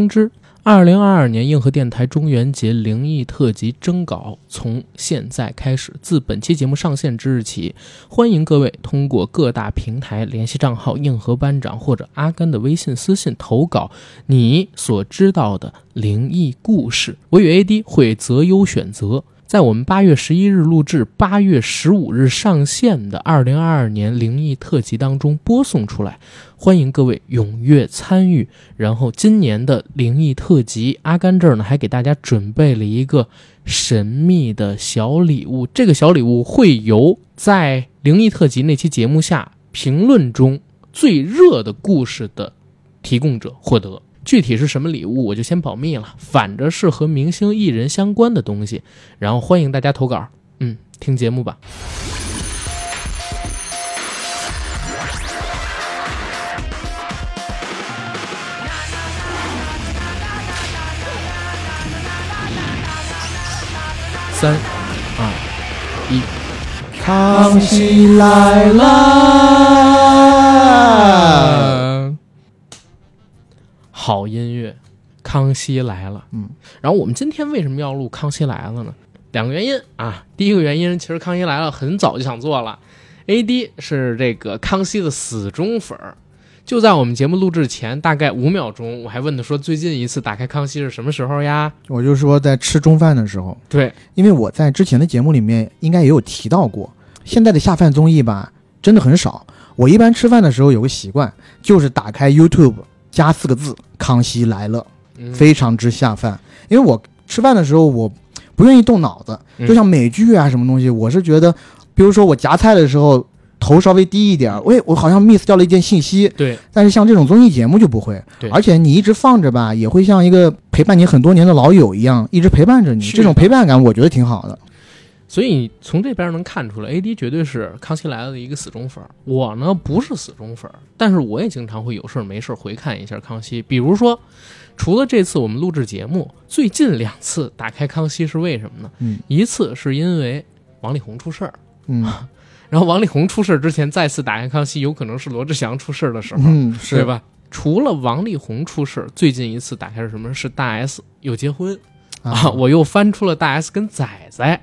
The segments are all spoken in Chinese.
通知：二零二二年硬核电台中元节灵异特辑征稿从现在开始，自本期节目上线之日起，欢迎各位通过各大平台联系账号硬核班长或者阿甘的微信私信投稿你所知道的灵异故事，我与 AD 会择优选择。在我们八月十一日录制、八月十五日上线的二零二二年灵异特辑当中播送出来，欢迎各位踊跃参与。然后今年的灵异特辑，阿甘这儿呢还给大家准备了一个神秘的小礼物，这个小礼物会由在灵异特辑那期节目下评论中最热的故事的提供者获得。具体是什么礼物，我就先保密了。反正是和明星艺人相关的东西，然后欢迎大家投稿。嗯，听节目吧。三、二、一，康熙来了，好音乐，《康熙来了》。嗯，然后我们今天为什么要录《康熙来了》呢？两个原因啊。第一个原因，其实《康熙来了》很早就想做了，AD 是这个康熙的死忠粉儿。就在我们节目录制前大概五秒钟，我还问他说：“最近一次打开康熙是什么时候呀我就说在吃中饭的时候，？”对，因为我在之前的节目里面应该也有提到过，现在的下饭综艺吧，真的很少。我一般吃饭的时候有个习惯，就是打开 YouTube 加四个字“康熙来了”，嗯非常之下饭。因为我吃饭的时候我不愿意动脑子，嗯就像美剧啊什么东西，我是觉得，比如说我夹菜的时候头稍微低一点，喂，我好像 miss 掉了一件信息。对但是像这种综艺节目就不会，对而且你一直放着吧，也会像一个陪伴你很多年的老友一样，一直陪伴着你。这种陪伴感，我觉得挺好的。所以从这边能看出来，AD 绝对是《康熙来了》的一个死忠粉。我呢不是死忠粉，但是我也经常会有事没事回看一下《康熙》。比如说，除了这次我们录制节目，最近两次打开《康熙》是为什么呢？嗯一次是因为王力宏出事儿，嗯 然后王力宏出事儿之前再次打开《康熙》，有可能是罗志祥出事儿的时候，嗯，是对？吧？除了王力宏出事儿，最近一次打开是什么？是大 S 又结婚。啊，我又翻出了大 S 跟仔仔、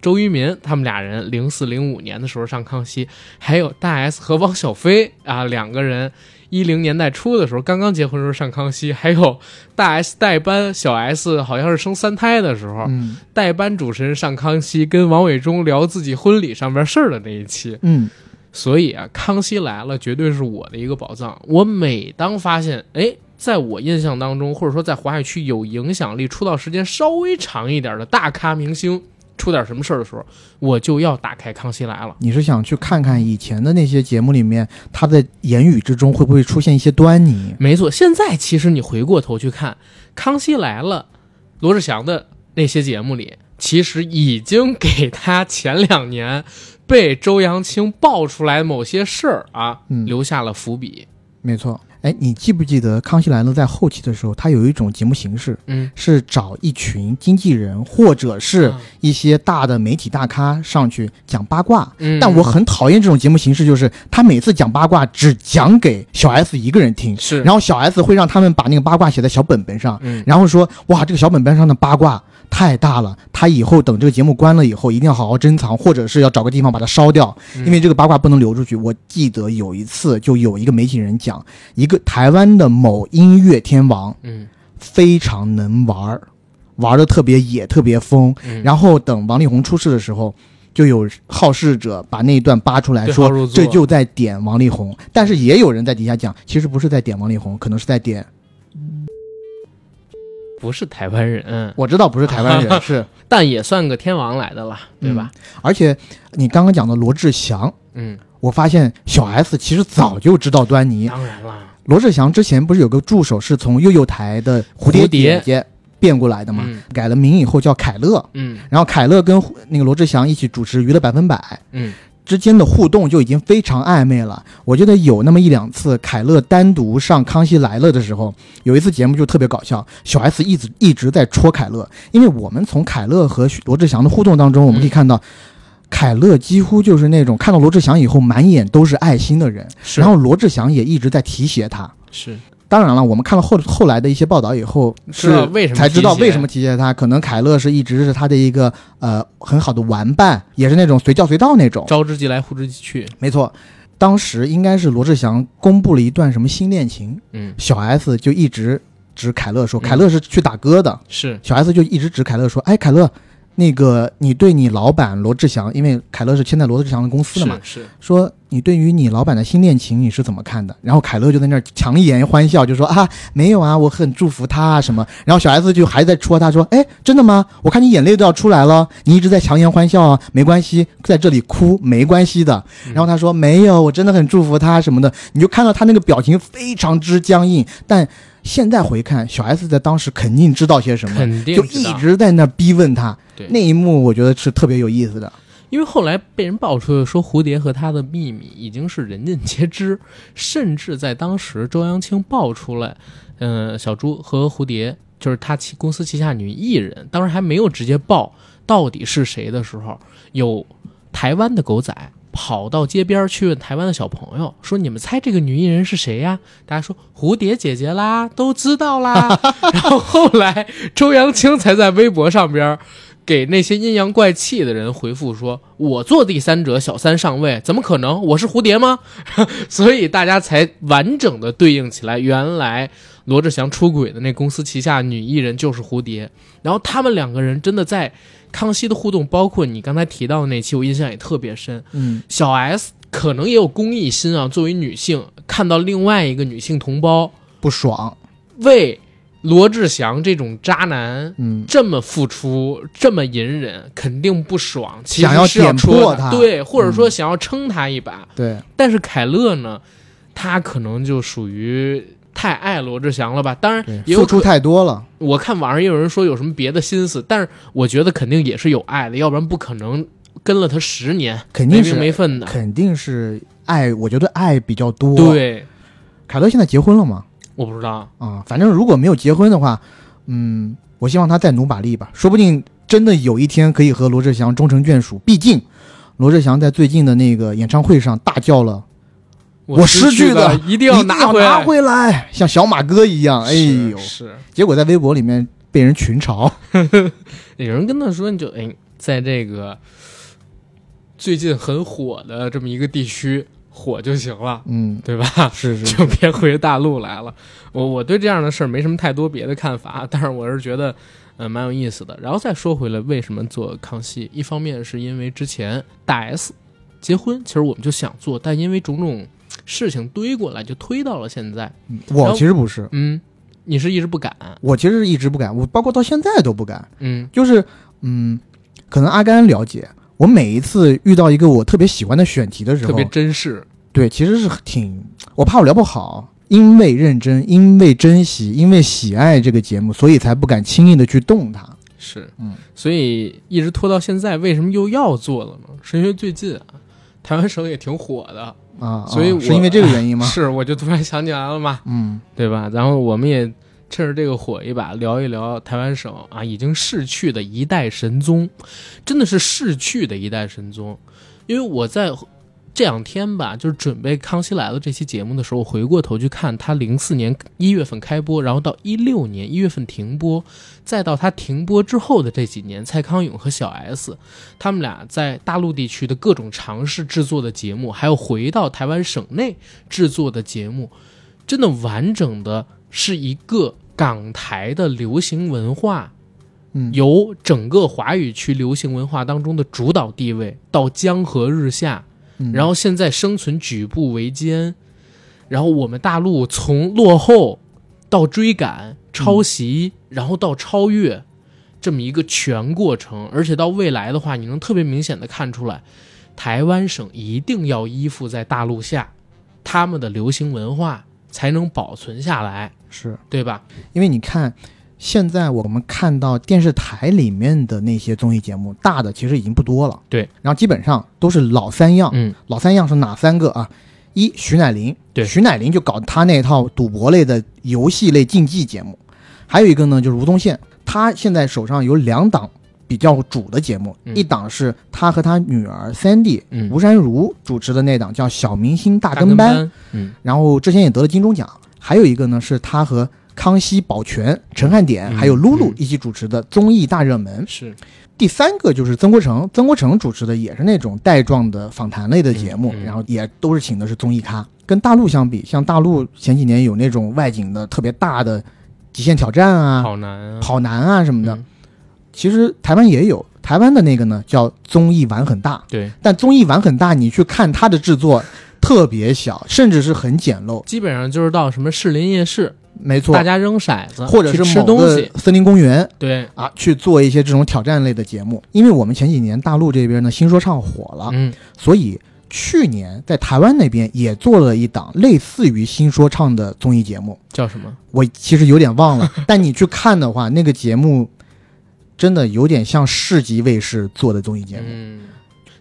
周渝民他们俩人零四零五年的时候上康熙，还有大 S 和汪小菲啊两个人一零年代初的时候刚刚结婚的时候上康熙，还有大 S 代班小 S 好像是生三胎的时候，嗯。代班主持人上康熙跟王伟忠聊自己婚礼上边事儿的那一期，嗯。所以啊，《康熙来了》绝对是我的一个宝藏。我每当发现，哎，在我印象当中，或者说在华语区有影响力、出道时间稍微长一点的大咖明星出点什么事儿的时候，我就要打开《康熙来了》。你是想去看看以前的那些节目里面，他的言语之中会不会出现一些端倪？没错，现在其实你回过头去看《康熙来了》，罗志祥的那些节目里，其实已经给他前两年被周扬青爆出来某些事儿啊，嗯留下了伏笔。没错。哎，你记不记得《康熙来了》在后期的时候，他有一种节目形式，嗯，是找一群经纪人或者是啊一些大的媒体大咖上去讲八卦。嗯，但我很讨厌这种节目形式，就是他每次讲八卦只讲给小 S 一个人听，是，然后小 S 会让他们把那个八卦写在小本本上，嗯，然后说哇，这个小本本上的八卦太大了，他以后等这个节目关了以后，一定要好好珍藏，或者是要找个地方把它烧掉，嗯因为这个八卦不能流出去。我记得有一次，就有一个媒体人讲，一个台湾的某音乐天王嗯非常能玩儿，玩的特别野，特别疯。嗯，然后等王力宏出事的时候。就有好事者把那一段扒出来说这就在点王力宏，但是也有人在底下讲，其实不是在点王力宏，可能是在点不是台湾人，嗯我知道不是台湾人，是，但也算个天王来的了，对吧？而且你刚刚讲的罗志祥，嗯，我发现小 S 其实早就知道端倪。当然了，罗志祥之前不是有个助手是从幼幼台的蝴蝶姐姐变过来的吗？嗯改了名以后叫凯乐，嗯然后凯乐跟那个罗志祥一起主持《娱乐百分百》。嗯之间的互动就已经非常暧昧了。我记得有那么一两次，凯乐单独上《康熙来了》的时候，有一次节目就特别搞笑，小 S 一直一直在戳凯乐，因为我们从凯乐和罗志祥的互动当中，我们可以看到。凯乐几乎就是那种看到罗志祥以后满眼都是爱心的人，然后罗志祥也一直在提携他。是当然了，我们看了后后来的一些报道以后，是为什么才知道为什么提携他。可能凯乐是一直是他的一个呃很好的玩伴，也是那种随叫随到那种。招之即来，呼之即去。没错，当时应该是罗志祥公布了一段什么新恋情，嗯，小 S 就一直指凯乐说，嗯凯乐是去打歌的，是小 S 就一直指凯乐说，哎，凯乐。那个，你对你老板罗志祥，因为凯乐是签在罗志祥的公司的嘛，是是说你对于你老板的新恋情你是怎么看的？然后凯乐就在那儿强颜欢笑，就说啊没有啊，我很祝福他啊什么。然后小 S 就还在戳他说，哎，真的吗？我看你眼泪都要出来了，你一直在强颜欢笑啊，没关系，在这里哭没关系的。嗯然后他说没有，我真的很祝福他什么的。你就看到他那个表情非常之僵硬，但现在回看，小 S 在当时肯定知道些什么，肯定就一直在那儿逼问他。对那一幕我觉得是特别有意思的。因为后来被人爆出说蝴蝶和他的秘密已经是人尽皆知，甚至在当时周扬青爆出来，嗯、小猪和蝴蝶就是他旗公司旗下女艺人，当时还没有直接爆到底是谁的时候，有台湾的狗仔跑到街边去问台湾的小朋友说：“你们猜这个女艺人是谁呀？”大家说：“蝴蝶姐姐啦，都知道啦。”然后后来周扬青才在微博上边给那些阴阳怪气的人回复说：“我做第三者，小三上位，怎么可能？我是蝴蝶吗？” 所以大家才完整的对应起来，原来罗志祥出轨的那公司旗下女艺人就是蝴蝶。然后他们两个人真的在康熙的互动，包括你刚才提到的那期，我印象也特别深。嗯，小 S 可能也有公益心啊，作为女性，看到另外一个女性同胞不爽。为罗志祥这种渣男嗯，这么付出，这么隐忍，肯定不爽，其实想要是要点戳破他对，或者说嗯想要撑他一把。对。但是凯乐呢，他可能就属于太爱罗志祥了吧？当然，也有付出太多了。我看网上也有人说有什么别的心思，但是我觉得肯定也是有爱的，要不然不可能跟了他十年，没肯定是名没分的。肯定是爱，我觉得爱比较多。，对，凯乐现在结婚了吗？我不知道，啊，反正如果没有结婚的话，嗯，我希望他再努把力吧，说不定真的有一天可以和罗志祥终成眷属。毕竟，罗志祥在最近的那个演唱会上大叫了我失去去的一定要拿回来。拿回来，像小马哥一样。哎呦，是是结果在微博里面被人群嘲。有人跟他说，你就哎，在这个最近很火的这么一个地区火就行了，嗯，对吧？是 是，就别回大陆来了。我我对这样的事儿没什么太多别的看法，但是我是觉得，呃，蛮有意思的。然后再说回来，为什么做康熙？一方面是因为之前大 S 结婚，其实我们就想做，但因为种种事情堆过来，就推到了现在。我其实不是，嗯，你是一直不敢，我其实是一直不敢，我包括到现在都不敢。嗯就是嗯，可能阿甘了解，我每一次遇到一个我特别喜欢的选题的时候特别，珍视。对，其实是挺，我怕我聊不好，因为认真，因为珍惜，因为喜爱这个节目，所以才不敢轻易的去动它。是，嗯，所以一直拖到现在，为什么又要做了呢？是因为最近啊，台湾省也挺火的，啊，所以是因为这个原因吗？是，我就突然想起来了嘛，嗯，对吧？然后我们也趁着这个火一把，聊一聊台湾省啊已经逝去的一代神宗，真的是逝去的一代神宗。因为我在这两天吧，就是准备《康熙来了》这期节目的时候，回过头去看他零四年一月份开播，然后到一六年一月份停播，再到他停播之后的这几年，蔡康永和小 S 他们俩在大陆地区的各种尝试制作的节目，还有回到台湾省内制作的节目，真的完整的是一个港台的流行文化，嗯。由整个华语区流行文化当中的主导地位到江河日下，嗯。然后现在生存举步维艰，然后我们大陆从落后到追赶、抄袭，然后到超越，这么一个全过程，而且到未来的话，你能特别明显的看出来，台湾省一定要依附在大陆下，他们的流行文化才能保存下来，是对吧？因为你看，现在我们看到电视台里面的那些综艺节目，大的其实已经不多了。对，然后基本上都是老三样。嗯，老三样是哪三个啊？一徐乃麟，对徐乃麟就搞他那套赌博类的游戏类竞技节目，还有一个呢就是吴宗宪，他现在手上有两档比较主的节目，嗯。一档是他和他女儿 Sandy、嗯。吴珊如主持的那档叫《小明星大大跟班》，班，嗯，然后之前也得了金钟奖。还有一个呢是他和康熙、保全、陈汉典嗯还有露露嗯。一起主持的综艺大热门。是。第三个就是曾国成，曾国成主持的也是那种带状的访谈类的节目，然后也都是请的是综艺咖。跟大陆相比，像大陆前几年有那种外景的特别大的极限挑战啊、跑男啊，跑男啊什么的，嗯其实台湾也有。台湾的那个呢叫综艺玩很大，对，但综艺玩很大，你去看它的制作特别小，甚至是很简陋。基本上就是到什么士林夜市，没错大，家扔骰子，或者是吃某个东西，森林公园对，啊，去做一些这种挑战类的节目。因为我们前几年大陆这边呢新说唱火了，嗯，所以去年在台湾那边也做了一档类似于新说唱的综艺节目，叫什么？我其实有点忘了，但你去看的话，那个节目真的有点像市级卫视做的综艺节目。嗯，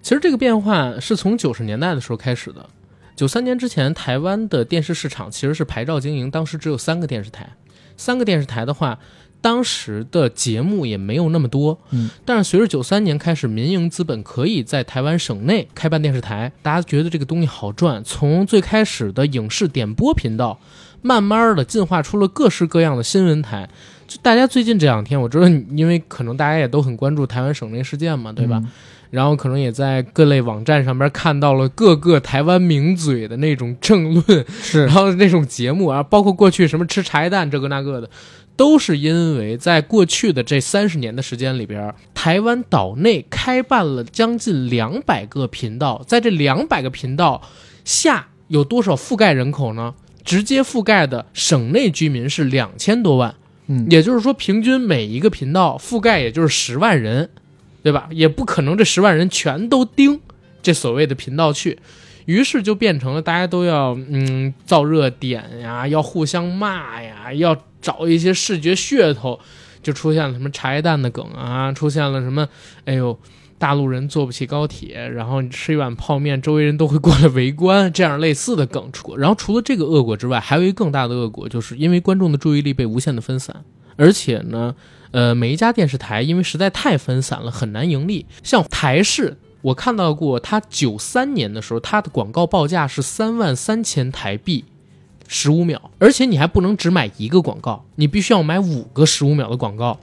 其实这个变化是从九十年代的时候开始的。九三年之前，台湾的电视市场其实是牌照经营，当时只有三个电视台。三个电视台的话，当时的节目也没有那么多。嗯，但是随着九三年开始，民营资本可以在台湾省内开办电视台，大家觉得这个东西好赚。从最开始的影视点播频道，慢慢的进化出了各式各样的新闻台。就大家最近这两天，我知道，因为可能大家也都很关注台湾省内事件嘛，对吧？嗯然后可能也在各类网站上边看到了各个台湾名嘴的那种政论，是然后那种节目啊，包括过去什么吃茶叶蛋这个那个的，都是因为在过去的这三十年的时间里边，台湾岛内开办了将近两百个频道，在这两百个频道下有多少覆盖人口呢？直接覆盖的省内居民是两千多万，也就是说，平均每一个频道覆盖也就是十万人，对吧？也不可能这十万人全都盯这所谓的频道去，于是就变成了大家都要嗯造热点呀，要互相骂呀，要找一些视觉噱头，就出现了什么茶叶蛋的梗啊，出现了什么哎呦。大陆人坐不起高铁，然后你吃一碗泡面，周围人都会过来围观，这样类似的梗出。然后除了这个恶果之外，还有一个更大的恶果，就是因为观众的注意力被无限的分散，而且呢，呃，每一家电视台因为实在太分散了，很难盈利。像台视，我看到过，它九三年的时候，它的广告报价是三万三千台币，十五秒，而且你还不能只买一个广告，你必须要买五个十五秒的广告，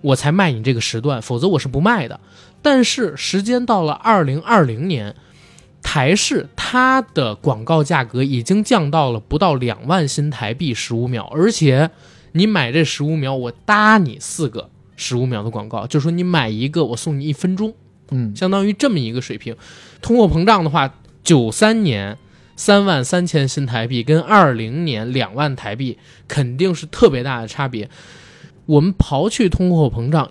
我才卖你这个时段，否则我是不卖的。但是时间到了二零二零年，台视它的广告价格已经降到了不到两万新台币十五秒，而且你买这十五秒，我搭你四个十五秒的广告，就说你买一个我送你一分钟，嗯，相当于这么一个水平。通货膨胀的话，九三年三万三千新台币跟二零年两万台币肯定是特别大的差别。我们刨去通货膨胀，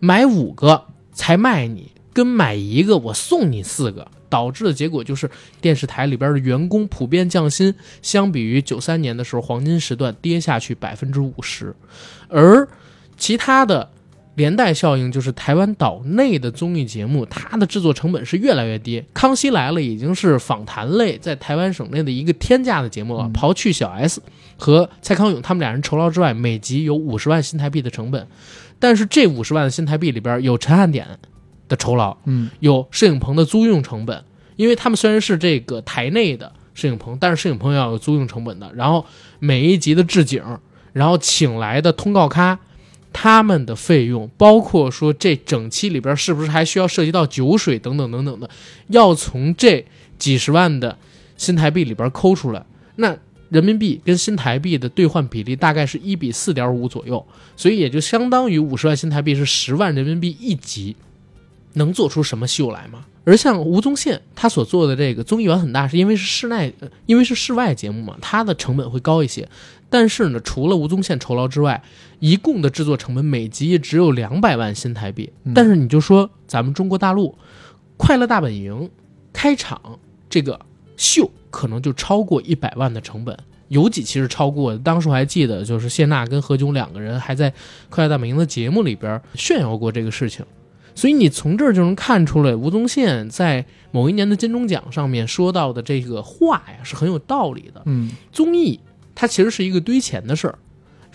买五个才卖你，跟买一个我送你四个，导致的结果就是电视台里边的员工普遍降薪，相比于九三年的时候黄金时段跌下去百分之五十，而其他的连带效应就是台湾岛内的综艺节目，它的制作成本是越来越低。康熙来了已经是访谈类在台湾省内的一个天价的节目了，嗯刨去小 S 和蔡康永他们俩人酬劳之外，每集有五十万新台币的成本，但是这五十万的新台币里边有陈汉典的酬劳，嗯，有摄影棚的租用成本，因为他们虽然是这个台内的摄影棚，但是摄影棚要有租用成本的。然后每一集的置景，然后请来的通告咖，他们的费用，包括说这整期里边是不是还需要涉及到酒水等等等等的，要从这几十万的新台币里边抠出来。那人民币跟新台币的兑换比例大概是一比四点五左右，所以也就相当于五十万新台币是十万人民币一集。能做出什么秀来吗？而像吴宗宪他所做的这个综艺玩很大，是因为是室内，呃因为是室外节目嘛，它的成本会高一些。但是呢，除了吴宗宪酬劳之外，一共的制作成本每集也只有两百万新台币。嗯但是你就说咱们中国大陆《快乐大本营》开场这个秀可能就超过一百万的成本，有几期是超过的。当时我还记得，就是谢娜跟何炅两个人还在《快乐大本营》的节目里边炫耀过这个事情。所以你从这儿就能看出来，吴宗宪在某一年的金钟奖上面说到的这个话呀是很有道理的。嗯，综艺它其实是一个堆钱的事儿，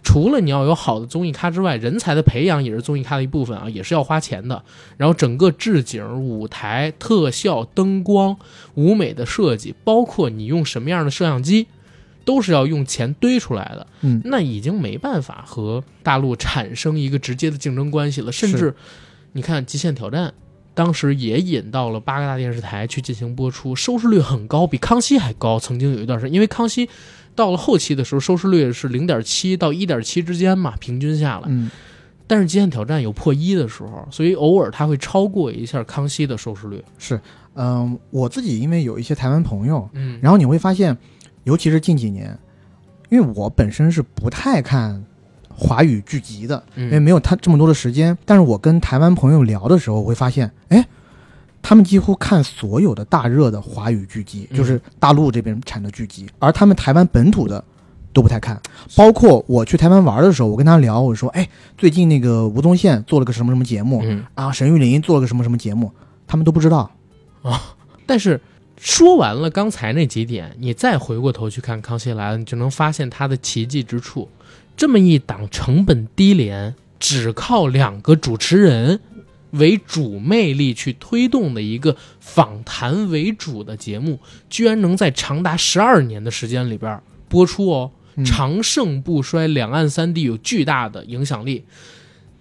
除了你要有好的综艺咖之外，人才的培养也是综艺咖的一部分啊，也是要花钱的。然后整个置景、舞台、特效、灯光、舞美的设计，包括你用什么样的摄像机，都是要用钱堆出来的，嗯，那已经没办法和大陆产生一个直接的竞争关系了。甚至你看《极限挑战》，当时也引到了八个大电视台去进行播出，收视率很高，比康熙还高。曾经有一段时间，因为康熙到了后期的时候，收视率是零点七到一点七之间嘛，平均下来。嗯，但是《极限挑战》有破一的时候，所以偶尔它会超过一下康熙的收视率。是嗯，我自己因为有一些台湾朋友，嗯，然后你会发现，尤其是近几年，因为我本身是不太看华语剧集的，因为嗯没有他这么多的时间。但是我跟台湾朋友聊的时候，我会发现，哎，他们几乎看所有的大热的华语剧集，嗯就是大陆这边产的剧集，而他们台湾本土的都不太看。包括我去台湾玩的时候，我跟他聊，我说，哎，最近那个吴宗宪做了个什么什么节目、嗯，啊，沈玉琳做了个什么什么节目，他们都不知道。啊但是说完了刚才那几点，你再回过头去看《康熙来了》，你就能发现它的奇迹之处。这么一档成本低廉、只靠两个主持人为主魅力去推动的一个访谈为主的节目，居然能在长达十二年的时间里边播出哦，嗯。长盛不衰，两岸三地有巨大的影响力。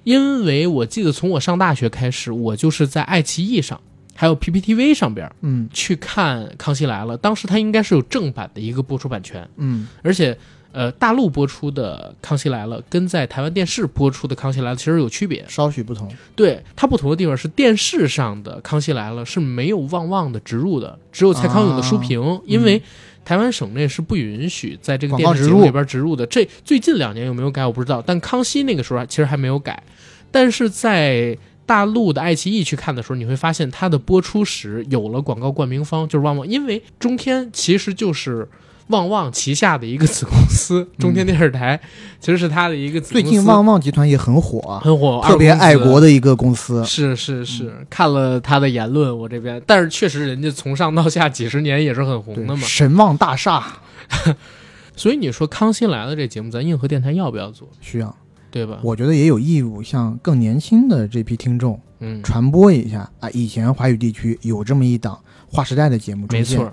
因为我记得从我上大学开始，我就是在爱奇艺上，还有 PPTV 上边嗯。去看《康熙来了》，当时它应该是有正版的一个播出版权，嗯。而且呃，大陆播出的《康熙来了》跟在台湾电视播出的《康熙来了》其实有区别。稍许不同。对它不同的地方是，电视上的《康熙来了》是没有旺旺的植入的，只有蔡康永的书评，因为台湾省内是不允许在这个电视节目里边植入的。这最近两年有没有改我不知道，但康熙那个时候其实还没有改。但是在大陆的爱奇艺去看的时候，你会发现它的播出时有了广告冠名方，就是旺旺，因为中天其实就是。旺旺旗下的一个子公司，中天电视台、其实是它的一个子公司。最近旺旺集团也很火啊，很火，特别爱国的一个公司。是是是，看了他的言论，我这边，但是确实人家从上到下几十年也是很红的，嘛。神旺大厦 所以你说《康熙来了》这节目，咱硬核电台要不要做，需要，对吧？我觉得也有义务向更年轻的这批听众嗯，传播一下啊，以前华语地区有这么一档划时代的节目，没错，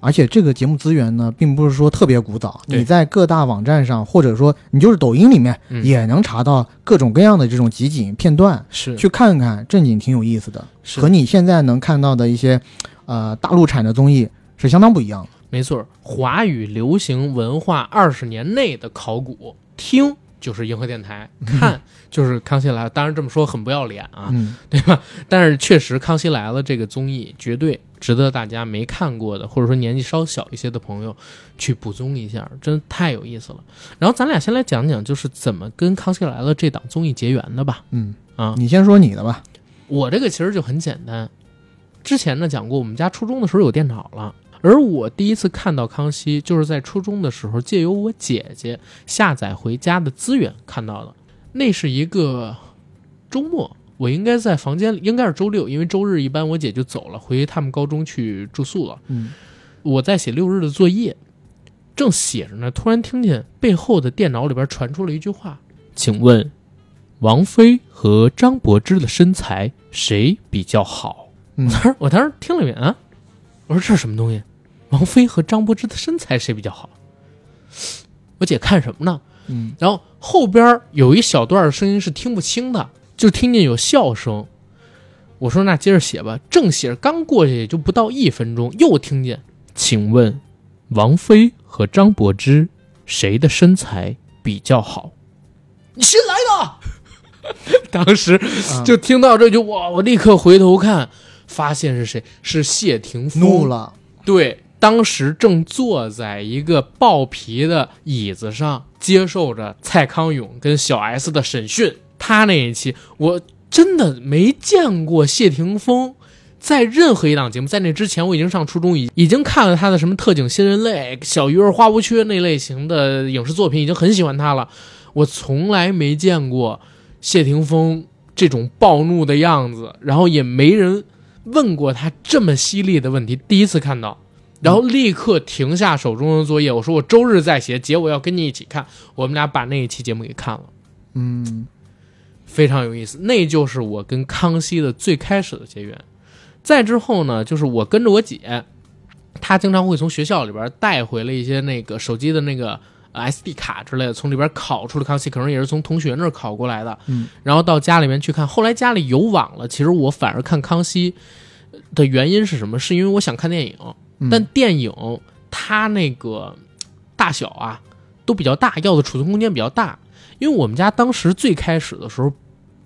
而且这个节目资源呢，并不是说特别古早，你在各大网站上，或者说你就是抖音里面，嗯也能查到各种各样的这种集锦片段，是去看看，正经挺有意思的，是和你现在能看到的一些，呃，大陆产的综艺是相当不一样的。没错，华语流行文化二十年内的考古，听就是银河电台，看就是《康熙来了》。当然这么说很不要脸啊，嗯，对吧？但是确实，《康熙来了》这个综艺绝对值得大家没看过的，或者说年纪稍小一些的朋友去补充一下，真的太有意思了。然后咱俩先来讲讲，就是怎么跟《康熙来了》这档综艺结缘的吧。嗯，啊，你先说你的吧。我这个其实就很简单，之前呢讲过，我们家初中的时候有电脑了。而我第一次看到康熙，就是在初中的时候，借由我姐姐下载回家的资源看到的。那是一个周末，我应该在房间里，应该是周六，因为周日一般我姐就走了，回他们高中去住宿了。嗯，我在写六日的作业，正写着呢，突然听见背后的电脑里边传出了一句话：“请问，王菲和张柏芝的身材谁比较好？”嗯我当时我当时听了一遍啊，我说这是什么东西？王菲和张柏芝的身材谁比较好？我姐看什么呢？嗯然后后边有一小段声音是听不清的，就听见有笑声。我说那接着写吧，正写着刚过去也就不到一分钟，又听见，请问王菲和张柏芝谁的身材比较好？你新来的？当时啊就听到这句哇，我立刻回头看，发现是谁？是谢霆锋。怒了。对，当时正坐在一个爆皮的椅子上，接受着蔡康永跟小 S 的审讯。他那一期，我真的没见过谢霆锋在任何一档节目。在那之前，我已经上初中，已已经看了他的什么《特警新人类》《小鱼儿花无缺》那类型的影视作品，已经很喜欢他了。我从来没见过谢霆锋这种暴怒的样子，然后也没人问过他这么犀利的问题，第一次看到，然后立刻停下手中的作业，我说我周日再写，姐我要跟你一起看，我们俩把那一期节目给看了，嗯非常有意思，那就是我跟康熙的最开始的结缘。再之后呢，就是我跟着我姐她经常会从学校里边带回了一些那个手机的那个呃 SD 卡之类的，从里边拷出了康熙，可能也是从同学那儿拷过来的。嗯，然后到家里面去看。后来家里有网了，其实我反而看康熙的原因是什么？是因为我想看电影，嗯但电影它那个大小啊都比较大，要的储存空间比较大。因为我们家当时最开始的时候，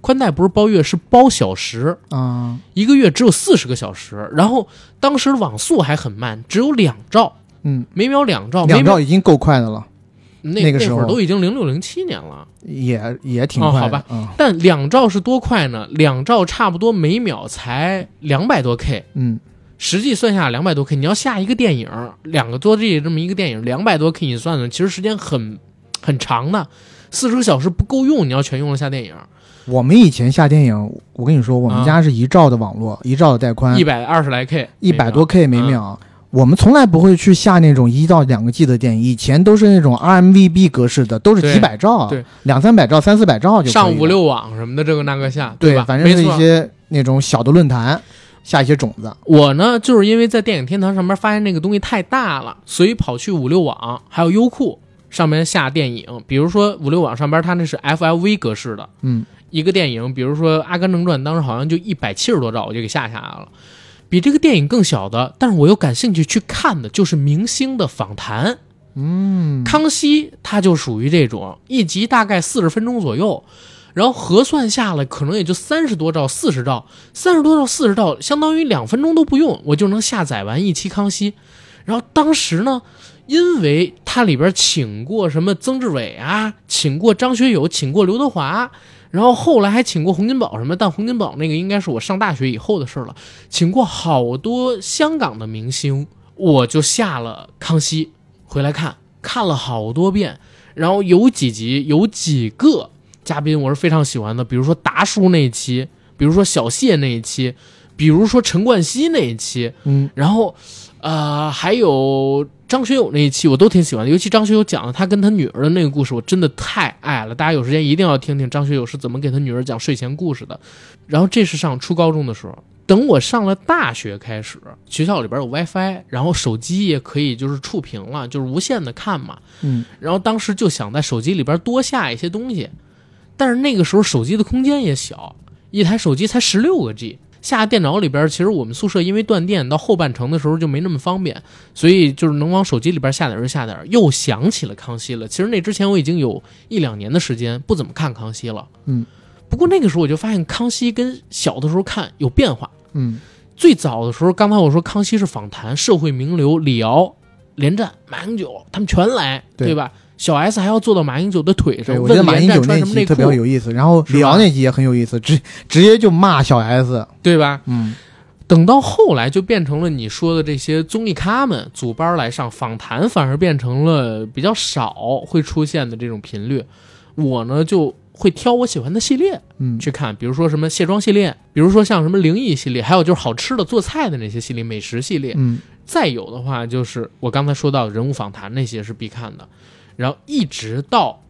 宽带不是包月，是包小时，啊，一个月只有四十个小时。然后当时网速还很慢，只有两兆，嗯，每秒两兆，两每秒兆已经够快的了，那那个时候。都已经零六零七年了。也也挺快好吧。嗯。但两兆是多快呢？两兆差不多每秒才两百多 K，嗯，实际算下两百多 K。你要下一个电影，两个多 G 这么一个电影，两百多 K，你算算，其实时间很很长的，四十个小时不够用，你要全用了下电影，我们以前下电影，我跟你说，我们家是一兆的网络，一兆的带宽一，百二十来 K，嗯一百多 K 每嗯秒。我们从来不会去下那种一到两个 G 的电影，以前都是那种 RMVB 格式的，都是几百兆，对，两三百兆、三四百兆就上五六网什么的，这个那个下，对吧？反正是一些那种小的论坛下一些种子。我呢，就是因为在电影天堂上面发现那个东西太大了，所以跑去五六网还有优酷上面下电影。比如说五六网上边它那是 FLV 格式的嗯，一个电影，比如说《阿甘正传》，当时好像就一百七十多兆，我就给下下来了。比这个电影更小的，但是我又感兴趣去看的，就是明星的访谈。嗯，康熙他就属于这种一集大概四十分钟左右，然后核算下来可能也就三十多兆、四十兆，三十多兆、四十兆，相当于两分钟都不用，我就能下载完一期康熙。然后当时呢，因为它里边请过什么曾志伟啊，请过张学友，请过刘德华，然后后来还请过洪金宝什么，但洪金宝那个应该是我上大学以后的事了，请过好多香港的明星，我就下了康熙回来看，看了好多遍，然后有几集有几个嘉宾我是非常喜欢的，比如说达叔那一期，比如说小谢那一期，比如说陈冠希那一期，嗯，然后，呃，还有张学友那一期我都挺喜欢的，尤其张学友讲的他跟他女儿的那个故事，我真的太爱了。大家有时间一定要听听张学友是怎么给他女儿讲睡前故事的。然后这是上初高中的时候，等我上了大学开始，学校里边有 WiFi，然后手机也可以就是触屏了，就是无限的看嘛。嗯，然后当时就想在手机里边多下一些东西，但是那个时候手机的空间也小，一台手机才十六个 G。下电脑里边，其实我们宿舍因为断电，到后半程的时候就没那么方便，所以就是能往手机里边下点就下点。又想起了康熙了，其实那之前我已经有一两年的时间不怎么看康熙了，嗯，不过那个时候我就发现康熙跟小的时候看有变化。嗯，最早的时候，刚才我说康熙是访谈，社会名流李敖、连战、马英九他们全来，对吧？小 S 还要坐到马英九的腿上，我觉得马英九穿什么那集特别，有意思，然后李敖那集也很有意思，直直接就骂小 S。对吧？嗯，等到后来就变成了你说的这些综艺咖们组班来上访谈，反而变成了比较少会出现的这种频率。我呢就会挑我喜欢的系列嗯，去看，比如说什么卸妆系列，比如说像什么灵异系列，还有就是好吃的做菜的那些系列，美食系列。嗯，再有的话就是我刚才说到人物访谈那些是必看的，然后一直到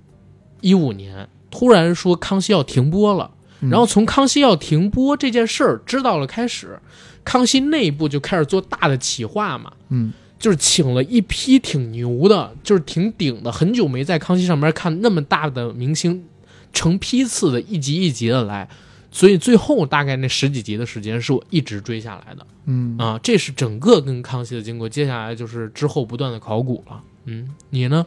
一五年突然说康熙要停播了。嗯。然后从康熙要停播这件事儿知道了开始，康熙内部就开始做大的企划嘛，嗯，就是请了一批挺牛的，就是挺顶的，很久没在康熙上面看那么大的明星，成批次的一集一集的来，所以最后大概那十几集的时间是我一直追下来的。嗯，啊，这是整个跟康熙的经过，接下来就是之后不断的考古了，嗯，你呢？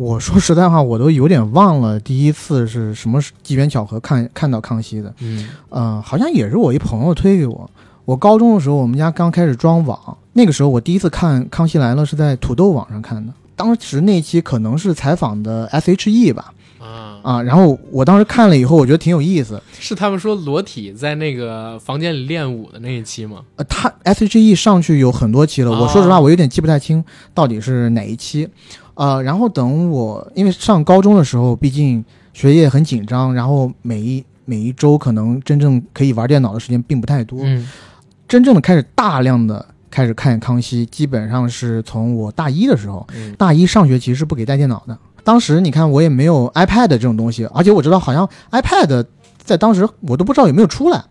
我说实在话，我都有点忘了第一次是什么机缘巧合看看到康熙的。嗯呃，好像也是我一朋友推给我。我高中的时候，我们家刚开始装网，那个时候我第一次看《康熙来了》是在土豆网上看的。当时那期可能是采访的 S.H.E 吧，啊，啊，然后我当时看了以后，我觉得挺有意思。是他们说裸体在那个房间里练舞的那一期吗？呃，他 S.H.E 上去有很多期了，我说实话，我有点记不太清到底是哪一期。呃，然后等我因为上高中的时候，毕竟学业很紧张，然后每一每一周可能真正可以玩电脑的时间并不太多。嗯真正的开始大量的开始看康熙，基本上是从我大一的时候，嗯大一上学期是不给带电脑的。当时你看我也没有 iPad 这种东西，而且我知道好像 iPad 在当时我都不知道有没有出来，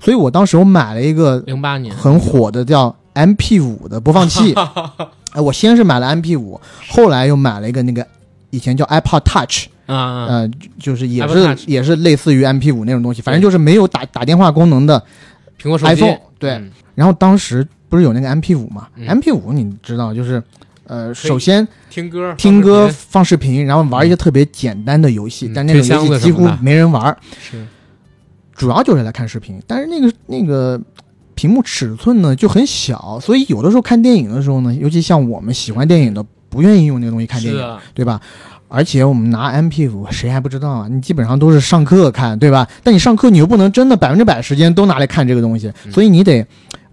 所以我当时我买了一个零八年很火的叫 MP 五的播放器。哎，我先是买了 MP 五，后来又买了一个那个以前叫 iPod Touch，啊，呃，就是也是也是类似于 MP 五那种东西，反正就是没有打打电话功能的苹果手机。iPhone。对，嗯。然后当时不是有那个 MP 五嘛、嗯。M p 五你知道就是。呃，首先听歌听歌、放视频，然后玩一些特别简单的游戏，嗯但那种游戏几乎没人玩，频是。主要就是来看视频。但是那个那个屏幕尺寸呢就很小，所以有的时候看电影的时候呢，尤其像我们喜欢电影的，不愿意用那个东西看电影，对吧？而且我们拿 MP 五，谁还不知道啊？你基本上都是上课看，对吧？但你上课你又不能真的百分之百时间都拿来看这个东西，嗯所以你得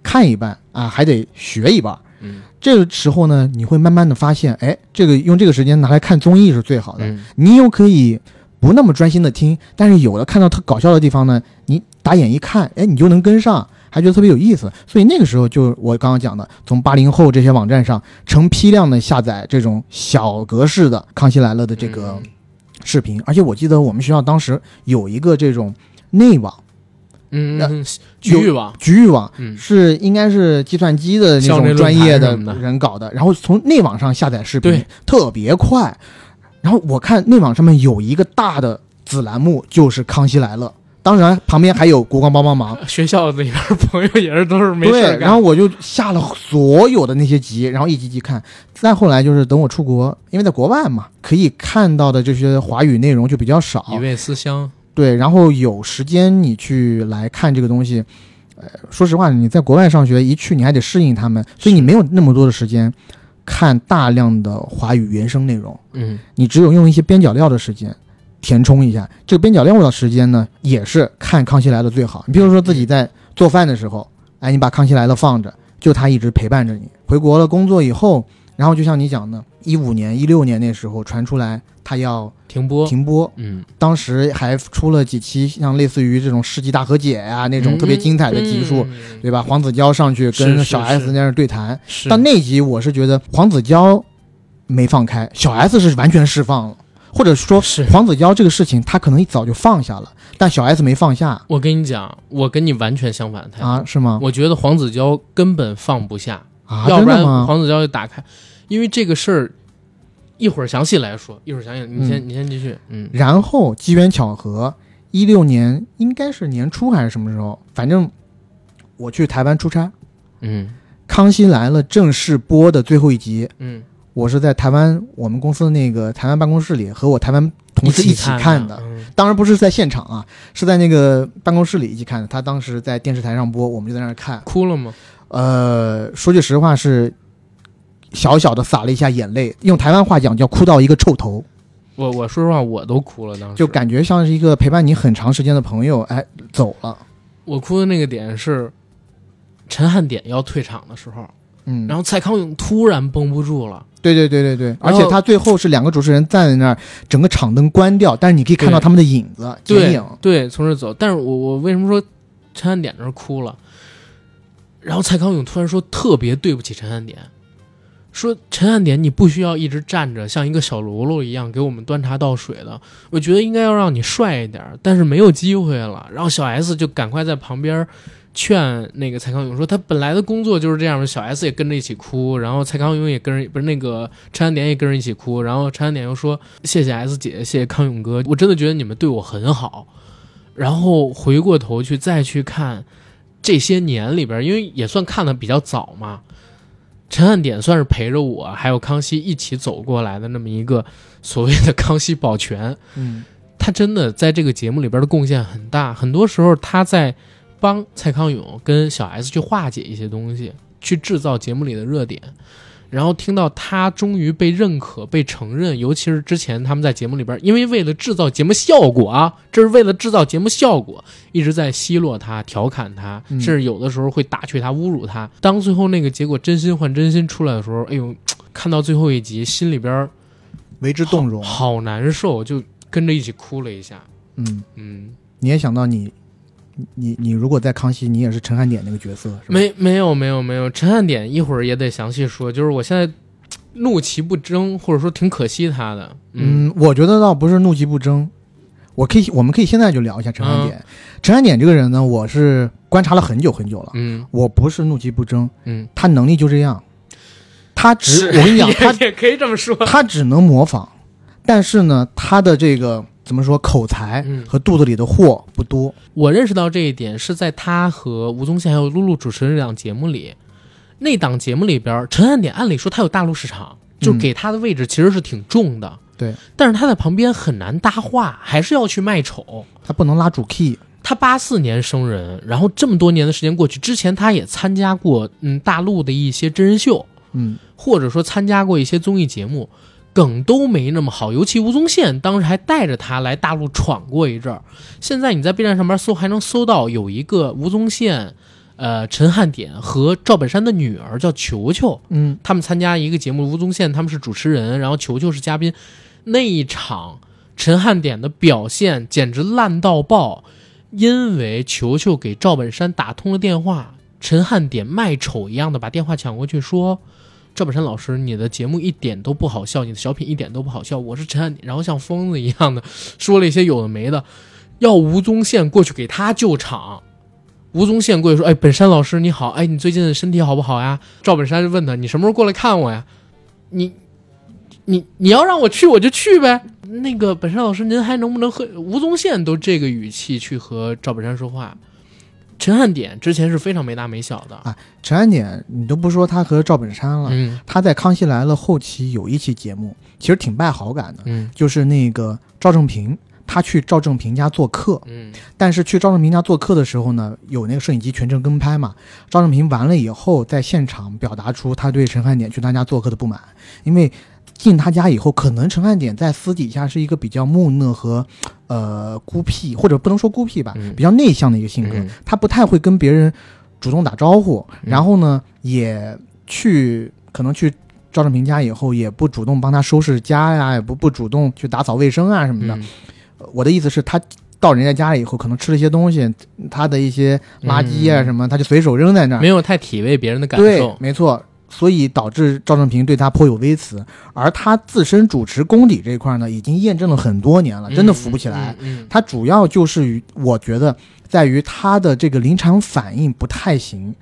看一半啊，还得学一半。嗯这个时候呢，你会慢慢的发现，哎，这个用这个时间拿来看综艺是最好的。嗯你又可以不那么专心的听，但是有的看到特搞笑的地方呢，你打眼一看，哎，你就能跟上，还觉得特别有意思。所以那个时候就我刚刚讲的，从八零后这些网站上成批量的下载这种小格式的《康熙来了》的这个嗯视频，而且我记得我们学校当时有一个这种内网嗯嗯，局域网，局域网。嗯是应该是计算机的那种专业的人搞的，然后从内网上下载视频，特别快。然后我看内网上面有一个大的子栏目，就是《康熙来了》，当然旁边还有《国光帮帮忙》。学校里边朋友也是都是没事干然后我就下了所有的那些集，然后一集集看。再后来就是等我出国，因为在国外嘛，可以看到的这些华语内容就比较少。以味思乡，对，然后有时间你去来看这个东西，呃，说实话，你在国外上学一去你还得适应他们，所以你没有那么多的时间看大量的华语原声内容，嗯你只有用一些边角料的时间填充一下。这个边角料的时间呢，也是看《康熙来了》最好。你比如说自己在做饭的时候，哎，你把《康熙来了》放着，就他一直陪伴着你。回国了工作以后，然后就像你讲的，一五年、一六年那时候传出来他要停播，停播，嗯，当时还出了几期像类似于这种世纪大和解呀、那种特别精彩的集数，嗯对吧？黄子佼上去是是跟小 S 在那儿对谈，是但那集我是觉得黄子佼没放开，小 S 是完全释放了，或者说是黄子佼这个事情他可能一早就放下了，但小 S 没放下我跟你讲，我跟你完全相反的态度。啊？是吗？我觉得黄子佼根本放不下，啊，要不然？黄子佼就打开，因为这个事儿一会儿详细来说，一会儿详细，你先、你先继续，嗯然后机缘巧合，一六年应该是年初还是什么时候，反正我去台湾出差，嗯《康熙来了》正式播的最后一集，嗯，我是在台湾我们公司那个台湾办公室里和我台湾同事一起看的，嗯当然不是在现场啊，是在那个办公室里一起看的。他当时在电视台上播，我们就在那儿看。哭了吗？呃，说句实话是小小的洒了一下眼泪，用台湾话讲叫哭到一个臭头，我我说实话，我都哭了，当时就感觉像是一个陪伴你很长时间的朋友，哎，走了。我哭的那个点是陈汉典要退场的时候，嗯，然后蔡康永突然绷不住了，对对对对对，而且他最后是两个主持人站在那儿，整个场灯关掉，但是你可以看到他们的影子剪对影。对，从这走。但是我我为什么说陈汉典那儿哭了？然后蔡康永突然说特别对不起陈汉典，说陈汉典你不需要一直站着像一个小喽啰一样给我们端茶倒水的，我觉得应该要让你帅一点儿，但是没有机会了。然后小 S 就赶快在旁边劝那个蔡康永说，他本来的工作就是这样的。小 S 也跟着一起哭，然后蔡康永也跟着，不是那个陈汉典也跟着一起哭。然后陈汉典又说：“谢谢 S 姐，谢谢康永哥，我真的觉得你们对我很好。”然后回过头去再去看这些年里边，因为也算看的比较早嘛，陈汉典算是陪着我还有康熙一起走过来的那么一个所谓的康熙保全。嗯他真的在这个节目里边的贡献很大，很多时候他在帮蔡康永跟小 S 去化解一些东西，去制造节目里的热点。然后听到他终于被认可、被承认，尤其是之前他们在节目里边，因为为了制造节目效果啊，这是为了制造节目效果，一直在奚落他、调侃他，嗯甚至有的时候会打趣他、侮辱他。当最后那个结果真心换真心出来的时候，哎呦，看到最后一集，心里边为之动容。好难受，就跟着一起哭了一下。嗯，嗯，你也想到你，你你如果在康熙，你也是陈汉典那个角色，是？没没有没有没有，陈汉典一会儿也得详细说，就是我现在怒其不争，或者说挺可惜他的。嗯嗯，我觉得倒不是怒其不争，我可以，我们可以现在就聊一下陈汉典。嗯陈汉典这个人呢，我是观察了很久很久了。嗯我不是怒其不争，嗯，他能力就这样，他只我跟你讲，他也也可以这么说。他只能模仿，但是呢，他的这个怎么说口才嗯和肚子里的货不多。我认识到这一点是在他和吴宗宪还有露露主持的这档节目里，那档节目里边，陈汉典按理说他有大陆市场，就嗯给他的位置其实是挺重的。对，但是他在旁边很难搭话，还是要去卖丑。他不能拉主 key，他八四年生人，然后这么多年的时间过去，之前他也参加过嗯大陆的一些真人秀，嗯，或者说参加过一些综艺节目，梗都没那么好。尤其吴宗宪当时还带着他来大陆闯过一阵儿。现在你在 B 站上面搜，还能搜到有一个吴宗宪、呃陈汉典和赵本山的女儿叫球球，嗯，他们参加一个节目，吴宗宪他们是主持人，然后球球是嘉宾。那一场陈汉典的表现简直烂到爆，因为球球给赵本山打通了电话，陈汉典卖丑一样的把电话抢过去说：“赵本山老师，你的节目一点都不好笑，你的小品一点都不好笑，我是陈汉典。”然后像疯子一样的说了一些有的没的，要吴宗宪过去给他救场。吴宗宪过去说：“哎，本山老师你好，哎，你最近身体好不好呀？”赵本山就问他：“你什么时候过来看我呀？你，你你要让我去我就去呗。”那个本山老师，您还能不能和吴宗宪都这个语气去和赵本山说话？陈汉典之前是非常没大没小的，啊陈汉典，你都不说他和赵本山了，嗯。他在《康熙来了》后期有一期节目，其实挺败好感的，嗯。就是那个赵正平，他去赵正平家做客，嗯。但是去赵正平家做客的时候呢，有那个摄影机全程跟拍嘛。赵正平完了以后，在现场表达出他对陈汉典去他家做客的不满，因为进他家以后，可能陈汉典在私底下是一个比较木讷和呃孤僻，或者不能说孤僻吧，嗯比较内向的一个性格，嗯他不太会跟别人主动打招呼，嗯然后呢，也去可能去。赵正平家以后也不主动帮他收拾家呀，也不不主动去打扫卫生啊什么的。嗯我的意思是，他到人家家里以后，可能吃了一些东西，他的一些垃圾啊嗯什么，他就随手扔在那儿。没有太体味别人的感对受，，没错。所以导致赵正平对他颇有微词，而他自身主持功底这一块呢，已经验证了很多年了，真的扶不起来。他主要就是于我觉得在于他的这个临场反应不太行。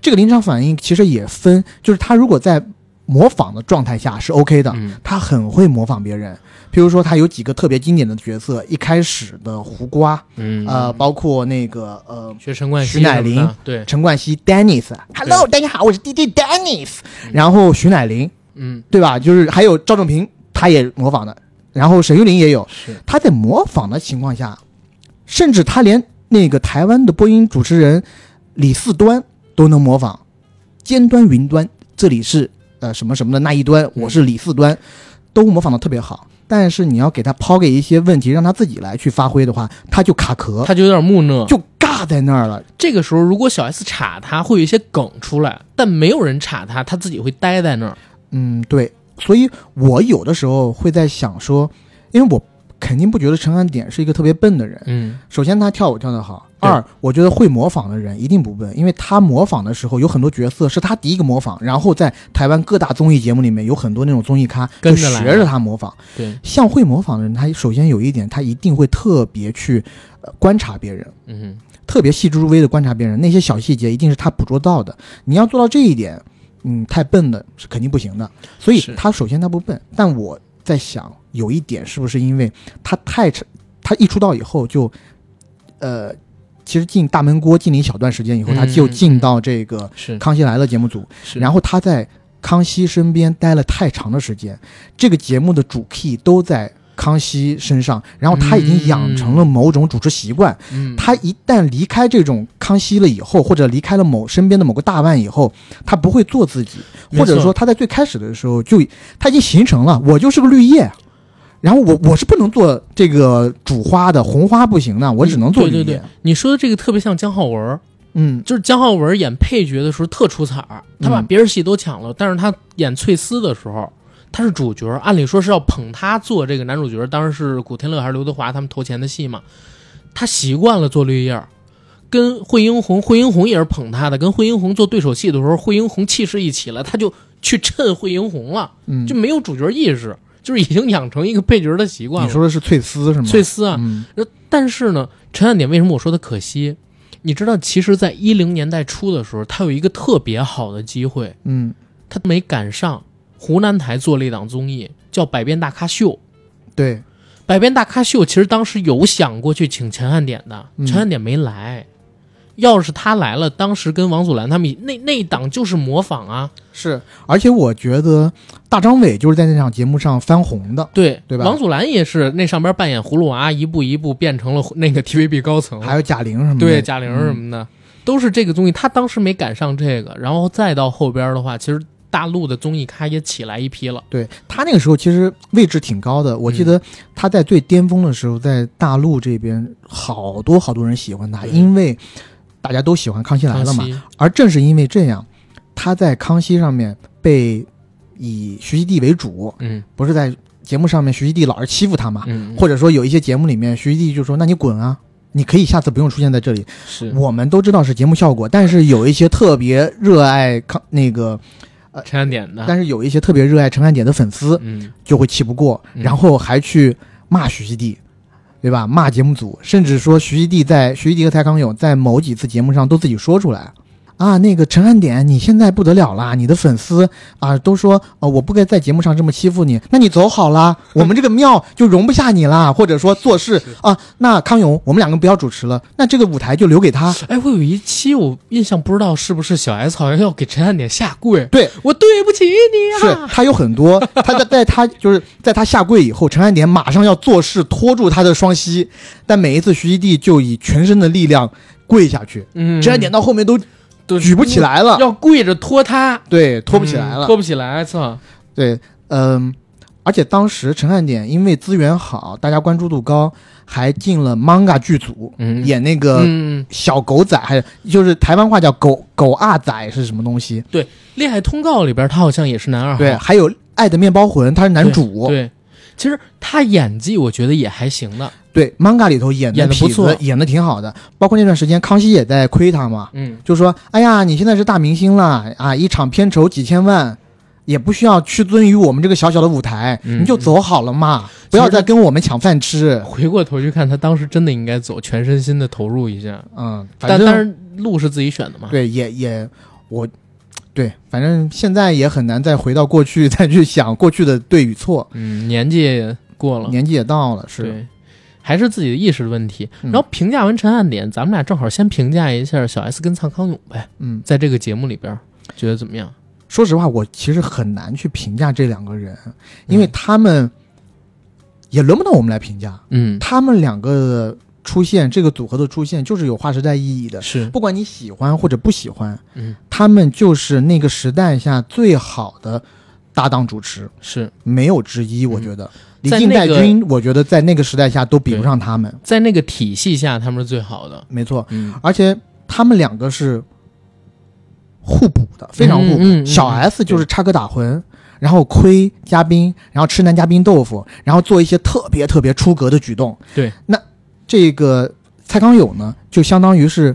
这个临场反应其实也分，就是他如果在模仿的状态下是 OK 的，嗯他很会模仿别人。譬如说，他有几个特别经典的角色，一开始的胡瓜，嗯呃，包括那个呃学陈冠希徐乃麟对，陈冠希 Dennis，Hello，大家好，我是 DJ Dennis。然后徐乃麟，嗯，对吧？就是还有赵正平，他也模仿的，然后沈玉琳也有。是，他在模仿的情况下，甚至他连那个台湾的播音主持人李四端都能模仿。尖端云端，这里是呃什么什么的那一端，我是李四端，都模仿的特别好。但是你要给他抛给一些问题，让他自己来去发挥的话，他就卡壳，他就有点木讷。就尬在那儿了。这个时候，如果小 S 插他，会有一些梗出来，但没有人插他，他自己会呆在那儿。嗯，对，所以我有的时候会在想说，因为我肯定不觉得陈汉典是一个特别笨的人。嗯首先，他跳舞跳得好；对二，我觉得会模仿的人一定不笨，因为他模仿的时候有很多角色是他第一个模仿，然后在台湾各大综艺节目里面有很多那种综艺咖就跟着学着他模仿。对，像会模仿的人，他首先有一点，他一定会特别去呃观察别人。嗯特别细致入微的观察别人，那些小细节一定是他捕捉到的。你要做到这一点，嗯，太笨的是肯定不行的。所以他首先他不笨，但我在想，有一点是不是因为他太成他一出道以后就，呃，其实进大闷锅进了一小段时间以后，嗯他就进到这个《康熙来了》节目组，是，然后他在康熙身边待了太长的时间，这个节目的主 key 都在康熙身上，然后他已经养成了某种主持习惯。嗯，他一旦离开这种康熙了以后，或者离开了某身边的某个大腕以后，他不会做自己，或者说他在最开始的时候就他已经形成了，我就是个绿叶，然后我我是不能做这个主花的，红花不行的，我只能做绿叶。对对对，你说的这个特别像姜浩文儿，嗯，就是姜浩文演配角的时候特出彩儿，他把嗯别人戏都抢了，但是他演翠丝的时候，他是主角，按理说是要捧他做这个男主角，当时是古天乐还是刘德华他们投钱的戏嘛，他习惯了做绿叶。跟惠英红，惠英红也是捧他的。跟惠英红做对手戏的时候，惠英红气势一起了，他就去衬惠英红了，嗯就没有主角意识，就是已经养成一个配角的习惯了。你说的是翠丝是吗？翠丝啊，嗯但是呢，陈汉典为什么我说他可惜？你知道，其实，在一零年代初的时候，他有一个特别好的机会，嗯，他没赶上。湖南台做了一档综艺，叫《百变大咖秀》。对，《百变大咖秀》其实当时有想过去请陈汉典的，嗯陈汉典没来。要是他来了，当时跟王祖蓝他们那那一档就是模仿啊，是，而且我觉得大张伟就是在那场节目上翻红的，对对吧？王祖蓝也是那上边扮演葫芦娃，一步一步变成了那个 TVB 高层，还有贾玲什么的，对贾玲什嗯么的，都是这个综艺。他当时没赶上这个，然后再到后边的话，其实大陆的综艺咖也起来一批了。对他那个时候其实位置挺高的，我记嗯。得他在最巅峰的时候，在大陆这边好多好多人喜欢他，对。因为大家都喜欢《康熙来了》嘛。而正是因为这样，他在康熙上面被以徐熙娣为主，嗯。不是在节目上面徐熙娣老是欺负他嘛，嗯，或者说有一些节目里面徐熙娣就说：“那你滚啊！”你可以下次不用出现在这里。是。我们都知道是节目效果，但是有一些特别热爱康那个，陈汉典的，但是有一些特别热爱陈汉典的粉丝嗯。就会气不过，嗯。然后还去骂徐熙娣，对吧？骂节目组，甚至说徐熙娣在徐熙娣和蔡康永在某几次节目上都自己说出来。啊，那个陈汉典，你现在不得了啦！你的粉丝啊都说，呃，我不该在节目上这么欺负你，那你走好啦，我们这个庙就容不下你啦。或者说做事啊，那康永，我们两个不要主持了，那这个舞台就留给他。哎，我有一期我印象不知道是不是小 S 好像要给陈汉典下跪，对，我对不起你啊是啊，他有很多，他在在他就是在他下跪以后，陈汉典马上要做事拖住他的双膝，但每一次徐熙娣就以全身的力量跪下去，嗯，陈汉典到后面都都举不起来了，要跪着拖他，对，拖不起来了，嗯拖不起来，操，对，嗯、而且当时陈汉典因为资源好，大家关注度高，还进了 manga 剧组，嗯。演那个嗯，小狗仔，还就是台湾话叫狗狗阿仔是什么东西？对恋爱通告里边他好像也是男二号，对，还有《爱的面包魂》，他是男主，对，其实他演技我觉得也还行的，对，manga 里头演演得不错。演的挺好的。包括那段时间，康熙也在亏他嘛，嗯，就说：“哎呀，你现在是大明星了啊，一场片酬几千万，也不需要屈尊于我们这个小小的舞台，嗯你就走好了嘛，不要再跟我们抢饭吃。回过头去看，他当时真的应该走，全身心的投入一下，”嗯，但但是路是自己选的嘛，对，也也我。对，反正现在也很难再回到过去，再去想过去的对与错，嗯，年纪也过了，年纪也到了，是，对，还是自己的意识的问题。嗯然后评价完陈汉典，咱们俩正好先评价一下小 S 跟蔡康永呗，嗯，在这个节目里边觉得怎么样？说实话，我其实很难去评价这两个人，因为他们也轮不到我们来评价。嗯，他们两个的出现，这个组合的出现就是有划时代意义的。是，不管你喜欢或者不喜欢，嗯，他们就是那个时代下最好的搭档主持，是没有之一。我觉得李嗯在靖、那个戴军，我觉得在那个时代下都比不上他们。在那个体系下，他们是最好的。没错，嗯，而且他们两个是互补的，非常互补。小 S 就是插科打诨，然后亏嘉宾，然后吃男嘉宾豆腐，然后做一些特别特别出格的举动。对，那这个蔡康永呢，就相当于是，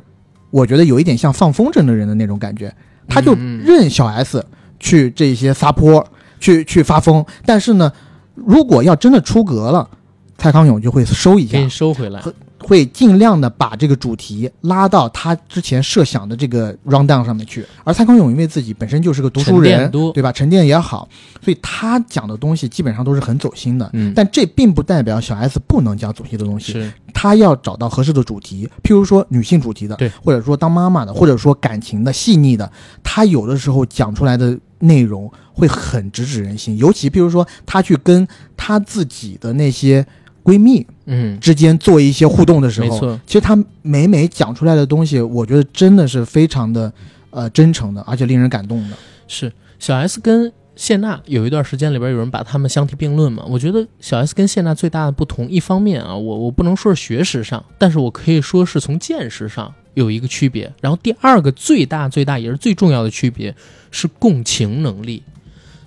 我觉得有一点像放风筝的人的那种感觉，他就嗯嗯任小 S 去这些撒泼，去去发疯，但是呢，如果要真的出格了，蔡康永就会收一下给你，收回来。会尽量的把这个主题拉到他之前设想的这个 round down 上面去。而蔡康永因为自己本身就是个读书人，对吧？沉淀也好，所以他讲的东西基本上都是很走心的。嗯，但这并不代表小 S 不能讲走心的东西，是他要找到合适的主题，譬如说女性主题的，对，或者说当妈妈的，或者说感情的、细腻的，他有的时候讲出来的内容会很直指人心。尤其比如说，她去跟她自己的那些闺蜜嗯，之间做一些互动的时候，没错，其实她每每讲出来的东西，我觉得真的是非常的呃真诚的，而且令人感动的。是小 S 跟谢娜有一段时间里边有人把他们相提并论嘛？我觉得小 S 跟谢娜最大的不同，一方面啊，我我不能说是学识上，但是我可以说是从见识上有一个区别。然后第二个最大最大也是最重要的区别是共情能力。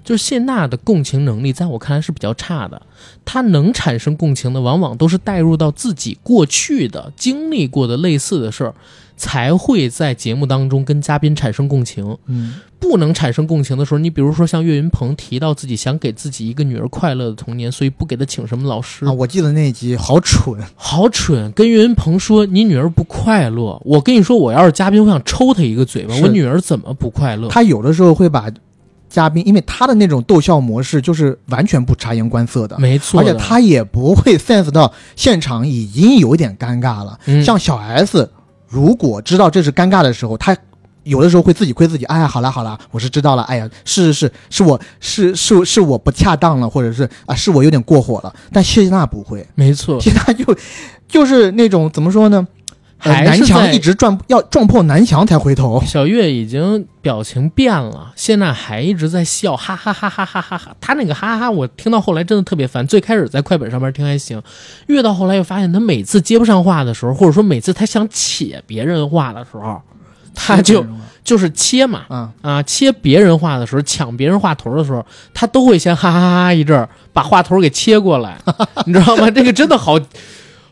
就是谢娜的共情能力，在我看来是比较差的。她能产生共情的，往往都是带入到自己过去的经历过的类似的事儿，才会在节目当中跟嘉宾产生共情。嗯，不能产生共情的时候，你比如说像岳云鹏提到自己想给自己一个女儿快乐的童年，所以不给她请什么老师啊，我记得那一集好蠢，好蠢！跟岳云鹏说你女儿不快乐，我跟你说，我要是嘉宾，我想抽他一个嘴巴。我女儿怎么不快乐？他有的时候会把嘉宾，因为他的那种逗笑模式就是完全不察言观色的，没错，而且他也不会 sense 到现场已经有点尴尬了。嗯像小 S，如果知道这是尴尬的时候，他有的时候会自己亏自己。哎呀，好啦好啦，我是知道了。哎呀，是是是，是我是是是我不恰当了，或者是啊，是我有点过火了。但谢娜不会，没错，谢娜就就是那种怎么说呢？呃还是在南墙一直撞要撞破南墙才回头。小月已经表情变了，谢娜还一直在笑，哈哈哈哈哈哈哈。她那个哈哈哈，我听到后来真的特别烦。最开始在快本上面听还行，越到后来又发现，她每次接不上话的时候，或者说每次她想切别人话的时候，他就就是切嘛，啊，啊，切别人话的时候，抢别人话头的时候，他都会先哈哈哈哈一阵儿，把话头给切过来，你知道吗？这个真的好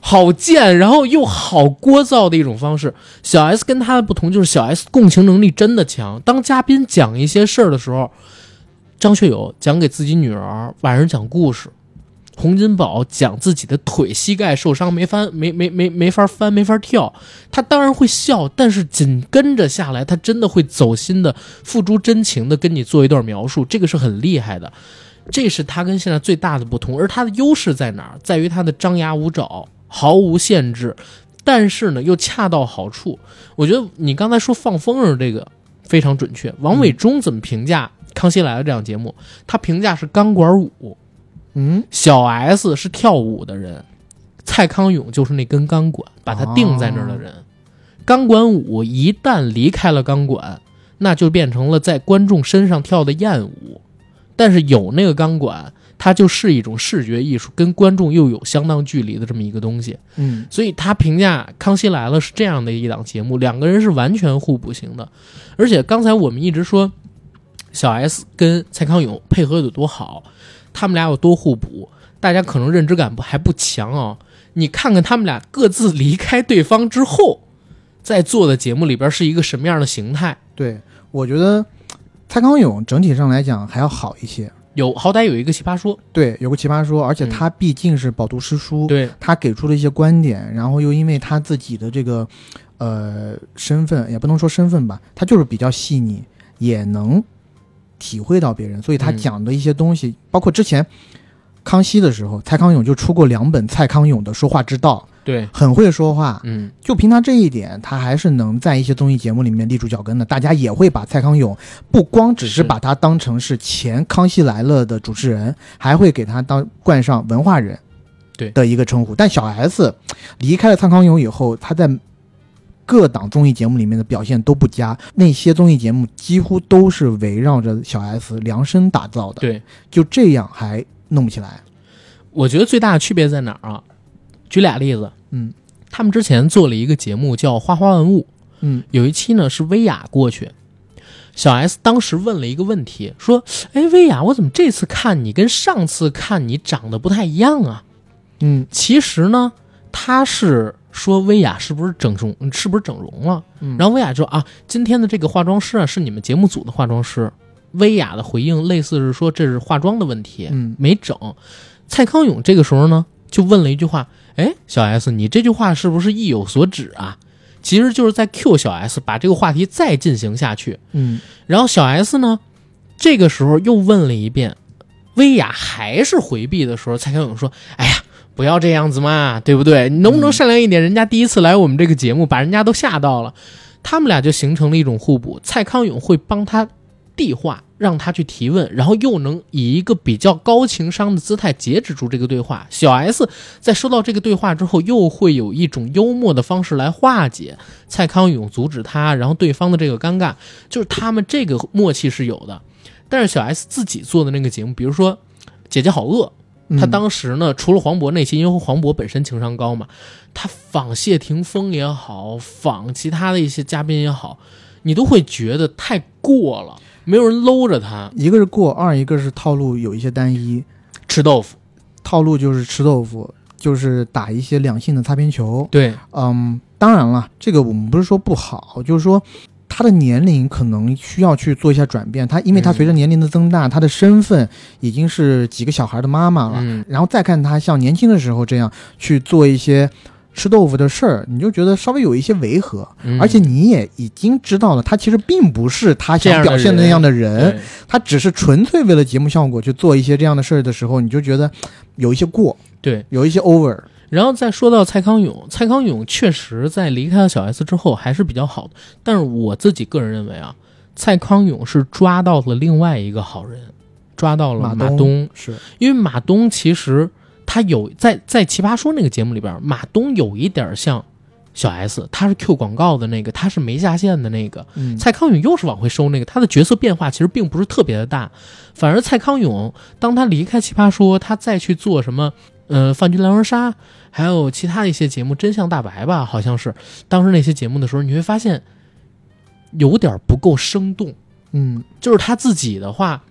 好贱，然后又好聒噪的一种方式。小 S 跟他的不同就是小 S 共情能力真的强。当嘉宾讲一些事儿的时候，张学友讲给自己女儿晚上讲故事。洪金宝讲自己的腿膝盖受伤没翻没没没没法翻没法跳，他当然会笑，但是紧跟着下来，他真的会走心的付诸真情的跟你做一段描述，这个是很厉害的，这是他跟现在最大的不同。而他的优势在哪儿？在于他的张牙舞爪，毫无限制，但是呢又恰到好处。我觉得你刚才说放风筝这个非常准确。王伟忠怎么评价《康熙来了》这档节目？他评价是钢管舞。嗯，小 S 是跳舞的人，蔡康永就是那根钢管，把他定在那儿的人。钢管舞一旦离开了钢管，那就变成了在观众身上跳的艳舞。但是有那个钢管，它就是一种视觉艺术，跟观众又有相当距离的这么一个东西。嗯，所以他评价《康熙来了》是这样的一档节目，两个人是完全互补型的。而且刚才我们一直说小 S 跟蔡康永配合有多好，他们俩有多互补，大家可能认知感不还不强啊、你看看他们俩各自离开对方之后，在做的节目里边是一个什么样的形态？对，我觉得蔡康永整体上来讲还要好一些。有好歹有一个奇葩说，对，有个奇葩说，而且嗯。他毕竟是饱读诗书，对，他给出了一些观点，然后又因为他自己的这个呃身份，也不能说身份吧，他就是比较细腻，也能体会到别人，所以他嗯。讲的一些东西，包括之前康熙的时候，蔡康永就出过两本蔡康永的说话之道，对，很会说话。嗯，就凭他这一点，他还是能在一些综艺节目里面立住脚跟的。大家也会把蔡康永不光只是是把他当成是前《康熙来了》的主持人，还会给他当冠上文化人对的一个称呼。但小 S 离开了蔡康永以后，他在各档综艺节目里面的表现都不佳，那些综艺节目几乎都是围绕着小 S 量身打造的。对，就这样还弄不起来。我觉得最大的区别在哪儿啊？举俩例子，嗯他们之前做了一个节目叫《花花万物》，嗯有一期呢是薇娅过去，小 S 当时问了一个问题，说：“哎，薇娅，我怎么这次看你跟上次看你长得不太一样啊嗯？”其实呢，他是说薇娅是不是整容，是不是整容了？嗯，然后薇娅说：“啊，今天的这个化妆师啊是你们节目组的化妆师。”薇娅的回应类似是说这是化妆的问题，嗯没整。蔡康永这个时候呢就问了一句话：“哎，小 S，你这句话是不是意有所指啊？”其实就是在 Q 小 S 把这个话题再进行下去。嗯然后小 S 呢，这个时候又问了一遍，薇娅还是回避的时候，蔡康永说：“哎呀，不要这样子嘛，对不对？你能不能善良一点？人家第一次来我们这个节目，把人家都吓到了。”他们俩就形成了一种互补。蔡康永会帮他递话，让他去提问，然后又能以一个比较高情商的姿态截止住这个对话。小 S 在收到这个对话之后，又会有一种幽默的方式来化解蔡康永阻止他，然后对方的这个尴尬，就是他们这个默契是有的。但是小 S 自己做的那个节目，比如说《姐姐好饿》，他当时呢，除了黄渤那期，因为黄渤本身情商高嘛，他仿谢霆锋也好，仿其他的一些嘉宾也好，你都会觉得太过了，没有人搂着他一个是过，二一个是套路有一些单一，吃豆腐。套路就是吃豆腐，就是打一些两性的擦边球。对，嗯，当然了，这个我们不是说不好，就是说他的年龄可能需要去做一下转变。他因为他嗯随着年龄的增大，他的身份已经是几个小孩的妈妈了，嗯，然后再看他像年轻的时候这样去做一些吃豆腐的事儿，你就觉得稍微有一些违和。嗯而且你也已经知道了，他其实并不是他想表现的那样的人，对他只是纯粹为了节目效果去做一些这样的事儿的时候，你就觉得有一些过，对。有一些 over。然后再说到蔡康永，蔡康永确实在离开了小 S 之后还是比较好的，但是我自己个人认为啊，蔡康永是抓到了另外一个好人，抓到了马马东是因为马东其实他有在在《奇葩说》那个节目里边，马东有一点像小 S，他是 Q 广告的那个，他是没下线的那个。嗯，蔡康永又是往回收那个，他的角色变化其实并不是特别的大，反而蔡康永当他离开《奇葩说》，他再去做什么，呃，饭局狼人杀，还有其他的一些节目，真相大白吧，好像是当时那些节目的时候，你会发现有点不够生动。嗯就是他自己的话，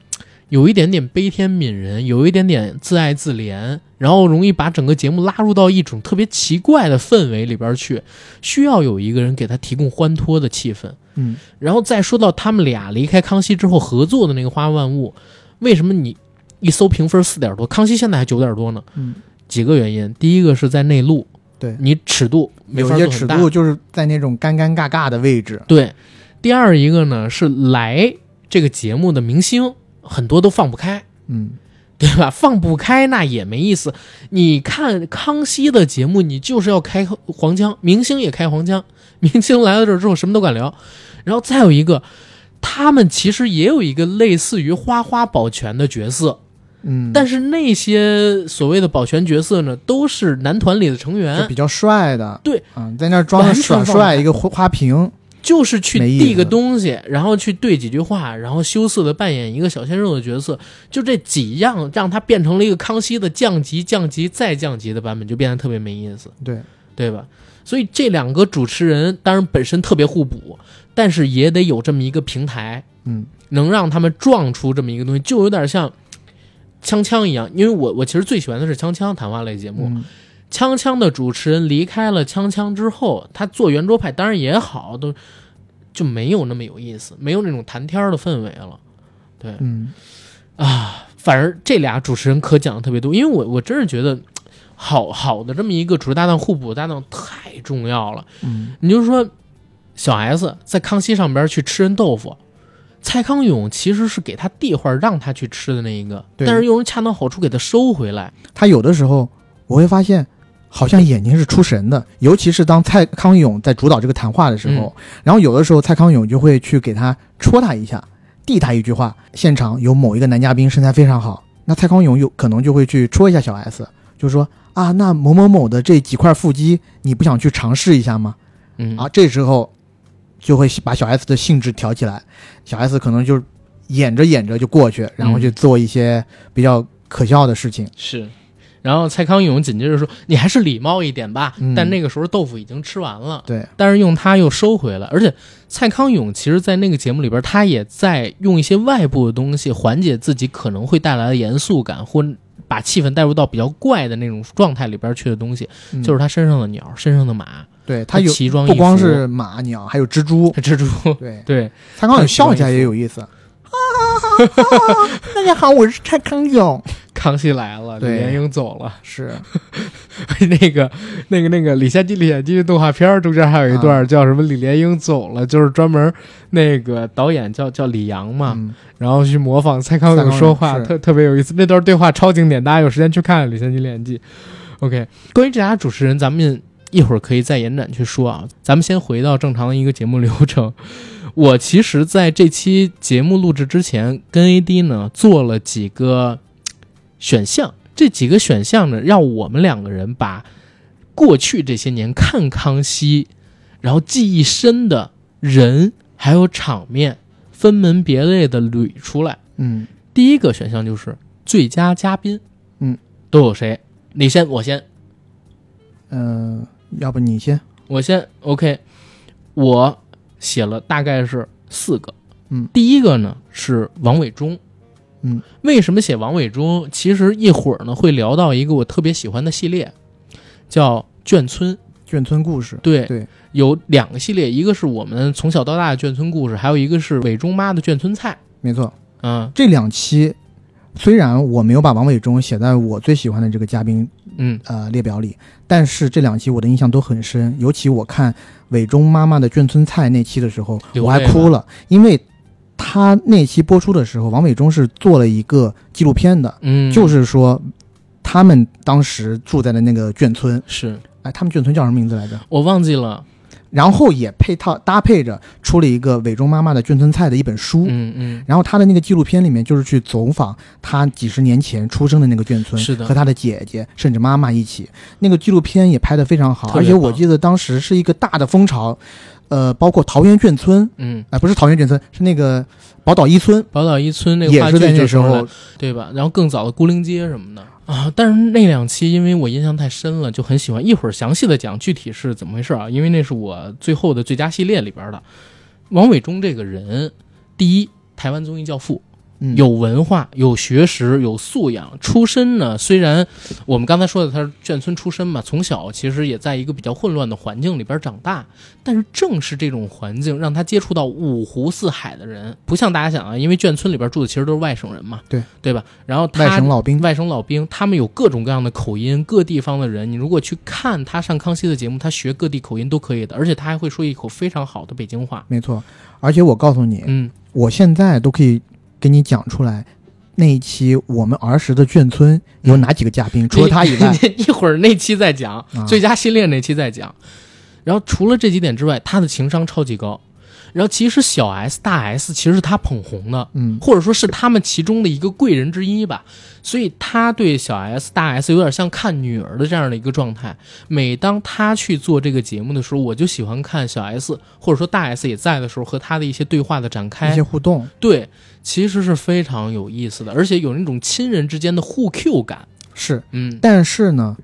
有一点点悲天悯人，有一点点自爱自怜，然后容易把整个节目拉入到一种特别奇怪的氛围里边去，需要有一个人给他提供欢脱的气氛。嗯。然后再说到他们俩离开康熙之后合作的那个《花万物》，为什么你一搜评分四点多，康熙现在还九点多呢？嗯，几个原因，第一个是在内陆，对，你尺度没有些尺度就是在那种尴尴尬尬的位置。对，第二一个呢是来这个节目的明星很多都放不开，嗯对吧？放不开那也没意思。你看康熙的节目，你就是要开黄腔，明星也开黄腔，明星来到这儿之后什么都敢聊。然后再有一个，他们其实也有一个类似于花花保全的角色，嗯，但是那些所谓的保全角色呢，都是男团里的成就员比，较帅的。对，嗯，在那儿装着完全耍帅，一个花花瓶。就是去递个东西，然后去对几句话，然后羞涩的扮演一个小鲜肉的角色，就这几样让他变成了一个康熙的降级、降级再降级的版本，就变得特别没意思，对，对吧？所以这两个主持人当然本身特别互补，但是也得有这么一个平台，嗯。能让他们撞出这么一个东西，就有点像锵锵一样。因为我我其实最喜欢的是锵锵谈话类节目，嗯锵锵的主持人离开了锵锵之后，他做圆桌派当然也好，都就没有那么有意思，没有那种谈天儿的氛围了。对嗯啊，反而这俩主持人可讲的特别多，因为我我真是觉得好好的这么一个主持搭档互补搭档太重要了。嗯你就说小 S 在康熙上边去吃人豆腐，蔡康永其实是给他递话让他去吃的那一个，但是又人恰到好处给他收回来。他有的时候我会发现，好像眼睛是出神的，尤其是当蔡康永在主导这个谈话的时候，然后有的时候蔡康永就会去给他戳他一下，递他一句话。现场有某一个男嘉宾身材非常好，那蔡康永有可能就会去戳一下小 S，就说啊，那某某某的这几块腹肌，你不想去尝试一下吗？嗯啊，这时候就会把小 S 的兴致挑起来，小 S 可能就演着演着就过去，然后去做一些比较可笑的事情。是，然后蔡康永紧接着说：“你还是礼貌一点吧。嗯但那个时候豆腐已经吃完了，对，但是用他又收回了。而且蔡康永其实，在那个节目里边，他也在用一些外部的东西缓解自己可能会带来的严肃感，或把气氛带入到比较怪的那种状态里边去的东西，嗯就是他身上的鸟，身上的马，对他有奇装异不光是马鸟，还有蜘蛛。蜘蛛，对，对，蔡康永笑起来也有意思。啊大家好，我是蔡康永。康熙来了，李莲英走了。”是，那个、那个、那个《李夏姬历险记》的动画片中间还有一段叫什么“李莲英走了”，就是专门那个导演叫叫李阳嘛，然后去模仿蔡康永说话，特特别有意思。那段对话超经典，大家有时间去看《李夏姬历险记》。OK，关于这俩主持人，咱们一会儿可以再延展去说啊。咱们先回到正常的一个节目流程。我其实在这期节目录制之前，跟 AD 呢做了几个选项，这几个选项呢，让我们两个人把过去这些年看康熙，然后记忆深的人还有场面，分门别类的捋出来。嗯，第一个选项就是最佳嘉宾，嗯，都有谁？你先，我先，呃，要不你先？我先。OK，我写了大概是四个，嗯，第一个呢是王伟忠。嗯，为什么写王伟忠？其实一会儿呢会聊到一个我特别喜欢的系列，叫眷村。眷村故事，对对，有两个系列，一个是我们从小到大的眷村故事，还有一个是伟忠妈的眷村菜。没错。嗯这两期虽然我没有把王伟忠写在我最喜欢的这个嘉宾嗯呃列表里，但是这两期我的印象都很深。尤其我看伟忠妈妈的眷村菜那期的时候，我还哭了，因为他那期播出的时候，王伟忠是做了一个纪录片的，嗯，就是说他们当时住在的那个眷村，是哎，他们眷村叫什么名字来着？我忘记了。然后也配套搭配着出了一个伪装妈妈的眷村菜的一本书。嗯嗯，然后他的那个纪录片里面，就是去走访他几十年前出生的那个眷村，是的和他的姐姐甚至妈妈一起。那个纪录片也拍得非常好，而且我记得当时是一个大的风潮，呃，包括桃园眷村，嗯，哎、不是桃园眷村，是那个宝岛一村，宝岛一村那个话也是在那时候，对吧？然后更早的孤零街什么的啊，但是那两期因为我印象太深了，就很喜欢。一会儿详细的讲具体是怎么回事啊，因为那是我最后的最佳系列里边的。王伟忠这个人，第一，台湾综艺教父，嗯，有文化、有学识、有素养。出身呢，虽然我们刚才说的他是眷村出身嘛，从小其实也在一个比较混乱的环境里边长大，但是正是这种环境让他接触到五湖四海的人，不像大家想啊，因为眷村里边住的其实都是外省人嘛，对对吧？然后他外省老兵，外省老兵，他们有各种各样的口音，各地方的人。你如果去看他上康熙的节目，他学各地口音都可以的，而且他还会说一口非常好的北京话。没错。而且我告诉你，嗯，我现在都可以跟你讲出来。那一期我们儿时的眷村有哪几个嘉宾？除了他以外，一会儿那期再讲，啊最佳新恋那期再讲。然后除了这几点之外，他的情商超级高。然后其实小 S、大 S 其实是他捧红的，嗯，或者说是他们其中的一个贵人之一吧。所以他对小 S、大 S 有点像看女儿的这样的一个状态。每当他去做这个节目的时候，我就喜欢看小 S 或者说大 S 也在的时候和他的一些对话的展开一些。互动对，其实是非常有意思的，而且有那种亲人之间的互 Q 感。是，嗯。但是呢，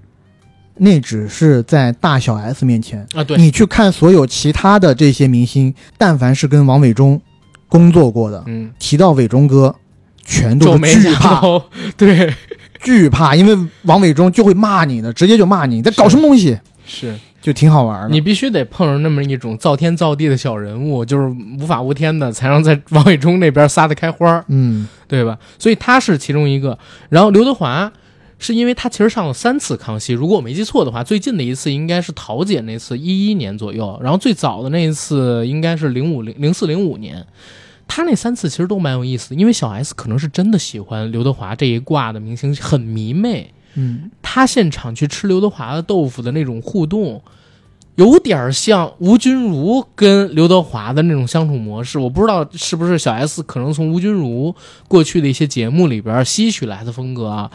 那只是在大小 S 面前。啊，对，你去看所有其他的这些明星，但凡是跟王伟忠工作过的，嗯，提到伟忠哥，全都是惧怕，对，惧怕，因为王伟忠就会骂你的，直接就骂你，你在搞什么东西，是就挺好玩的。你必须得碰上那么一种造天造地的小人物，就是无法无天的，才能在王伟忠那边撒得开花儿，嗯，对吧？所以他是其中一个。然后刘德华是因为他其实上了三次康熙，如果我没记错的话，最近的一次应该是桃姐那次，一一年左右，然后最早的那一次应该是零五零零四零五年。他那三次其实都蛮有意思的，因为小 S 可能是真的喜欢刘德华这一挂的明星，很迷妹。嗯，他现场去吃刘德华的豆腐的那种互动，有点像吴君如跟刘德华的那种相处模式。我不知道是不是小 S 可能从吴君如过去的一些节目里边吸取来的风格啊，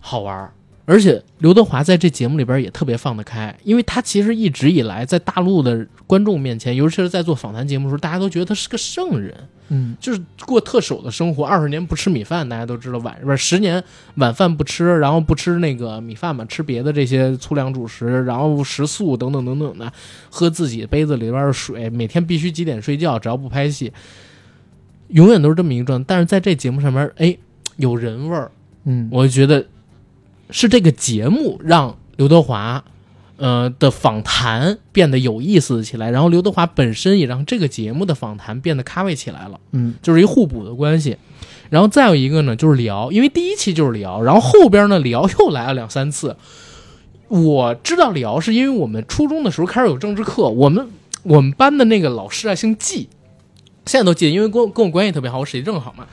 好玩。而且刘德华在这节目里边也特别放得开，因为他其实一直以来在大陆的观众面前，尤其是在做访谈节目的时候，大家都觉得他是个圣人。嗯，就是过特守的生活，二十年不吃米饭，大家都知道晚不是十年晚饭不吃，然后不吃那个米饭嘛，吃别的这些粗粮主食，然后食素等等等等的，喝自己杯子里边的水，每天必须几点睡觉，只要不拍戏，永远都是这么一个状态。但是在这节目上面，哎，有人味儿，嗯，我就觉得是这个节目让刘德华。呃的访谈变得有意思起来，然后刘德华本身也让这个节目的访谈变得咖位起来了。嗯，就是一互补的关系。然后再有一个呢，就是李敖，因为第一期就是李敖，然后后边呢，李敖又来了两三次。我知道李敖是因为我们初中的时候开始有政治课，我们我们班的那个老师啊姓季，现在都记得，因为跟我跟我关系特别好，我史记正好嘛。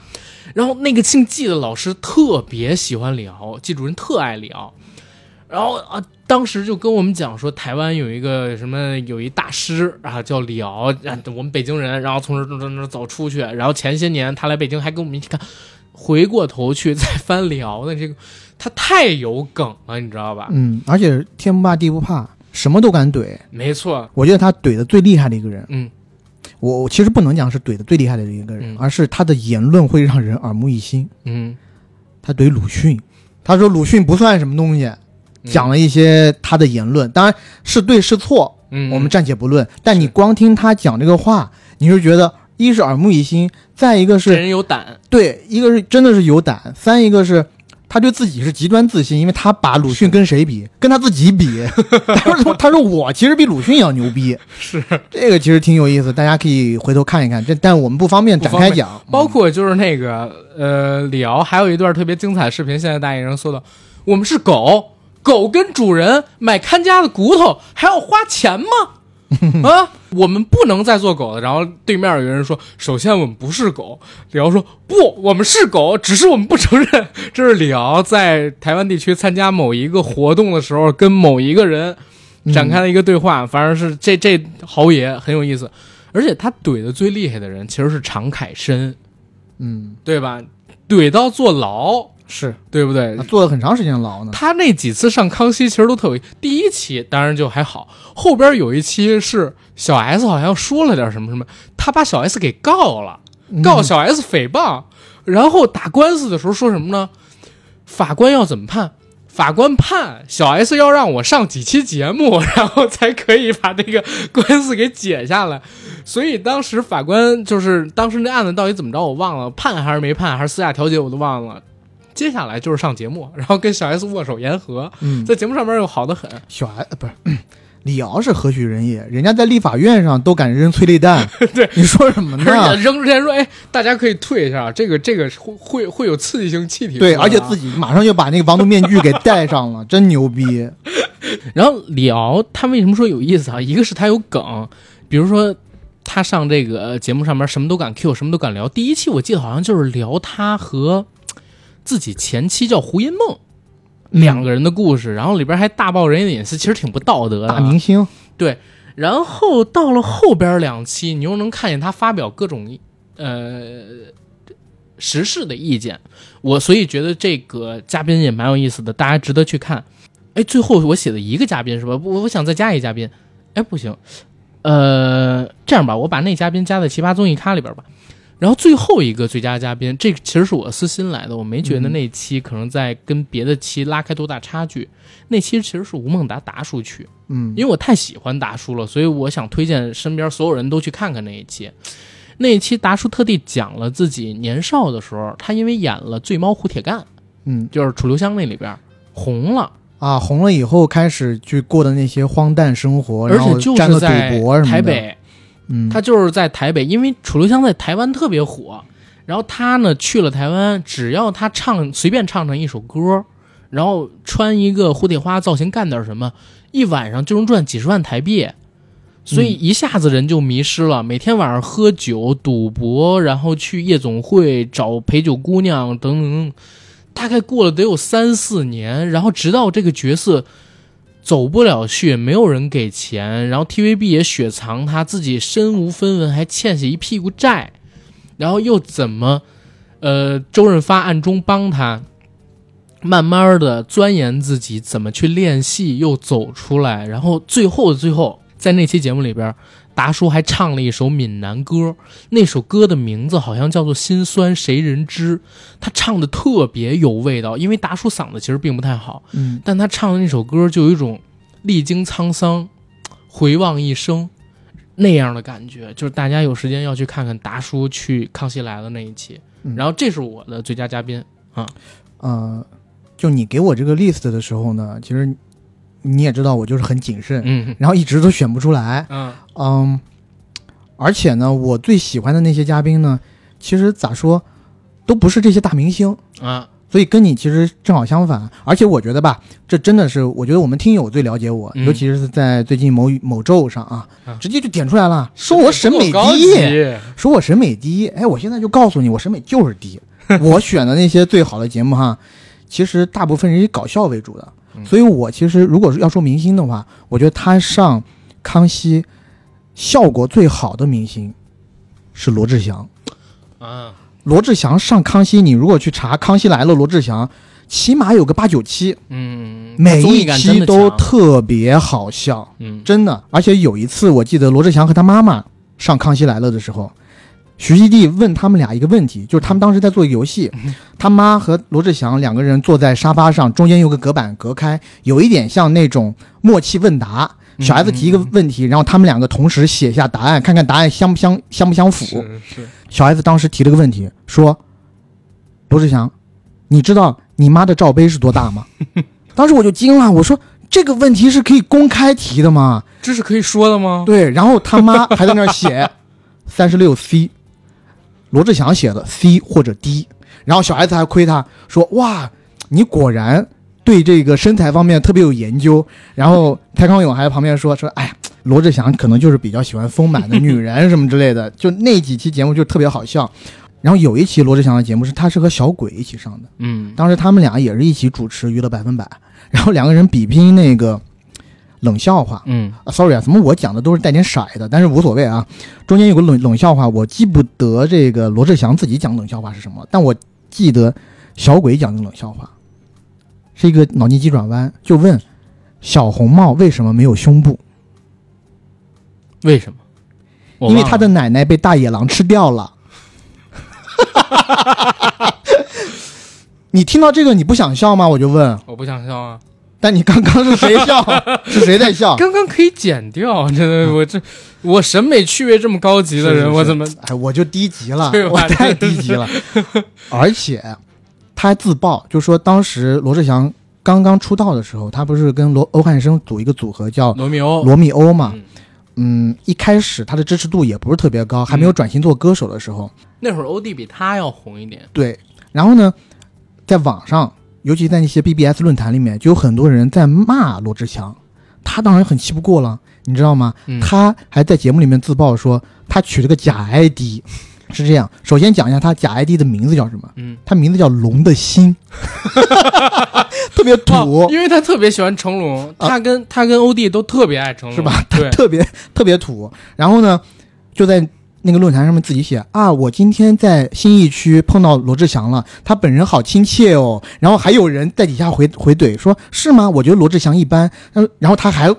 然后那个姓季的老师特别喜欢李敖，季主任特爱李敖。然后啊，当时就跟我们讲说，台湾有一个什么有一大师啊，叫李敖，啊，我们北京人，然后从这这这这走出去，然后前些年他来北京还跟我们一起看，回过头去再翻李敖的这个，他太有梗了，你知道吧？嗯，而且天不怕地不怕，什么都敢怼。没错，我觉得他怼的最厉害的一个人，嗯，我我其实不能讲是怼的最厉害的一个人，嗯。而是他的言论会让人耳目一新。嗯，他怼鲁迅，他说鲁迅不算什么东西，嗯。讲了一些他的言论，当然是对是错，嗯，我们暂且不论。但你光听他讲这个话，你就觉得一是耳目一新，再一个是人有胆，对，一个是真的是有胆，三一个是他对自己是极端自信，因为他把鲁迅跟谁比？跟他自己比。他说他说我其实比鲁迅要牛逼，是这个其实挺有意思，大家可以回头看一看。这但我们不方便展开讲，包括就是那个呃李敖，还有一段特别精彩的视频，现在大家也能搜到。我们是狗，狗跟主人买看家的骨头还要花钱吗？啊，我们不能再做狗了。然后对面有人说：“首先我们不是狗。”李敖说：“不，我们是狗，只是我们不承认。”这是李敖在台湾地区参加某一个活动的时候，跟某一个人展开了一个对话。反正是这这豪爷很有意思，而且他怼的最厉害的人其实是常凯申，嗯，对吧？怼到坐牢，是对不对他？坐了很长时间牢呢。他那几次上康熙其实都特有，第一期当然就还好，后边有一期是小 S 好像说了点什么什么，他把小 S 给告了，告小 S 诽谤，然后打官司的时候说什么呢？法官要怎么判？法官判小 S 要让我上几期节目，然后才可以把这个官司给解下来。所以当时法官就是当时那案子到底怎么着我忘了，判还是没判，还是私下调解我都忘了。接下来就是上节目，然后跟小 S 握手言和，嗯，在节目上面又好的很。小 S 呃不是李敖是何许人也？人家在立法院上都敢扔催泪弹，对，你说什么呢？扔之前说，哎，大家可以退一下，这个这个会会会有刺激性气体对，啊。而且自己马上就把那个防毒面具给戴上了，真牛逼。然后李敖他为什么说有意思啊？一个是他有梗，比如说他上这个节目上面什么都敢 Q，什么都敢聊。第一期我记得好像就是聊他和自己前妻叫胡因梦两个人的故事，然后里边还大爆人家的隐私，其实挺不道德的啊。大明星对，然后到了后边两期，你又能看见他发表各种呃时事的意见。我所以觉得这个嘉宾也蛮有意思的，大家值得去看。哎，最后我写的一个嘉宾是吧？我我想再加一嘉宾。哎，不行，呃，这样吧，我把那嘉宾加在奇葩综艺咖里边吧。然后最后一个最佳嘉宾，这个其实是我私心来的，我没觉得那期可能在跟别的期拉开多大差距。那期其实是吴孟达达叔去，嗯，因为我太喜欢达叔了，所以我想推荐身边所有人都去看看那一期。那一期达叔特地讲了自己年少的时候，他因为演了《醉猫胡铁干》，嗯就是楚留香那里边红了，啊，红了以后开始去过的那些荒诞生活，而且就是在。台，北，嗯，他就是在台北，因为楚留香在台湾特别火，然后他呢去了台湾，只要他唱随便唱唱一首歌，然后穿一个蝴蝶花造型干点什么，一晚上就能赚几十万台币，所以一下子人就迷失了，每天晚上喝酒赌博，然后去夜总会找陪酒姑娘等等，大概过了得有三四年，然后直到这个角色。走不了去，没有人给钱，然后 TVB 也雪藏他自己身无分文，还欠下一屁股债，然后又怎么，呃，周润发暗中帮他，慢慢的钻研自己怎么去练戏，又走出来，然后最后的最后，在那期节目里边，达叔还唱了一首闽南歌，那首歌的名字好像叫做《心酸谁人知》，他唱的特别有味道，因为达叔嗓子其实并不太好。嗯，但他唱的那首歌就有一种历经沧桑、回望一生那样的感觉，就是大家有时间要去看看达叔去《康熙来了》那一期。嗯然后这是我的最佳嘉宾，呃，就你给我这个 list 的时候呢，其实你也知道我就是很谨慎，嗯然后一直都选不出来。嗯嗯，而且呢，我最喜欢的那些嘉宾呢，其实咋说，都不是这些大明星。啊，所以跟你其实正好相反，而且我觉得吧，这真的是我觉得我们听友最了解我，嗯尤其是在最近某某咒上啊，啊直接就点出来了，说我审美低，说我审美低。哎，我现在就告诉你，我审美就是低。我选的那些最好的节目哈，其实大部分是以搞笑为主的，嗯所以我其实如果是要说明星的话，我觉得他上康熙效果最好的明星是罗志祥。啊，罗志祥上康熙，你如果去查《康熙来了》，罗志祥起码有个八九期，嗯，每一期都特别好笑，嗯真的。而且有一次，我记得罗志祥和他妈妈上《康熙来了》的时候，徐熙娣问他们俩一个问题，就是他们当时在做游戏，他妈和罗志祥两个人坐在沙发上，中间有个隔板隔开，有一点像那种默契问答。小孩子提一个问题，然后他们两个同时写下答案，看看答案相不相相不相符。是是，小孩子当时提了个问题，说：“罗志祥，你知道你妈的罩杯是多大吗？” 当时我就惊了，我说：“这个问题是可以公开提的吗这是可以说的吗？”？对，然后他妈还在那儿写三十六 C，罗志祥写的 C 或者 D，然后小孩子还亏他说：“哇，你果然对这个身材方面特别有研究。”然后蔡康永还在旁边说：“说哎呀，罗志祥可能就是比较喜欢丰满的女人什么之类的。”就那几期节目就特别好笑。然后有一期罗志祥的节目是他是和小鬼一起上的，嗯，当时他们俩也是一起主持《娱乐百分百》，然后两个人比拼那个冷笑话。嗯啊，sorry 啊，怎么我讲的都是带点色的，但是无所谓啊。中间有个冷冷笑话，我记不得这个罗志祥自己讲冷笑话是什么，但我记得小鬼讲的冷笑话是一个脑筋急转弯，就问小红帽为什么没有胸部？为什么？因为他的奶奶被大野狼吃掉了。你听到这个你不想笑吗？我就问。我不想笑啊，但你刚刚是谁笑？是谁在笑？刚刚可以剪掉，真的，我这我审美趣味这么高级的人，是是是我怎么哎，我就低级了对，我太低级了。而且他还自曝，就说当时罗志祥刚刚出道的时候，他不是跟罗欧汉声组一个组合叫罗密欧？罗密欧嘛嗯？嗯，一开始他的支持度也不是特别高，还没有转型做歌手的时候。那会儿欧弟比他要红一点，对，然后呢，在网上，尤其在那些 BBS 论坛里面，就有很多人在骂罗志祥，他当然很气不过了，你知道吗？嗯。他还在节目里面自曝说，他取了个假 ID，是这样。首先讲一下他假 ID 的名字叫什么，嗯，他名字叫龙的心，特别土，哦因为他特别喜欢成龙，他跟他跟欧弟都特别爱成龙，是吧？对，特别特别土。然后呢，就在那个论坛上面自己写啊，我今天在新义区碰到罗志祥了，他本人好亲切哦。然后还有人在底下回回怼说，是吗？我觉得罗志祥一般。然后他还。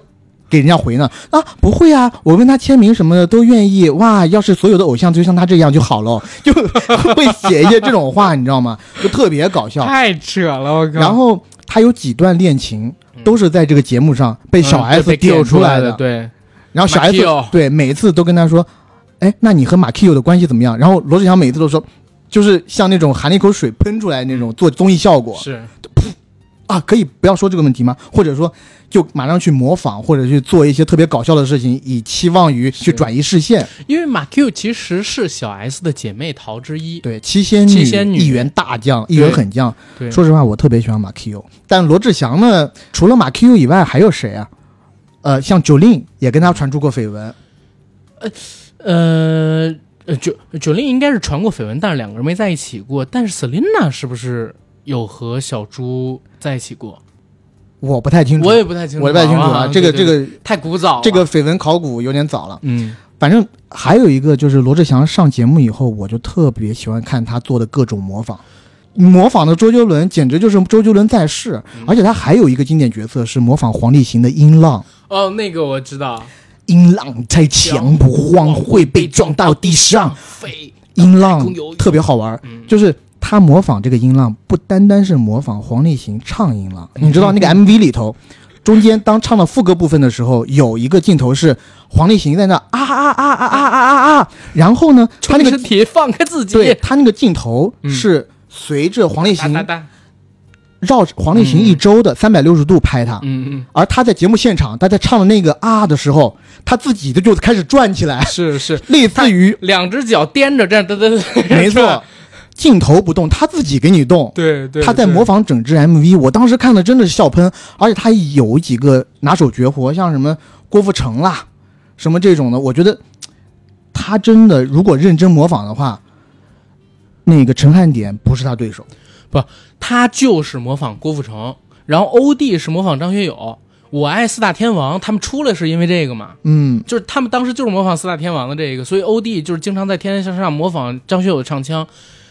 给人家回呢啊，不会啊，我问他签名什么的都愿意哇。要是所有的偶像就像他这样就好了，就 会写一些这种话，你知道吗？就特别搞笑。太扯了，我靠！然后他有几段恋情都是在这个节目上被小嗯 S 被点出来的，对，然后小 S 对每一次都跟他说：“哎，那你和马 Q 的关系怎么样？”然后罗志祥每一次都说，就是像那种含了一口水喷出来那种做综艺效果是啊，可以不要说这个问题吗？或者说就马上去模仿，或者去做一些特别搞笑的事情，以期望于去转移视线。因为马 Q 其实是小 S 的姐妹淘之一，对，七仙女七仙女一员大将，一员狠将。对，说实话，我特别喜欢马 Q，但罗志祥呢，除了马 Q 以外，还有谁啊？呃，像九令也跟他传出过绯闻。呃呃，九九令应该是传过绯闻，但是两个人没在一起过。但是 Selina 是不是有和小猪在一起过？我不太清楚，我也不太清楚，我也不太清楚啊。这个这个个太古早了，这个绯闻考古有点早了。嗯反正还有一个就是罗志祥上节目以后，我就特别喜欢看他做的各种模仿，模仿的周杰伦简直就是周杰伦在世。嗯而且他还有一个经典角色是模仿黄立行的音浪，哦，那个我知道，音浪太强不晃会被撞到地上。飞音浪特别好玩，嗯。就是他模仿这个音浪，不单单是模仿黄立行唱音浪，嗯。你知道那个 MV 里头，中间当唱到副歌部分的时候，有一个镜头是黄立行在那啊啊啊啊啊啊啊啊，然后呢，他那个冲身体放开自己，对他那个镜头嗯是随着黄立行哒哒哒，绕着黄立行一周的三百六十度拍他，嗯嗯，而他在节目现场，他在唱的那个啊的时候，他自己的就开始转起来，是是，类似于两只脚颠着这样，哒哒哒，没错，镜头不动，他自己给你动。对对，他在模，仿整支 MV，我当时看的真的是笑喷，而且他有几个拿手绝活，像什么郭富城啦，什么这种的，我觉得他真的如果认真模仿的话，那个陈汉典不是他对手。他就是模仿郭富城，然后欧弟是模仿张学友，我爱四大天王，他们出来是因为这个嘛，嗯，就是他们当时就是模仿四大天王的这个，所以欧弟就是经常在《天天向上》模仿张学友唱腔，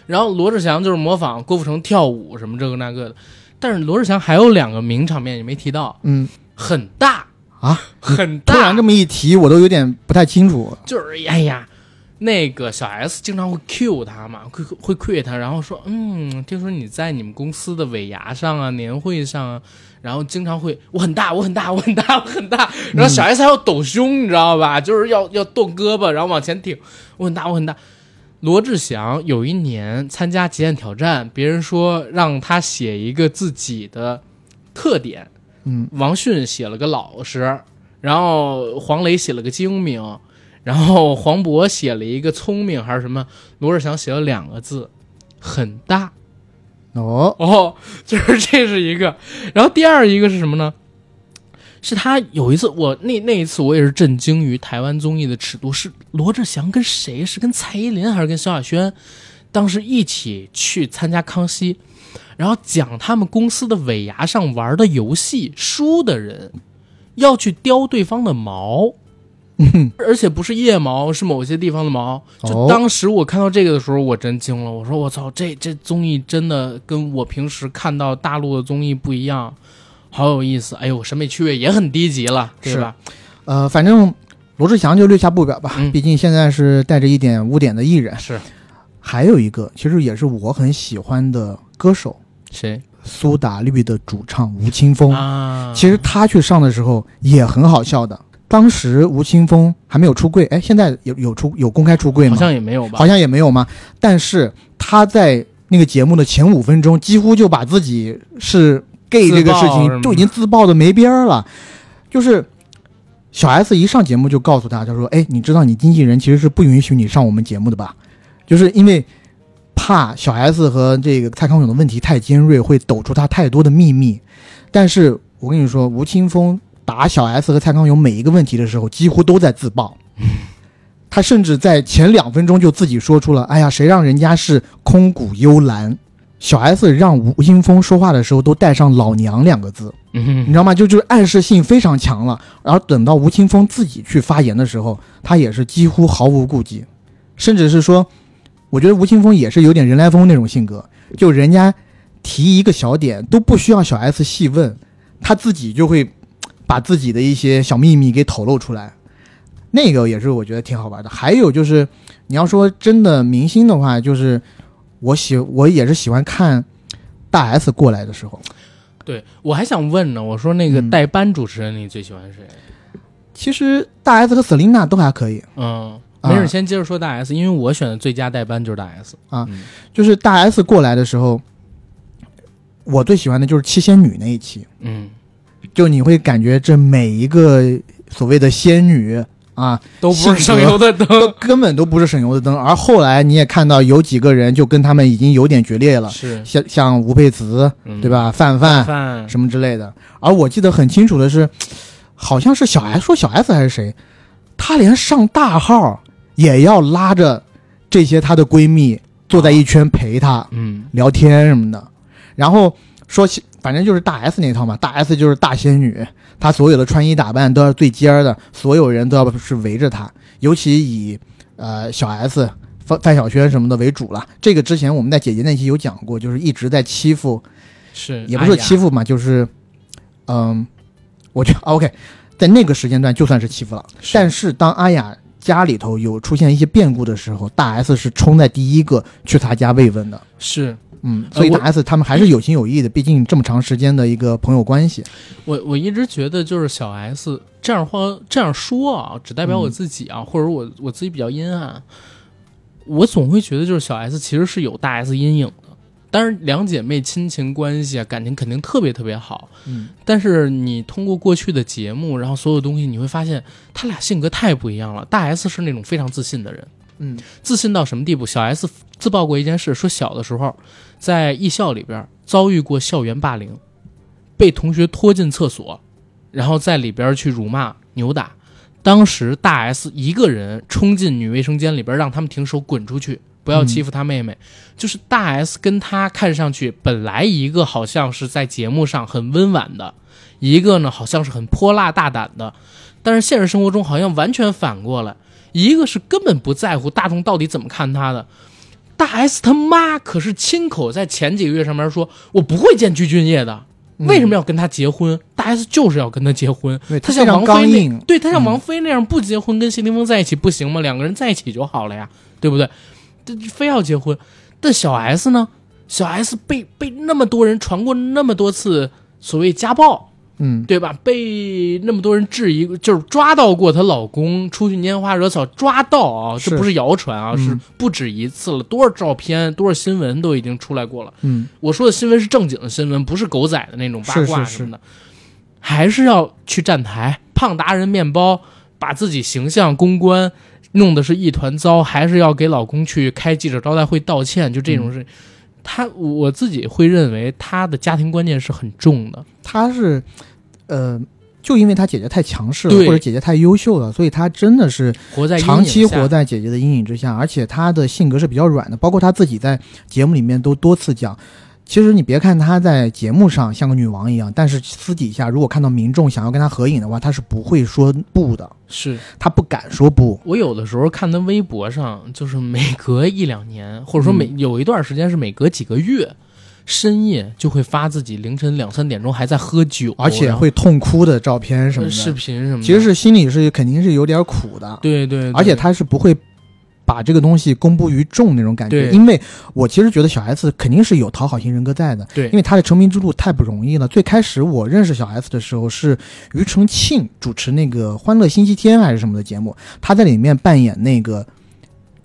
然后罗志祥就是模仿郭富城跳舞什么这个那个的，但是罗志祥还有两个名场面你没提到，嗯。很大。啊，很大，突然这么一提，我都有点不太清楚。就是哎呀，那个小 S 经常会 Q 他嘛，会会 Q 他，然后说，嗯，听说你在你们公司的尾牙上啊、年会上啊，然后经常会我很大，我很大，我很大，我很大，然后小 S 还要抖胸，你知道吧？就是要要动胳膊，然后往前挺，我很大，我很大。罗志祥有一年参加极限挑战，别人说让他写一个自己的特点，嗯，王迅写了个老实，然后黄磊写了个精明，然后黄渤写了一个聪明还是什么，罗志祥写了两个字，很大哦，哦，就是 这是一个，然后第二一个是什么呢？是他有一次，我那那一次我也是震惊于台湾综艺的尺度，是罗志祥跟谁？是跟蔡依林还是跟萧亚轩？当时一起去参加康熙，然后讲他们公司的尾牙上玩的游戏，输的人要去叼对方的毛，而且不是腋毛，是某些地方的毛。就哦当时我看到这个的时候，我真惊了，我说我操，这这综艺真的跟我平时看到大陆的综艺不一样。好有意思，哎呦，审美趣味也很低级了，对吧？呃，反正罗志祥就略下不表吧，嗯毕竟现在是带着一点污点的艺人。是还有一个，其实也是我很喜欢的歌手，谁苏打绿的主唱吴青峰。啊？其实他去上的时候也很好笑的。当时吴青峰还没有出柜，哎，现在有有出有公开出柜吗？好像也没有吧？好像也没有吗？但是他在那个节目的前五分钟，几乎就把自己是 gay 这个事情就已经自爆的没边儿了。就是小 S 一上节目就告诉他，他说：“哎，你知道你经纪人其实是不允许你上我们节目的吧？就是因为怕小 S 和这个蔡康永的问题太尖锐，会抖出他太多的秘密。但是我跟你说，吴青峰打小 S 和蔡康永每一个问题的时候，几乎都在自爆。他甚至在前两分钟就自己说出了：“哎呀，谁让人家是空谷幽兰？”小 S 让吴青峰说话的时候都带上“老娘”两个字，你知道吗？就就是暗示性非常强了。然后等到吴青峰自己去发言的时候，他也是几乎毫无顾忌，甚至是说，我觉得吴青峰也是有点人来疯那种性格，就人家提一个小点都不需要小 S 细问，他自己就会把自己的一些小秘密给透露出来。那个也是我觉得挺好玩的。还有就是，你要说真的明星的话，就是我喜我也是喜欢看大 S 过来的时候。对我还想问呢，我说那个嗯代班主持人你最喜欢谁？其实大 S 和 Selina 都还可以，嗯，啊没事，先接着说大 S，因为我选的最佳代班就是大 S 啊嗯就是大 S 过来的时候，我最喜欢的就是七仙女那一期，嗯，就你会感觉这每一个所谓的仙女啊，都不是省油的灯。都根本都不是省油的灯。而后来你也看到有几个人就跟他们已经有点决裂了，是，像像吴佩慈嗯对？吧，范范饭什么之类的。而我记得很清楚的是，好像是小 S 说小 S 还是谁，她连上大号也要拉着这些她的闺蜜坐在一圈陪她。嗯聊天什么的，然后说起，反正就是大 S 那套嘛，大 S 就是大仙女，她所有的穿衣打扮都要最尖儿的，所有人都要是围着她，尤其以呃小 S 范范晓萱什么的为主了。这个之前我们在姐姐那期有讲过，就是一直在欺负，是，也不是欺负，负嘛，就是嗯，我觉得 OK，在那个时间段就算是欺负了，但是当阿雅。家里头有出现一些变故的时候，大 S 是冲在第一个去她家慰问的。是嗯，所以大 S 他们还是有情有义的，毕竟这么长时间的一个朋友关系。我我一直觉得就是小 S 这样话这样说啊，只代表我自己啊，或者我我自己比较阴暗。我总会觉得就是小 S 其实是有大 S 阴影的，当然两姐妹亲情关系啊，感情肯定特别特别好。嗯，但是你通过过去的节目，然后所有东西，你会发现他俩性格太不一样了。大 S 是那种非常自信的人，嗯自信到什么地步？小 S 自曝过一件事，说小的时候在艺校里边遭遇过校园霸凌，被同学拖进厕所，然后在里边去辱骂、扭打。当时大 S 一个人冲进女卫生间里边，让他们停手，滚出去，不要欺负她妹妹。就是大 S 跟她看上去本来一个好像是在节目上很温婉的，一个呢好像是很泼辣大胆的，但是现实生活中好像完全反过来，一个是根本不在乎大众到底怎么看他的。大 S 他妈可是亲口在前几个月上面说，我不会见鞠俊晔的，嗯为什么要跟他结婚？大 S 就是要跟他结婚，对他像王菲那硬，对他像嗯王菲那样不结婚跟谢霆锋在一起不行吗？两个人在一起就好了呀，对不对？这非要结婚，但小 S 呢？小 S 被被那么多人传过那么多次所谓家暴，嗯，对吧？被那么多人质疑，就是抓到过她老公出去拈花惹草，抓到啊，这不是谣传啊，嗯。是不止一次了，多少照片、多少新闻都已经出来过了。嗯，我说的新闻是正经的新闻，不是狗仔的那种八卦什么的，还是要去站台，胖达人面包，把自己形象公关弄得是一团糟，还是要给老公去开记者招待会道歉，就这种事。他我自己会认为他的家庭观念是很重的，他是，呃，就因为他姐姐太强势了，对或者姐姐太优秀了，所以他真的是活在长期活在姐姐的阴影之下，而且他的性格是比较软的，包括他自己在节目里面都多次讲。其实你别看他在节目上像个女王一样，但是私底下如果看到民众想要跟他合影的话，他是不会说不的，是他不敢说不。我有的时候看他微博上，就是每隔一两年，或者说每、嗯有一段时间是每隔几个月，深夜就会发自己凌晨两三点钟还在喝酒，而且会痛哭的照片什么视频什么的，其实是心里是肯定是有点苦的。对对对而且他是不会把这个东西公布于众那种感觉，因为我其实觉得小 S 肯定是有讨好型人格在的，对因为他的成名之路太不容易了。最开始我认识小 S 的时候是庾澄庆主持那个《欢乐星期天》还是什么的节目，他在里面扮演那个。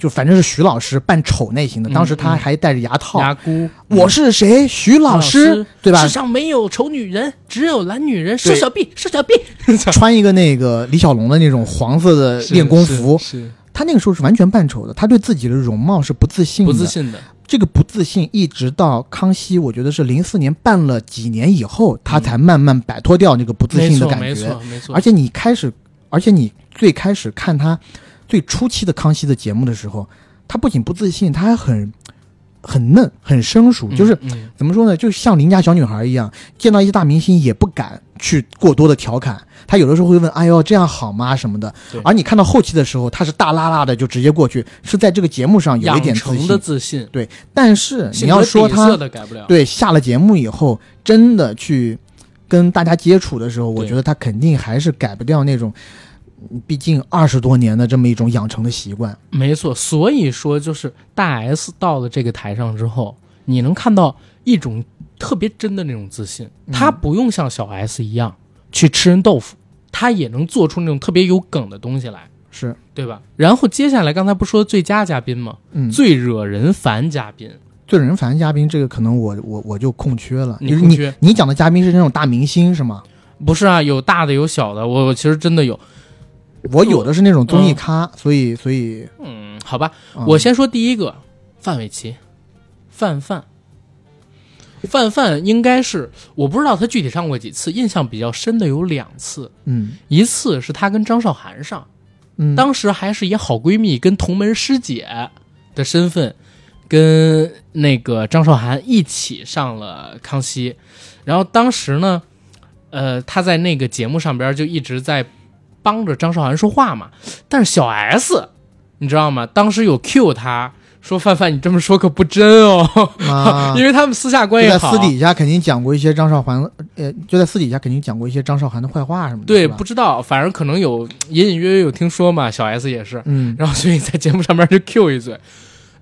就反正是徐老师扮丑类型的，嗯当时他还戴着牙套。牙箍，我是谁？徐老师，对吧世？上没有丑女人，只有懒女人。对瘦小臂，瘦小臂，穿一个那个李小龙的那种黄色的练功服，是他那个时候是完全扮丑的，他对自己的容貌是不自信的，不自信的，这个不自信一直到康熙，我觉得是零四年办了几年以后，他才慢慢摆脱掉那个不自信的感觉没觉。错没错。而且你开始，而且你最开始看他最初期的康熙的节目的时候，他不仅不自信，他还很很嫩，很生疏，嗯就是嗯怎么说呢？就像邻家小女孩一样，见到一些大明星也不敢去过多的调侃。他有的时候会问：“哎呦，这样好吗？”什么的。而你看到后期的时候，他是大拉拉的就直接过去，是在这个节目上有一点成的。自信，对，但是你要说他。对下了节目以后，真的去跟大家接触的时候，我觉得他肯定还是改不掉那种，嗯毕竟二十多年的这么一种养成的习惯。没错，所以说就是大 S 到了这个台上之后，你能看到一种特别真的那种自信。嗯她不用像小 S 一样去吃人豆腐，她也能做出那种特别有梗的东西来，是，对吧？然后接下来刚才不说最佳嘉宾吗？嗯，最惹人烦嘉宾，最惹人烦嘉宾，这个可能我我我就空缺了。你你空缺你讲的嘉宾是那种大明星是吗？不是啊，有大的有小的，我我其实真的有。我有的是那种综艺咖，所以所以、嗯，好吧，嗯。我先说第一个，范玮琪，范范，范范应该是我不知道他具体上过几次，印象比较深的有两次，嗯。一次是他跟张韶涵上，嗯，当时还是以好闺蜜跟同门师姐的身份，跟那个张韶涵一起上了康熙，然后当时呢，呃，他在那个节目上边就一直在帮着张韶涵说话嘛，但是小 S，你知道吗？当时有 Q 他说范范，你这么说可不真哦，啊 因为他们私下关就在系好，私底下肯定讲过一些张韶涵，呃，就在私底下肯定讲过一些张韶涵的坏话什么的。对，不知道，反正可能有隐隐约约有听说嘛，小 S 也是，嗯然后所以在节目上面就 Q 一嘴。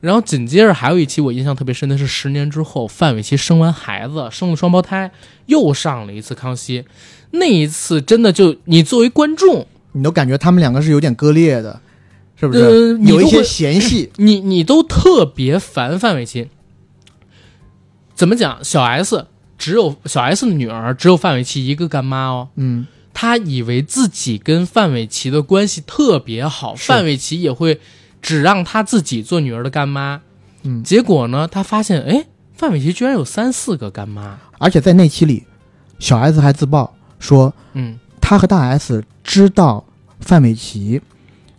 然后紧接着还有一期我印象特别深的是十年之后，范玮琪生完孩子，生了双胞胎，又上了一次康熙。那一次真的就你作为观众，你都感觉他们两个是有点割裂的，是不是？呃有一些嫌隙。你你都特别烦范玮琪。怎么讲？小 S 只有小 S 的女儿只有范玮琪一个干妈哦，嗯，她以为自己跟范玮琪的关系特别好，范玮琪也会只让她自己做女儿的干妈。嗯结果呢，她发现，哎，范玮琪居然有三四个干妈。而且在那期里，小 S 还自曝说，嗯，他和大 S 知道范玮琪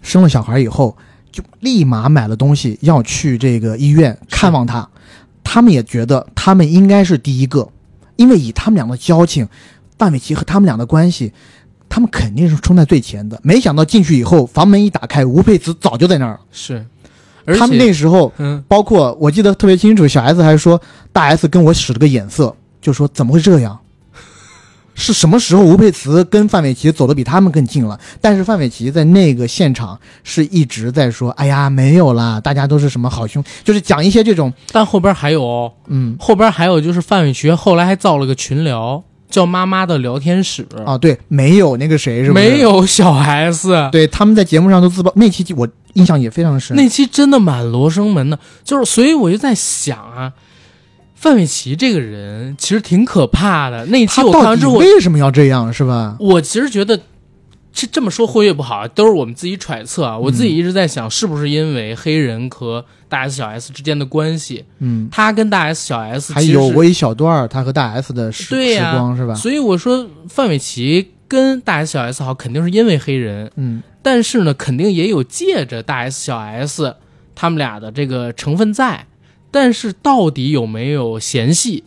生了小孩以后，就立马买了东西要去这个医院看望他。他们也觉得他们应该是第一个，因为以他们俩的交情，范玮琪和他们俩的关系，他们肯定是冲在最前的。没想到进去以后，房门一打开，吴佩慈早就在那儿了。是，他们那时候嗯，包括我记得特别清楚，小 S 还说大 S 跟我使了个眼色，就说怎么会这样？是什么时候吴佩慈跟范玮琪走得比他们更近了？但是范玮琪在那个现场是一直在说：“哎呀，没有啦，大家都是什么好兄，就是讲一些这种，但后边还有哦，嗯，后边还有就是范玮琪后来还造了个群聊，叫妈妈的聊天室，啊，对，没有那个谁是不是？没，有小 S，对，他们在节目上都自曝，那期我印象也非常深。那期真的蛮罗生门的，就是所以我就在想啊，范玮琪这个人其实挺可怕的。那一期他我看完之后，为什么要这样，是吧？我其实觉得这这么说会越不好，都是我们自己揣测啊。我自己一直在想，是不是因为黑人和大 S 小 S 之间的关系，嗯，他跟大 S 小 S 还有过一小段儿他和大 S 的时光，是吧？所以我说范玮琪跟大 S 小 S 好，肯定是因为黑人，嗯，但是呢，肯定也有借着大 S 小 S 他们俩的这个成分在。但是到底有没有嫌隙，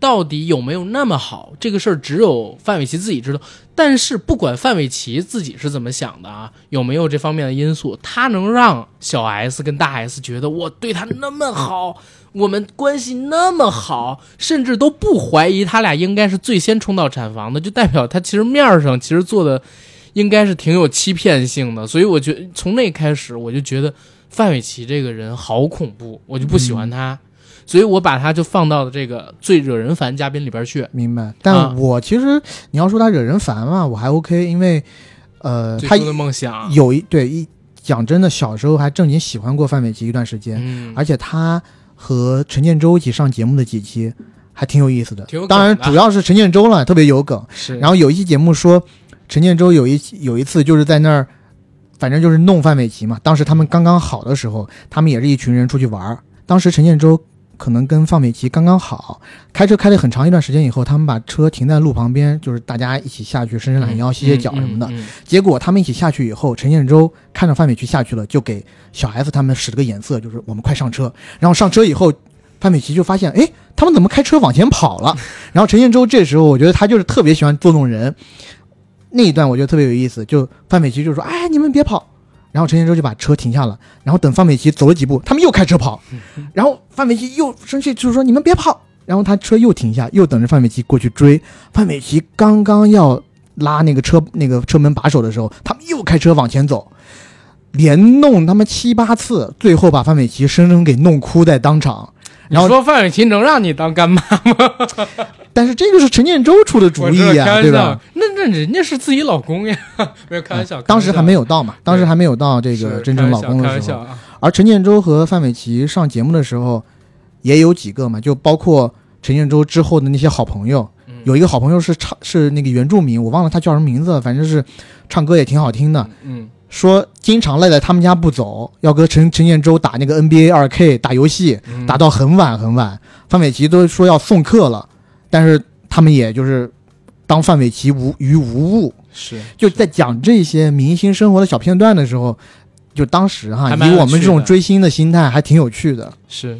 到底有没有那么好，这个事儿只有范玮琪自己知道。但是不管范玮琪自己是怎么想的啊，有没有这方面的因素，他能让小 S 跟大 S 觉得我对他那么好，我们关系那么好，甚至都不怀疑他俩应该是最先冲到产房的，就代表他其实面上其实做的应该是挺有欺骗性的。所以我觉得从那开始，我就觉得范玮琪这个人好恐怖，我就不喜欢他。所以我把他就放到了这个最惹人烦嘉宾里边去。明白。啊但我其实你要说他惹人烦嘛，我还 OK，因为呃，他的梦想，有一对一讲真的，小时候还正经喜欢过范玮琪一段时间，嗯，而且他和陈建州一起上节目的几期还挺有意思的。当然，主要是陈建州了，特别有梗。是，然后有一期节目说，陈建州有一有一次就是在那儿，反正就是弄范玮琪嘛。当时他们刚刚好的时候，他们也是一群人出去玩儿。当时陈建州可能跟范玮琪刚刚好，开车开了很长一段时间以后，他们把车停在路旁边，就是大家一起下去伸伸懒腰、歇歇脚什么的。嗯嗯嗯结果他们一起下去以后，陈建州看着范玮琪下去了，就给小 S 他们使了个眼色，就是我们快上车。然后上车以后，范玮琪就发现，哎，他们怎么开车往前跑了？然后陈建州这时候，我觉得他就是特别喜欢捉弄人。那一段我觉得特别有意思，就范美琪就说：“哎，你们别跑。”然后陈建州就把车停下了，然后等范美琪走了几步，他们又开车跑，然后范美琪又生气，就是说：“你们别跑。”然后他车又停下，又等着范美琪过去追。范美琪刚刚要拉那个车那个车门把手的时候，他们又开车往前走，连弄他妈七八次，最后把范美琪生生给弄哭在当场。然后你说范玮琪能让你当干妈吗？但是这个是陈建州出的主意呀、对吧？那那人家是自己老公呀，没有开玩笑。当时还没有有到嘛，当时还没有到这个真正老公的时候。啊。而陈建州和范玮琪上节目的时候，也有几个嘛，就包括陈建州之后的那些好朋友，嗯有一个好朋友是唱是那个原住民，我忘了他叫什么名字，反正是唱歌也挺好听的。嗯，说经常赖在他们家不走，要跟陈陈建州打那个 NBA 二 K 打游戏，嗯打到很晚很晚。范玮琪都说要送客了，但是他们也就是当范玮琪无于无物。是就在讲这些明星生活的小片段的时候，就当时哈，以我们这种追星的心态，还挺有趣的。是。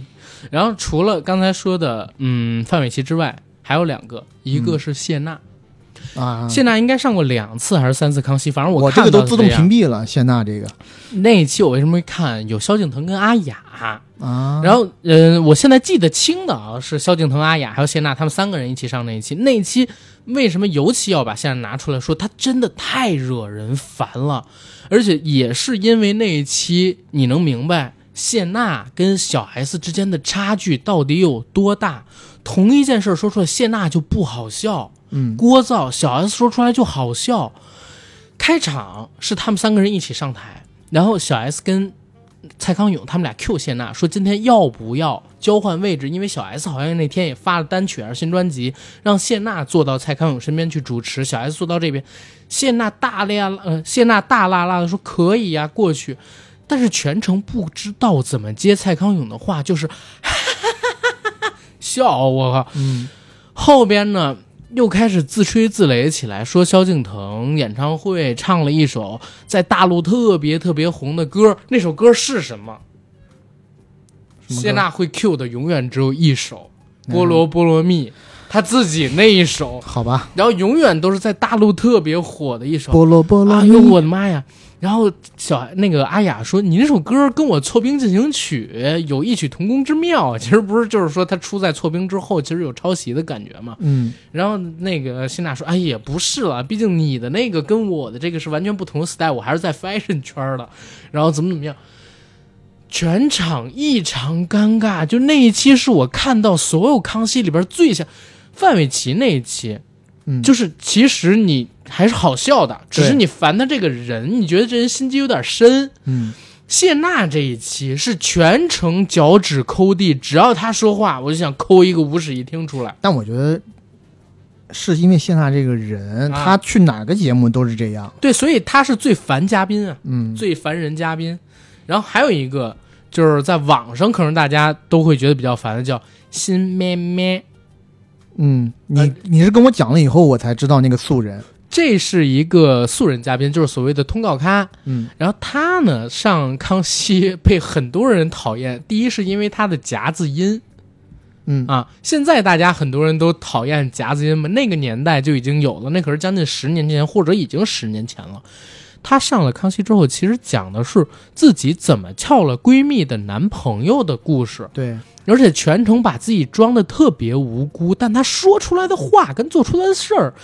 然后除了刚才说的嗯范玮琪之外，还有两个，一个嗯是谢娜，啊，谢娜应该上过两次还是三次康熙，反正我这看个都自动屏蔽了。谢娜这个那一期我为什么会看？有萧敬腾跟阿雅，啊，然后，呃，我现在记得清的啊，是萧敬腾、阿雅还有谢娜他们三个人一起上那一期。那一期为什么尤其要把谢娜拿出来说？她真的太惹人烦了，而且也是因为那一期，你能明白谢娜跟小 S 之间的差距到底有多大。同一件事说出来，谢娜就不好笑，嗯聒噪；小 S 说出来就好笑。开场是他们三个人一起上台，然后小 S 跟蔡康永他们俩 Q 谢娜说今天要不要交换位置？因为小 S 好像那天也发了单曲还是新专辑，让谢娜坐到蔡康永身边去主持，小 S 坐到这边。谢娜大咧呃，谢娜大啦啦的说可以呀、过去。但是全程不知道怎么接蔡康永的话，就是哈哈哈笑我靠。嗯后边呢又开始自吹自擂起来，说萧敬腾演唱会唱了一首在大陆特别特别红的歌，那首歌是什么？什么谢娜会 Q 的永远只有一首《嗯菠萝菠萝蜜》，他自己那一首，好吧，然后永远都是在大陆特别火的一首。菠萝菠萝蜜哎呦我的妈呀！然后小那个阿雅说：“你那首歌跟我《错兵进行曲》有异曲同工之妙。”其实不是，就是说他出在《错兵》之后，其实有抄袭的感觉嘛。嗯，然后那个辛娜说：“哎，也不是了，毕竟你的那个跟我的这个是完全不同的 style，我还是在 fashion 圈的。然后怎么怎么样，全场异常尴尬。就那一期是我看到所有康熙里边最像范玮琪那一期，嗯就是其实你还是好笑的，只是你烦他这个人，你觉得这人心机有点深。嗯，谢娜这一期是全程脚趾抠地，只要他说话，我就想抠一个无史一听出来。但我觉得是因为谢娜这个人，啊她去哪个节目都是这样。对，所以她是最烦嘉宾啊。嗯，最烦人嘉宾。然后还有一个就是在网上可能大家都会觉得比较烦的，叫新咩咩。嗯，你呃你是跟我讲了以后，我才知道那个素人。这是一个素人嘉宾，就是所谓的通告咖。嗯然后他呢上康熙被很多人讨厌，第一是因为他的夹子音嗯啊，现在大家很多人都讨厌夹子音嘛，那个年代就已经有了，那可是将近十年前或者已经十年前了。她上了康熙之后，其实讲的是自己怎么撬了闺蜜的男朋友的故事。对，而且全程把自己装的特别无辜，但他说出来的话跟做出来的事儿，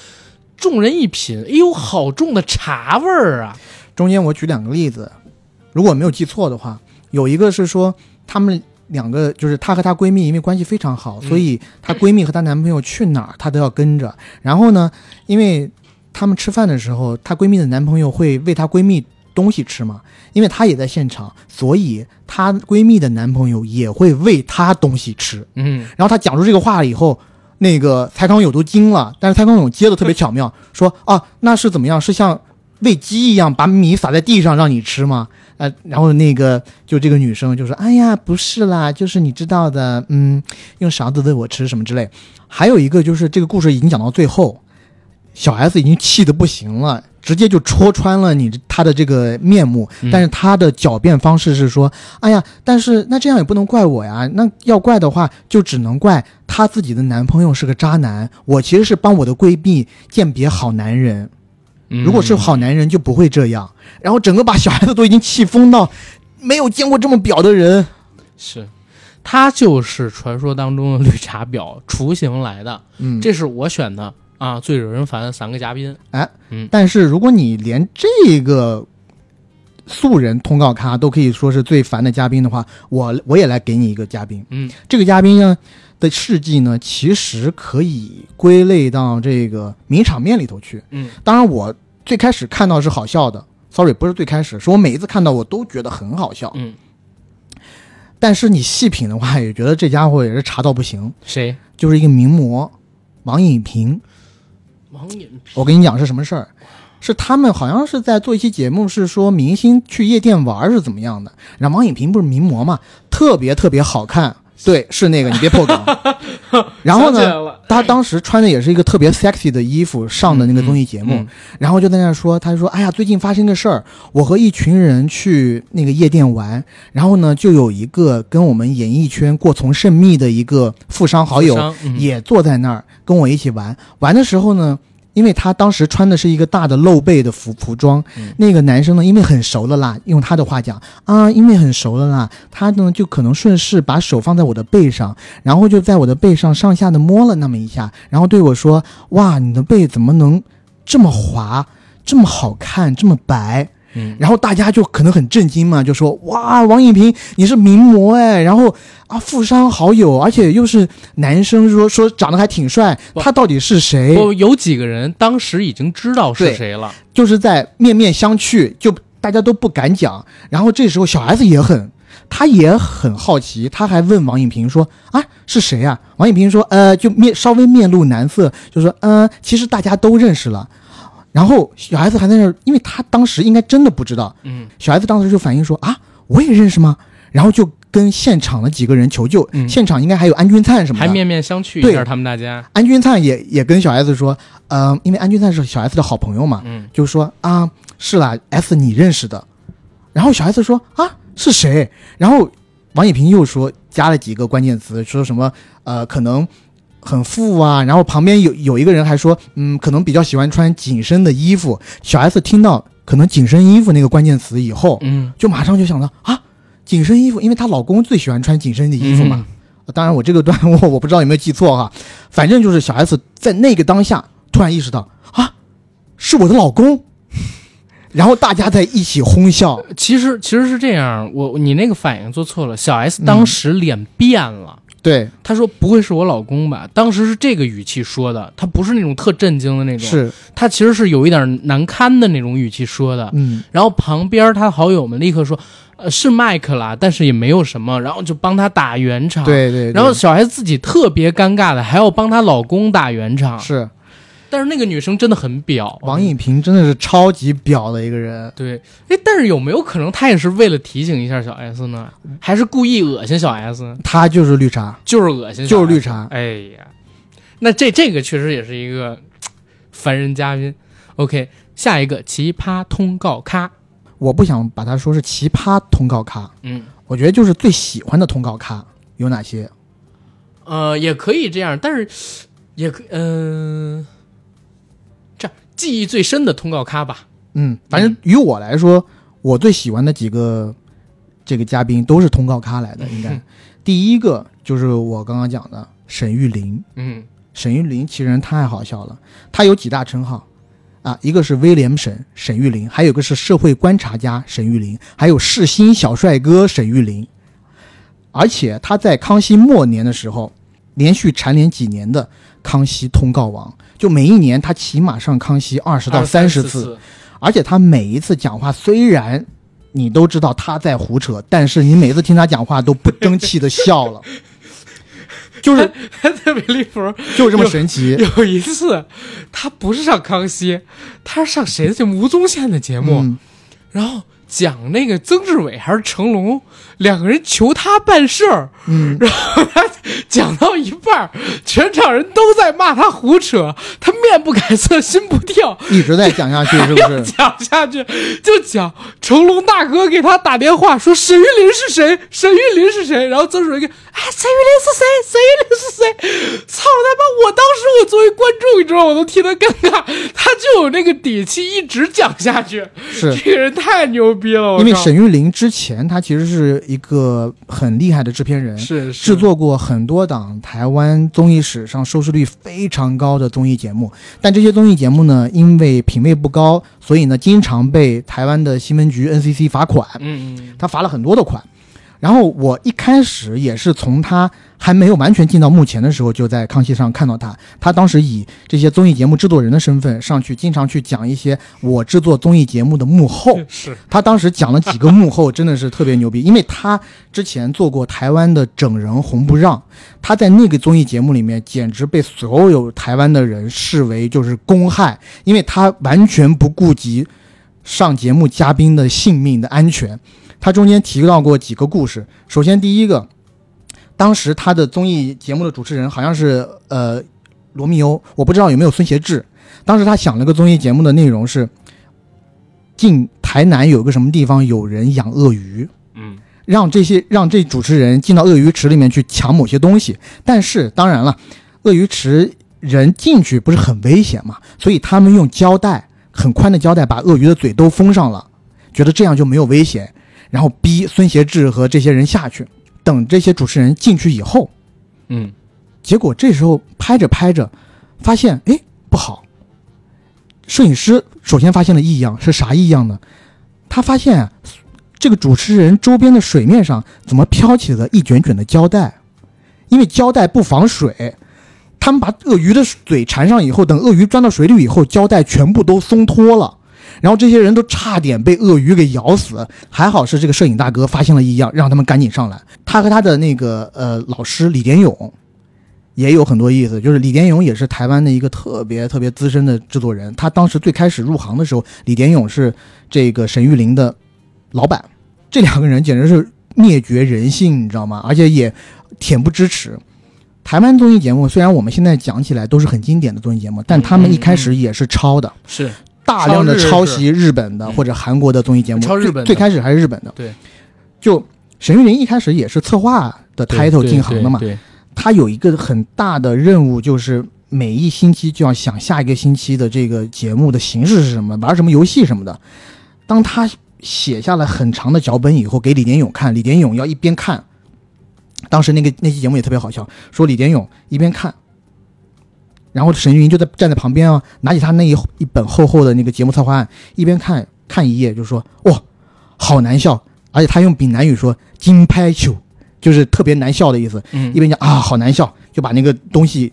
众人一品，哎呦，好重的茶味儿啊！中间我举两个例子，如果没有记错的话，有一个是说她们两个就是她和她闺蜜因为关系非常好，嗯所以她闺蜜和她男朋友去哪儿她都要跟着。然后呢，因为她们吃饭的时候，她闺蜜的男朋友会喂她闺蜜东西吃嘛，因为她也在现场，所以她闺蜜的男朋友也会喂她东西吃。嗯，然后她讲出这个话了以后，那个蔡康永都惊了，但是蔡康永接的特别巧妙，说啊，那是怎么样？是像喂鸡一样把米撒在地上让你吃吗？呃，然后那个就这个女生就说，哎呀，不是啦，就是你知道的，嗯，用勺子喂我吃什么之类。还有一个就是这个故事已经讲到最后，小 S 已经气得不行了。直接就戳穿了你他的这个面目，嗯。但是他的狡辩方式是说，哎呀，但是那这样也不能怪我呀，那要怪的话就只能怪她自己的男朋友是个渣男，我其实是帮我的闺蜜鉴别好男人，嗯。如果是好男人就不会这样，然后整个把小孩子都已经气疯到，没有见过这么表的人，是，他就是传说当中的绿茶婊雏形来的，嗯，这是我选的啊，最惹人烦的三个嘉宾哎。但是如果你连这个素人通告咖都可以说是最烦的嘉宾的话，我我也来给你一个嘉宾。嗯这个嘉宾呢的事迹呢，其实可以归类到这个名场面里头去。嗯当然，我最开始看到是好笑的，sorry，不是最开始，是我每一次看到我都觉得很好笑。嗯，但是你细品的话，也觉得这家伙也是茶到不行，谁？就是一个名模王颖平。我跟你讲是什么事儿，是他们好像是在做一期节目，是说明星去夜店玩是怎么样的。然后王颖平不是名模嘛，特别特别好看，对，是那个，你别破梗。然后呢，他当时穿的也是一个特别 sexy 的衣服上的那个综艺节目，嗯然后就在那说，他就说，哎呀，最近发生个事儿，我和一群人去那个夜店玩，然后呢，就有一个跟我们演艺圈过从甚密的一个富商好友，嗯也坐在那儿跟我一起玩。玩的时候呢，因为他当时穿的是一个大的露背的服服装，嗯那个男生呢，因为很熟了啦，用他的话讲啊，因为很熟了啦，他呢就可能顺势把手放在我的背上，然后就在我的背上上下的摸了那么一下，然后对我说：“哇，你的背怎么能这么滑，这么好看，这么白？”嗯，然后大家就可能很震惊嘛，就说哇，王颖平你是名模哎，然后啊富商好友，而且又是男生，说说长得还挺帅，他到底是谁？不有几个人当时已经知道是谁了。就是在面面相觑，就大家都不敢讲。然后这时候小 S 也很，他也很好奇，他还问王颖平说啊是谁啊？王颖平说呃就面稍微面露难色，就说嗯、呃、其实大家都认识了。然后小孩子还在那儿，因为他当时应该真的不知道，嗯。小孩子当时就反应说啊，我也认识吗？然后就跟现场的几个人求救，嗯。现场应该还有安钧璨什么的，还面面相觑一对。下，他们大家。安钧璨也也跟小 S 说，嗯、因为安钧璨是小 S 的好朋友嘛，嗯。就说啊是啦，S 你认识的，然后小 S 说啊是谁？然后王颖平又说加了几个关键词，说什么呃可能很富啊。然后旁边有有一个人还说，嗯，可能比较喜欢穿紧身的衣服。小 S 听到可能紧身衣服那个关键词以后，嗯，就马上就想到啊，紧身衣服，因为她老公最喜欢穿紧身的衣服嘛。当然，我这个段落我不知道有没有记错哈，反正就是小 S 在那个当下突然意识到啊，是我的老公，然后大家在一起哄笑。其实其实是这样，我你那个反应做错了。小 S 当时脸变了，对，他说不会是我老公吧？当时是这个语气说的，他不是那种特震惊的那种，是他其实是有一点难堪的那种语气说的。嗯，然后旁边他好友们立刻说，呃，是麦克啦，但是也没有什么，然后就帮他打圆场。。对对。对然后小孩自己特别尴尬的，还要帮她老公打圆场。是但是那个女生真的很婊，王颖平真的是超级婊的一个人。对，哎，但是有没有可能她也是为了提醒一下小 S 呢？还是故意恶心小 S？她就是绿茶，就是恶心，就是绿。茶。哎呀，那这这个确实也是一个嘖烦人嘉宾。OK，下一个奇葩通告咖，我不想把它说是奇葩通告咖，嗯，我觉得就是最喜欢的通告咖有哪些？呃，也可以这样，但是也可，嗯、记忆最深的通告咖吧。嗯，反正于我来说，我最喜欢的几个这个嘉宾都是通告咖来的。应该第一个就是我刚刚讲的沈玉琳，嗯沈玉琳其实人太好笑了，她有几大称号啊，一个是威廉沈沈玉琳，还有一个是社会观察家沈玉琳，还有世新小帅哥沈玉琳。而且他在康熙末年的时候，连续蝉联几年的康熙通告王，就每一年他起码上康熙二十到三十次，而且他每一次讲话虽然。你都知道他在胡扯，但是你每次听他讲话都不争气的笑了，就是特别离谱。就这么神奇。有一次，他不是上康熙，他是上谁的节目？吴宗宪的节目，嗯然后讲那个曾志伟还是成龙两个人求他办事儿，嗯，然后他讲到一半儿，全场人都在骂他胡扯，他面不改色心不跳，一直在讲下去，是不是？讲下去就讲成龙大哥给他打电话说沈玉琳是谁？沈玉琳是谁？然后曾志伟跟哎沈玉琳是谁？沈玉琳是谁？操他妈！我当时我作为观众，你知道我都替他尴尬，他就有那个底气一直讲下去。是这个人太牛逼了，因为沈玉琳之前他其实是一个很厉害的制片人，是制作过很多档台湾综艺史上收视率非常高的综艺节目，但这些综艺节目呢，因为品位不高，所以呢，经常被台湾的新闻局 NCC 罚款，嗯嗯。他罚了很多的款。然后我一开始也是从他还没有完全进到幕前的时候，就在康熙上看到他。他当时以这些综艺节目制作人的身份上去，经常去讲一些我制作综艺节目的幕后。是他当时讲了几个幕后，真的是特别牛逼，因为他之前做过台湾的整人红不让，他在那个综艺节目里面简直被所有台湾的人视为就是公害，因为他完全不顾及上节目嘉宾的性命的安全。他中间提到过几个故事，首先第一个，当时他的综艺节目的主持人好像是呃罗密欧，我不知道有没有孙协志。当时他想了个综艺节目的内容是，进台南有个什么地方有人养鳄鱼，嗯让这些让这主持人进到鳄鱼池里面去抢某些东西。但是当然了，鳄鱼池人进去不是很危险嘛，所以他们用胶带很宽的胶带把鳄鱼的嘴都封上了，觉得这样就没有危险，然后逼孙协志和这些人下去。等这些主持人进去以后，嗯结果这时候拍着拍着，发现哎不好。摄影师首先发现了异样，是啥异样呢？他发现啊这个主持人周边的水面上怎么飘起了一卷卷的胶带？因为胶带不防水，他们把鳄鱼的嘴缠上以后，等鳄鱼钻到水里以后，胶带全部都松脱了。然后这些人都差点被鳄鱼给咬死，还好是这个摄影大哥发现了异样，让他们赶紧上来。他和他的那个呃老师李连勇也有很多意思，就是李连勇也是台湾的一个特别特别资深的制作人。他当时最开始入行的时候，李连勇是这个沈玉琳的老板，这两个人简直是灭绝人性，你知道吗？而且也恬不知耻。台湾综艺节目虽然我们现在讲起来都是很经典的综艺节目，但他们一开始也是抄的，是大量的抄袭日本的嗯或者韩国的综艺节目。抄日本最最开始还是日本的。对，就沈玉琳一开始也是策划的 title 进行的嘛，对，他有一个很大的任务，就是每一星期就要想下一个星期的这个节目的形式是什么，玩什么游戏什么的。当他写下了很长的脚本以后，给李连勇看，李连勇要一边看。当时那个那期节目也特别好笑，说李连勇一边看，然后沈玉琳就在站在旁边啊，拿起他那一一本厚厚的那个节目策划案，一边看看一页就说哇，好难笑，而且他用闽南语说金拍球，就是特别难笑的意思。嗯。一边讲啊好难笑，就把那个东西，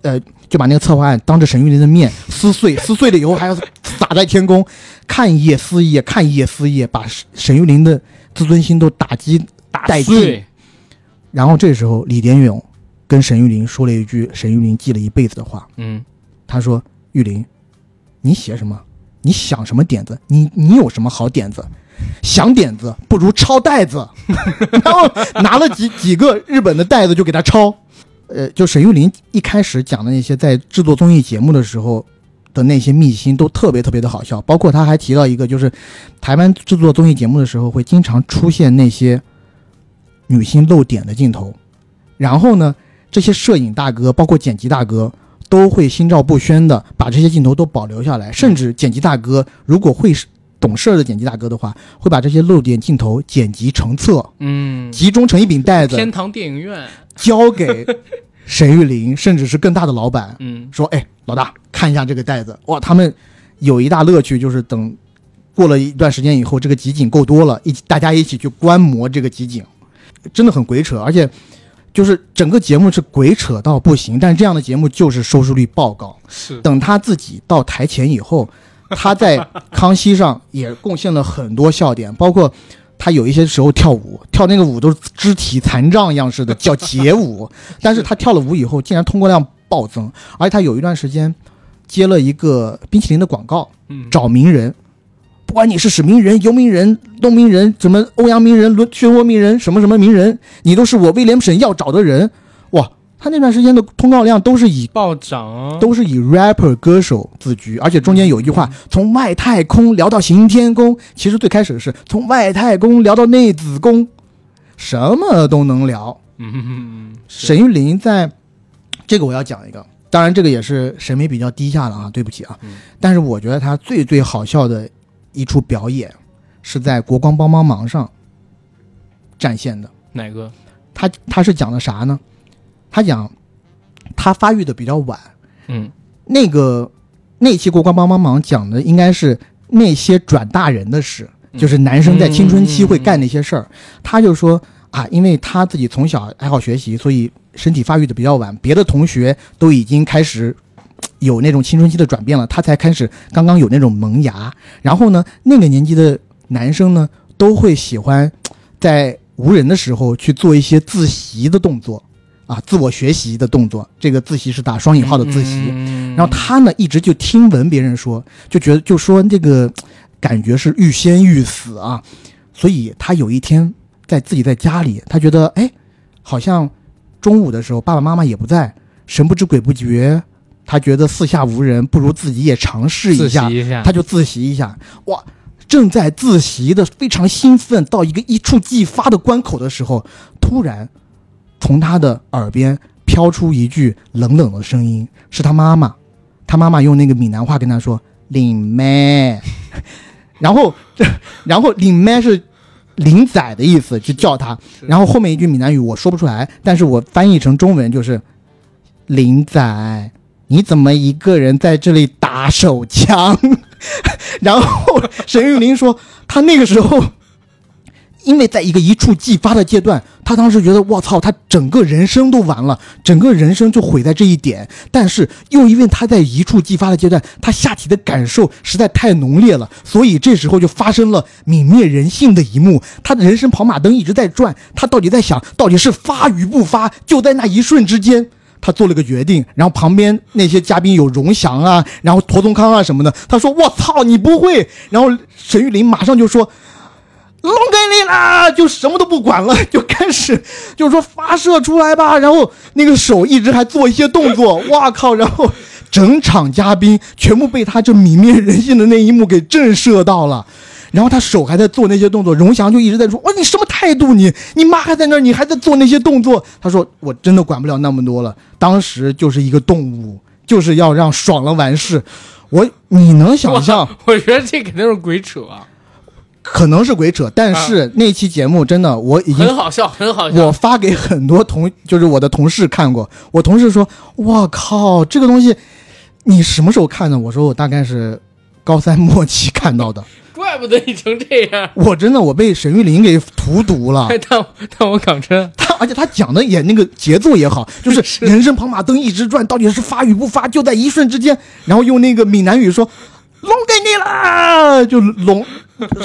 呃，就把那个策划案当着沈玉琳的面撕碎，撕碎了以后还要撒在天空，看一页撕一页，看一页撕一页，把沈沈玉琳的自尊心都打击打殆尽碎，然后这时候李连勇跟沈玉琳说了一句沈玉琳记了一辈子的话，嗯他说：“玉琳，你写什么？你想什么点子？你你有什么好点子？想点子不如抄袋子。”然后拿了几几个日本的袋子就给他抄。呃，就沈玉琳一开始讲的那些在制作综艺节目的时候的那些秘辛都特别特别的好笑，包括他还提到一个，就是台湾制作综艺节目的时候会经常出现那些女性露点的镜头，然后呢，这些摄影大哥包括剪辑大哥都会心照不宣的把这些镜头都保留下来，甚至剪辑大哥如果会懂事儿的剪辑大哥的话，会把这些露点镜头剪辑成册，嗯，集中成一柄袋子天堂电影院，交给沈玉林，甚至是更大的老板，嗯。说：“哎，老大，看一下这个袋子。”哇，他们有一大乐趣，就是等过了一段时间以后，这个集锦够多了，一起大家一起去观摩这个集锦，真的很鬼扯，而且就是整个节目是鬼扯到不行，但是这样的节目就是收视率爆高。是等他自己到台前以后，他在康熙上也贡献了很多笑点，包括他有一些时候跳舞，跳那个舞都是肢体残障样式的，叫街舞。但是他跳了舞以后，竟然通过量暴增，而且他有一段时间接了一个冰淇淋的广告，嗯找名人。不管你是史名人、游名人、东名人、什么欧阳名人、伦漩涡名人、什么什么名人，你都是我威廉姆沈要找的人。哇，他那段时间的通告量都是以暴涨，都是以 rapper 歌手自居，而且中间有一句话，从外太空聊到行天宫，其实最开始是从外太空聊到内子宫，什么都能聊。嗯哼沈玉琳在这个我要讲一个，当然这个也是审美比较低下了啊，对不起啊。嗯但是我觉得他最最好笑的一出表演是在《国光帮帮忙》上展现的。哪个？他他是讲的啥呢？他讲他发育的比较晚。嗯那个那期《国光帮帮忙》讲的应该是那些转大人的事，嗯就是男生在青春期会干那些事儿。他就说啊，因为他自己从小爱好学习，所以身体发育的比较晚，别的同学都已经开始嘖有那种青春期的转变了，他才开始刚刚有那种萌芽。然后呢，那个年纪的男生呢，都会喜欢在无人的时候去做一些自习的动作。啊，自我学习的动作，这个自习是打双引号的自习，嗯然后他呢一直就听闻别人说，就觉得就说这个感觉是欲仙欲死啊，所以他有一天在自己在家里，他觉得哎，好像中午的时候爸爸妈妈也不在，神不知鬼不觉，他觉得四下无人，不如自己也尝试一下，一下，他就自习一下，哇！正在自习的非常兴奋，到一个一触即发的关口的时候，突然从他的耳边飘出一句冷冷的声音，是他妈妈。他妈妈用那个闽南话跟他说“领妹”，然后，然后“领妹”是领仔的意思，就叫他。然后后面一句闽南语我说不出来，但是我翻译成中文就是“领仔，你怎么一个人在这里打手枪？” 然后沈玉琳说，他那个时候，因为在一个一触即发的阶段，他当时觉得我操，他整个人生都完了，整个人生就毁在这一点。但是又因为他在一触即发的阶段，他下体的感受实在太浓烈了，所以这时候就发生了泯灭人性的一幕。他的人生跑马灯一直在转，他到底在想，到底是发与不发？就在那一瞬之间。他做了个决定，然后旁边那些嘉宾有荣翔啊，然后陀宗康啊什么的，他说：“我操，你不会！”然后沈玉琳马上就说：“弄给你啦！”就什么都不管了，就开始就是说发射出来吧。然后那个手一直还做一些动作，哇靠！然后整场嘉宾全部被他这泯灭人性的那一幕给震慑到了。然后他手还在做那些动作，荣祥就一直在说：“哇，你什么态度？你你妈还在那儿，你还在做那些动作。”他说：“我真的管不了那么多了，当时就是一个动物，就是要让爽了完事。”我你能想象？我觉得这肯定是鬼扯，可能是鬼扯，但是那期节目真的我已经很好笑，很好笑。我发给很多同，就是我的同事看过，我同事说：“我靠，这个东西你什么时候看的？”我说：“我大概是高三末期看到的。”怪不得你成这样！我真的我被沈玉琳给荼毒了。但但我港真，他而且他讲的也那个节奏也好，就是人生跑马灯一直转，到底是发与不发，就在一瞬之间。然后用那个闽南语说：“龙给你了！”就龙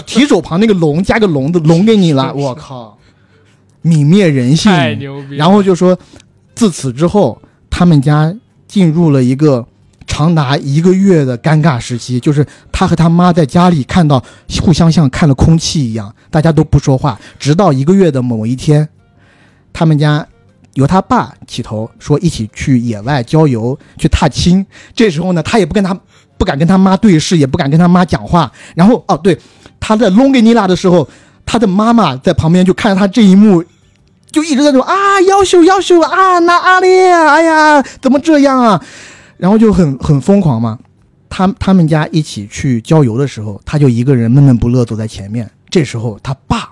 提手旁那个龙加个龙的龙给你了。我靠，泯灭人性，太牛逼！然后就说，自此之后，他们家进入了一个。长达一个月的尴尬时期，就是他和他妈在家里看到互相像看了空气一样，大家都不说话。直到一个月的某一天，他们家由他爸起头说一起去野外郊游去踏青。这时候呢，他也不跟他不敢跟他妈对视，也不敢跟他妈讲话。然后哦，对，他在弄给你拉的时候，他的妈妈在旁边就看着他这一幕，就一直在说啊，要秀要秀啊，那阿烈，哎呀，怎么这样啊？然后就很很疯狂嘛，他他们家一起去郊游的时候，他就一个人闷闷不乐走在前面。这时候他爸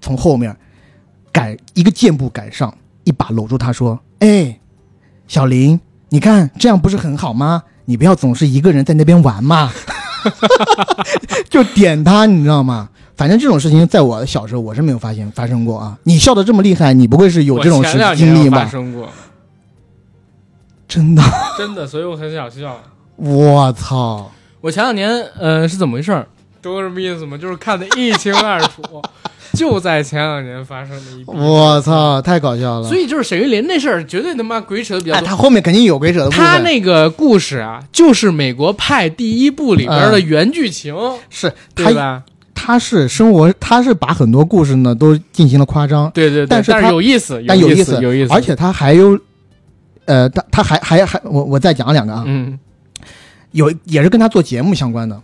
从后面赶一个箭步赶上，一把搂住他说：“哎，小林，你看这样不是很好吗？你不要总是一个人在那边玩嘛。”就点他，你知道吗？反正这种事情在我小时候我是没有发现发生过啊。你笑的这么厉害，你不会是有这种经历吧？发生过。真的，真的，所以我很想笑。我操！我前两年，呃，是怎么回事儿？懂什么意思吗？就是看得一清二楚，就在前两年发生的一。我操，太搞笑了！所以就是沈玉琳那事儿，绝对他妈鬼扯的比较多。他后面肯定有鬼扯的。他那个故事啊，就是美国派第一部里边的原剧情，是对吧？他是生活，他是把很多故事呢都进行了夸张。对对，但是但是有意思，但有意思，有意思，而且他还有。呃，他他还还还，我我再讲两个啊，嗯，有也是跟他做节目相关的。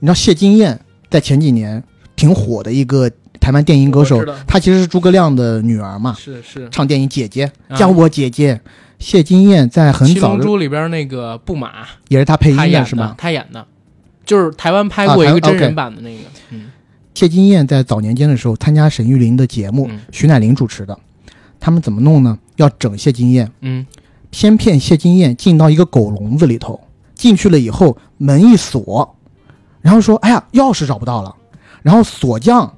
你知道谢金燕在前几年挺火的一个台湾电音歌手，她其实是诸葛亮的女儿嘛，是是，唱电影姐姐叫我姐姐。谢金燕在很早的《七龙珠》里边那个布马也是他配音的是吧？他演的，就是台湾拍过一个真人版的那个。嗯，谢金燕在早年间的时候参加沈玉琳的节目，徐乃麟主持的，他们怎么弄呢？要整谢金燕，嗯。先骗谢金燕进到一个狗笼子里头，进去了以后门一锁，然后说：“哎呀，钥匙找不到了。”然后锁匠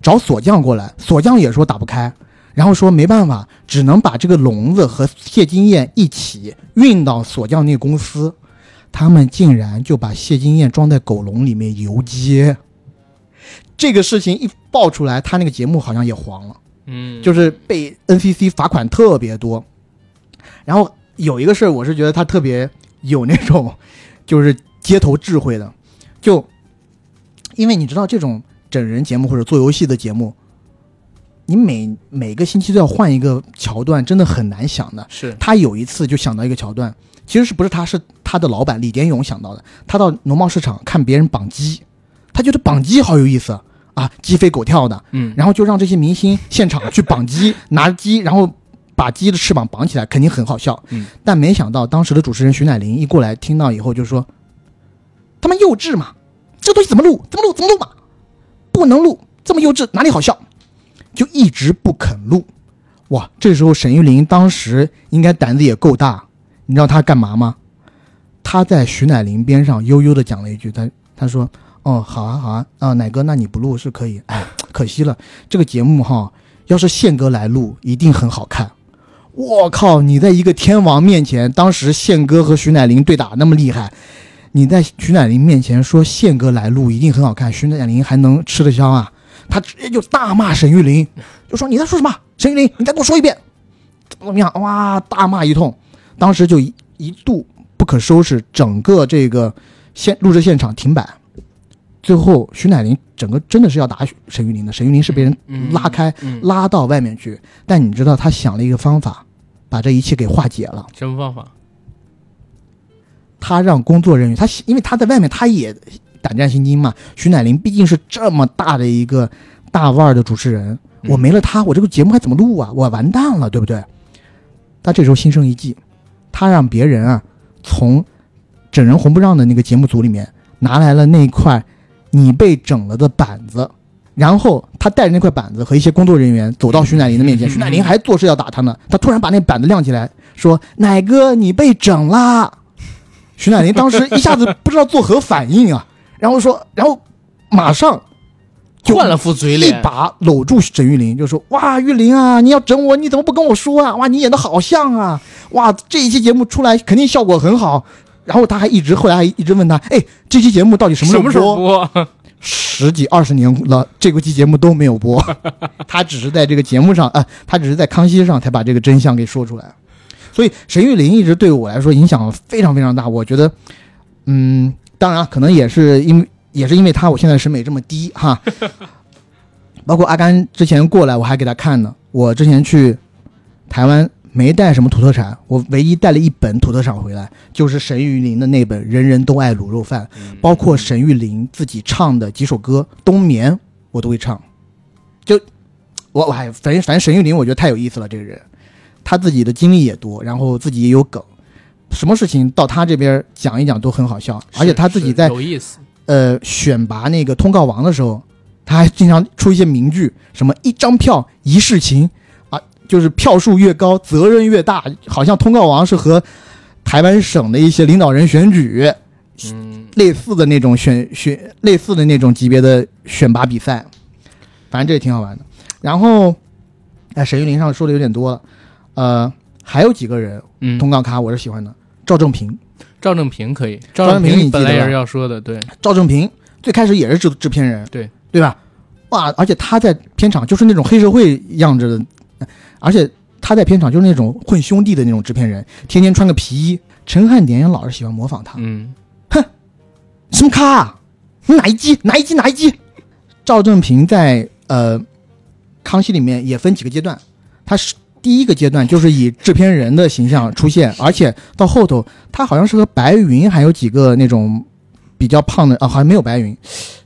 找锁匠过来，锁匠也说打不开，然后说没办法，只能把这个笼子和谢金燕一起运到锁匠那个公司。他们竟然就把谢金燕装在狗笼里面游街。这个事情一爆出来，他那个节目好像也黄了，嗯，就是被 NCC 罚款特别多。然后有一个事儿，我是觉得他特别有那种，就是街头智慧的，就因为你知道这种整人节目或者做游戏的节目，你每每个星期都要换一个桥段，真的很难想的。是他有一次就想到一个桥段，其实是不是他是他的老板李典勇想到的？他到农贸市场看别人绑鸡，他觉得绑鸡好有意思啊，鸡飞狗跳的，嗯，然后就让这些明星现场去绑鸡，拿鸡，然后。把鸡的翅膀绑起来，肯定很好笑。嗯，但没想到当时的主持人徐乃麟一过来，听到以后就说：“他妈幼稚嘛，这东西怎么录？怎么录？怎么录嘛？不能录，这么幼稚，哪里好笑？”就一直不肯录。哇，这时候沈玉琳当时应该胆子也够大，你知道他干嘛吗？他在徐乃麟边上悠悠的讲了一句：“他他说，哦，好啊，好啊，啊，奶哥，那你不录是可以。哎，可惜了，这个节目哈，要是宪哥来录，一定很好看。”我靠！你在一个天王面前，当时宪哥和徐乃麟对打那么厉害，你在徐乃麟面前说宪哥来录一定很好看，徐乃麟还能吃得消啊？他直接就大骂沈玉琳，就说你在说什么？沈玉琳，你再给我说一遍，怎么？怎么？样？哇，大骂一通，当时就一一度不可收拾，整个这个现录制现场停摆。最后，徐乃麟整个真的是要打沈玉琳的，沈玉琳是被人拉开，拉到外面去。但你知道他想了一个方法。把这一切给化解了。什么方法？他让工作人员，他因为他在外面，他也胆战心惊嘛。徐乃麟毕竟是这么大的一个大腕儿的主持人，嗯我没了他，我这个节目还怎么录啊？我完蛋了，对不对？他这时候心生一计，他让别人啊从整人红不让的那个节目组里面拿来了那块你被整了的板子，然后他带着那块板子和一些工作人员走到徐乃麟的面前，嗯徐乃麟还作势要打他呢，他突然把那板子亮起来，说：“乃哥，你被整啦！”徐乃麟当时一下子不知道作何反应啊，然后说，然后马上就换了副嘴脸一，把搂住沈玉琳，就说：“哇，玉琳啊，你要整我，你怎么不跟我说啊？哇，你演的好像啊！哇，这一期节目出来肯定效果很好。”然后他还一直后来还一直问他：“哎，这期节目到底什么时候 什么时候播？”播？十几二十年了，这个期节目都没有播，他只是在这个节目上啊、他只是在康熙上才把这个真相给说出来。所以沈玉琳一直对我来说影响非常非常大。我觉得，嗯，当然可能也是因为也是因为他，我现在审美这么低哈。包括阿甘之前过来，我还给他看呢。我之前去台湾没带什么土特产，我唯一带了一本土特产回来，就是沈玉琳的那本《人人都爱卤肉饭》。包括沈玉琳自己唱的几首歌，《冬眠》我都会唱。就我我还反正反正沈玉琳我觉得太有意思了，这个人，他自己的经历也多，然后自己也有梗，什么事情到他这边讲一讲都很好笑，而且他自己在有意思，呃选拔那个通告王的时候，他还经常出一些名句，什么一张票一世情啊，就是票数越高责任越大，好像通告王是和台湾省的一些领导人选举嗯，类似的那种选选类似的那种级别的选拔比赛，反正这也挺好玩的。然后，哎，沈玉琳上说的有点多了，呃，还有几个人嗯，通告咖我是喜欢的，赵正平，赵正平可以，赵正平你本来也是要说的，对，赵正平最开始也是制制片人，对。对吧？哇，而且他在片场就是那种黑社会样子的，而且他在片场就是那种混兄弟的那种制片人，天天穿个皮衣。陈汉典也老是喜欢模仿他，嗯，哼什么咖、啊？哪一季？哪一季？哪一季？赵正平在呃康熙里面也分几个阶段，他是第一个阶段就是以制片人的形象出现，而且到后头他好像是和白云还有几个那种比较胖的啊，好像没有白云，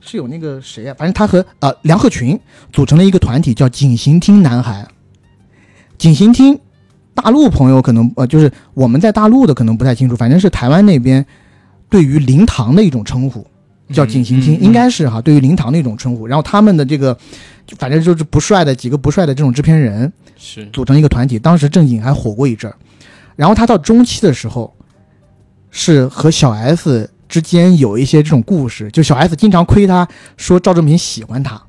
是有那个谁啊，反正他和呃梁鹤群组成了一个团体叫景行厅男孩。景行厅，大陆朋友可能呃就是我们在大陆的可能不太清楚，反正是台湾那边对于灵堂的一种称呼。叫景行厅，嗯嗯应该是哈，对于灵堂的一种称呼。然后他们的这个，反正就是不帅的几个不帅的这种制片人是，组成一个团体，当时正经还火过一阵儿。然后他到中期的时候，是和小 S 之间有一些这种故事，就小 S 经常亏他说赵正平喜欢他，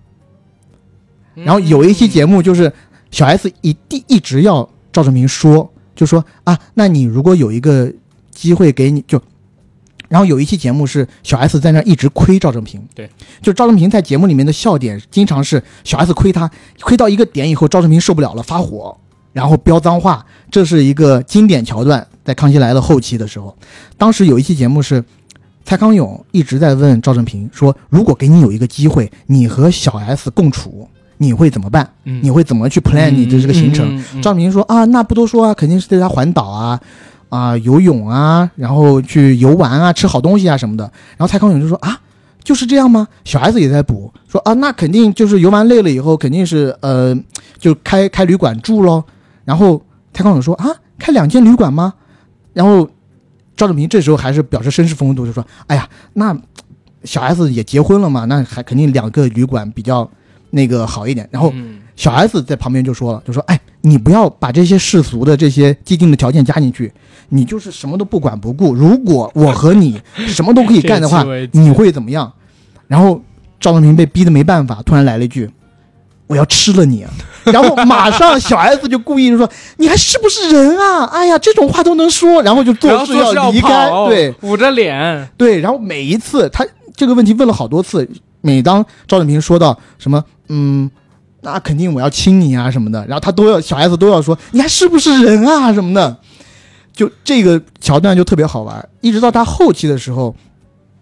然后有一期节目就是小 S 一定一直要赵正平说，就说啊，那你如果有一个机会给你就。然后有一期节目是小 S 在那一直亏赵正平，对，就赵正平在节目里面的笑点经常是小 S 亏他，亏到一个点以后，赵正平受不了了，发火，然后飙脏话，这是一个经典桥段，在《康熙来了》后期的时候，当时有一期节目是蔡康永一直在问赵正平说，如果给你有一个机会，你和小 S 共处，你会怎么办？嗯你会怎么去 plan 你的这个行程？嗯嗯嗯赵明说啊，那不多说啊，肯定是带他环岛啊，啊游泳啊，然后去游玩啊，吃好东西啊什么的。然后蔡康永就说啊，就是这样吗？小孩子也在补说啊，那肯定就是游玩累了以后，肯定是呃，就开开旅馆住喽。然后蔡康永说啊，开两间旅馆吗？然后赵志明这时候还是表示绅士风度，就说哎呀，那小 S 也结婚了嘛，那还肯定两个旅馆比较那个好一点。然后嗯小 S 在旁边就说了，就说：“哎，你不要把这些世俗的这些既定的条件加进去，你就是什么都不管不顾。如果我和你什么都可以干的话 你会怎么样？”然后赵正平被逼得没办法，突然来了一句：“我要吃了你啊！”然后马上小 S 就故意就说：“你还是不是人啊？哎呀，这种话都能说。”然后就做事说要离开，对，捂着脸，对，然后每一次他这个问题问了好多次，每当赵正平说到什么，嗯，那肯定我要亲你啊什么的，然后他都要小 S 都要说你还是不是人啊什么的，就这个桥段就特别好玩，一直到他后期的时候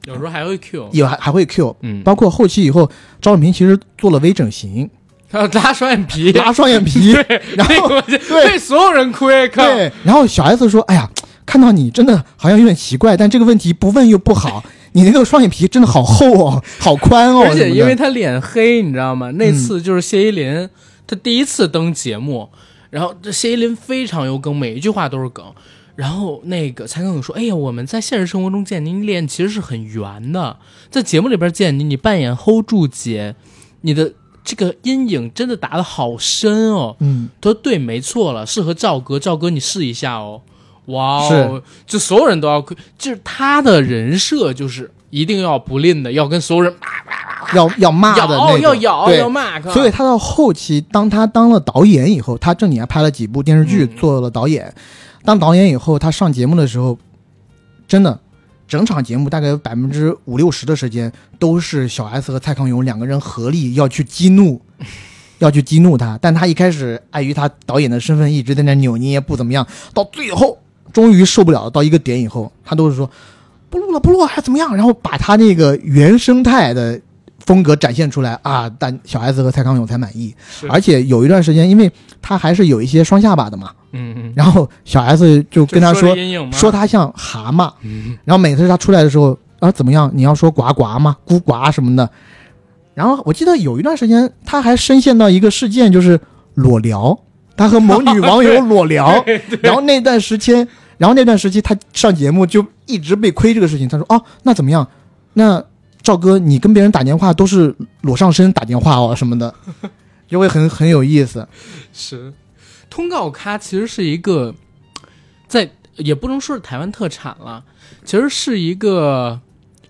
有时候还会 Q，也还还会 Q，嗯，包括后期以后赵正平其实做了微整形，他 要拉双眼皮，拉双眼皮，对，然后对。被所有人亏，靠，对，然后小 S 说：“哎呀，看到你真的好像有点奇怪，但这个问题不问又不好，你那个双眼皮真的好厚哦，好宽哦。而且因为他脸黑，你知道吗？那次就是谢依霖，他第一次登节目，然后这谢依霖非常有梗，每一句话都是梗。然后那个蔡康永说：“哎呀，我们在现实生活中见您脸其实是很圆的，在节目里边见你，你扮演 hold 住姐，你的这个阴影真的打得好深哦。”嗯，他说对，没错了，适合赵哥，赵哥你试一下哦。哇哦，就所有人都要，就是他的人设就是一定要不吝的，要跟所有人要要骂的那咬种，要咬要骂，所以他到后期，当他当了导演以后，他正经还拍了几部电视剧，嗯做了导演。当导演以后，他上节目的时候，真的，整场节目大概有百分之五六十的时间都是小 S 和蔡康永两个人合力要去激怒，要去激怒他。但他一开始碍于他导演的身份，一直在那扭捏，不怎么样。到最后，终于受不了了，到一个点以后，他都是说不录了，不录了，还怎么样？然后把他那个原生态的风格展现出来啊，但小 S 和蔡康永才满意。而且有一段时间，因为他还是有一些双下巴的嘛，嗯嗯，然后小 S 就跟他说说他像蛤蟆，嗯然后每次他出来的时候啊怎么样？你要说呱呱吗？咕呱什么的。然后我记得有一段时间他还深陷到一个事件，就是裸聊，他和某女网友裸聊，然后那段时间，然后那段时期他上节目就一直被亏这个事情。他说哦，那怎么样？那赵哥你跟别人打电话都是裸上身打电话哦什么的，就会很很有意思。是通告咖其实是一个在也不能说是台湾特产了，其实是一个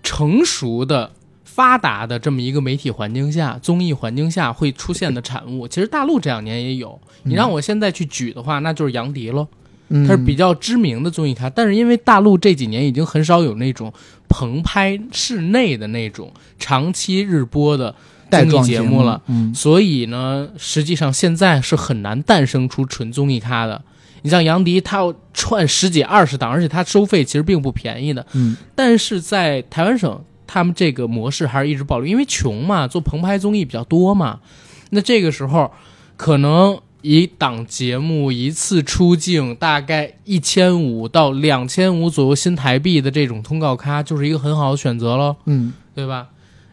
成熟的。发达的这么一个媒体环境下，综艺环境下会出现的产物，其实大陆这两年也有。你让我现在去举的话，那就是杨迪喽。嗯，他是比较知名的综艺咖，但是因为大陆这几年已经很少有那种棚拍室内的那种长期日播的综艺节目了，嗯，所以呢，实际上现在是很难诞生出纯综艺咖的。你像杨迪，他要串十几二十档，而且他收费其实并不便宜的。嗯，但是在台湾省，他们这个模式还是一直保留，因为穷嘛，做棚拍综艺比较多嘛。那这个时候，可能一档节目一次出镜大概一千五到两千五左右新台币的这种通告咖，就是一个很好的选择喽，嗯，对吧？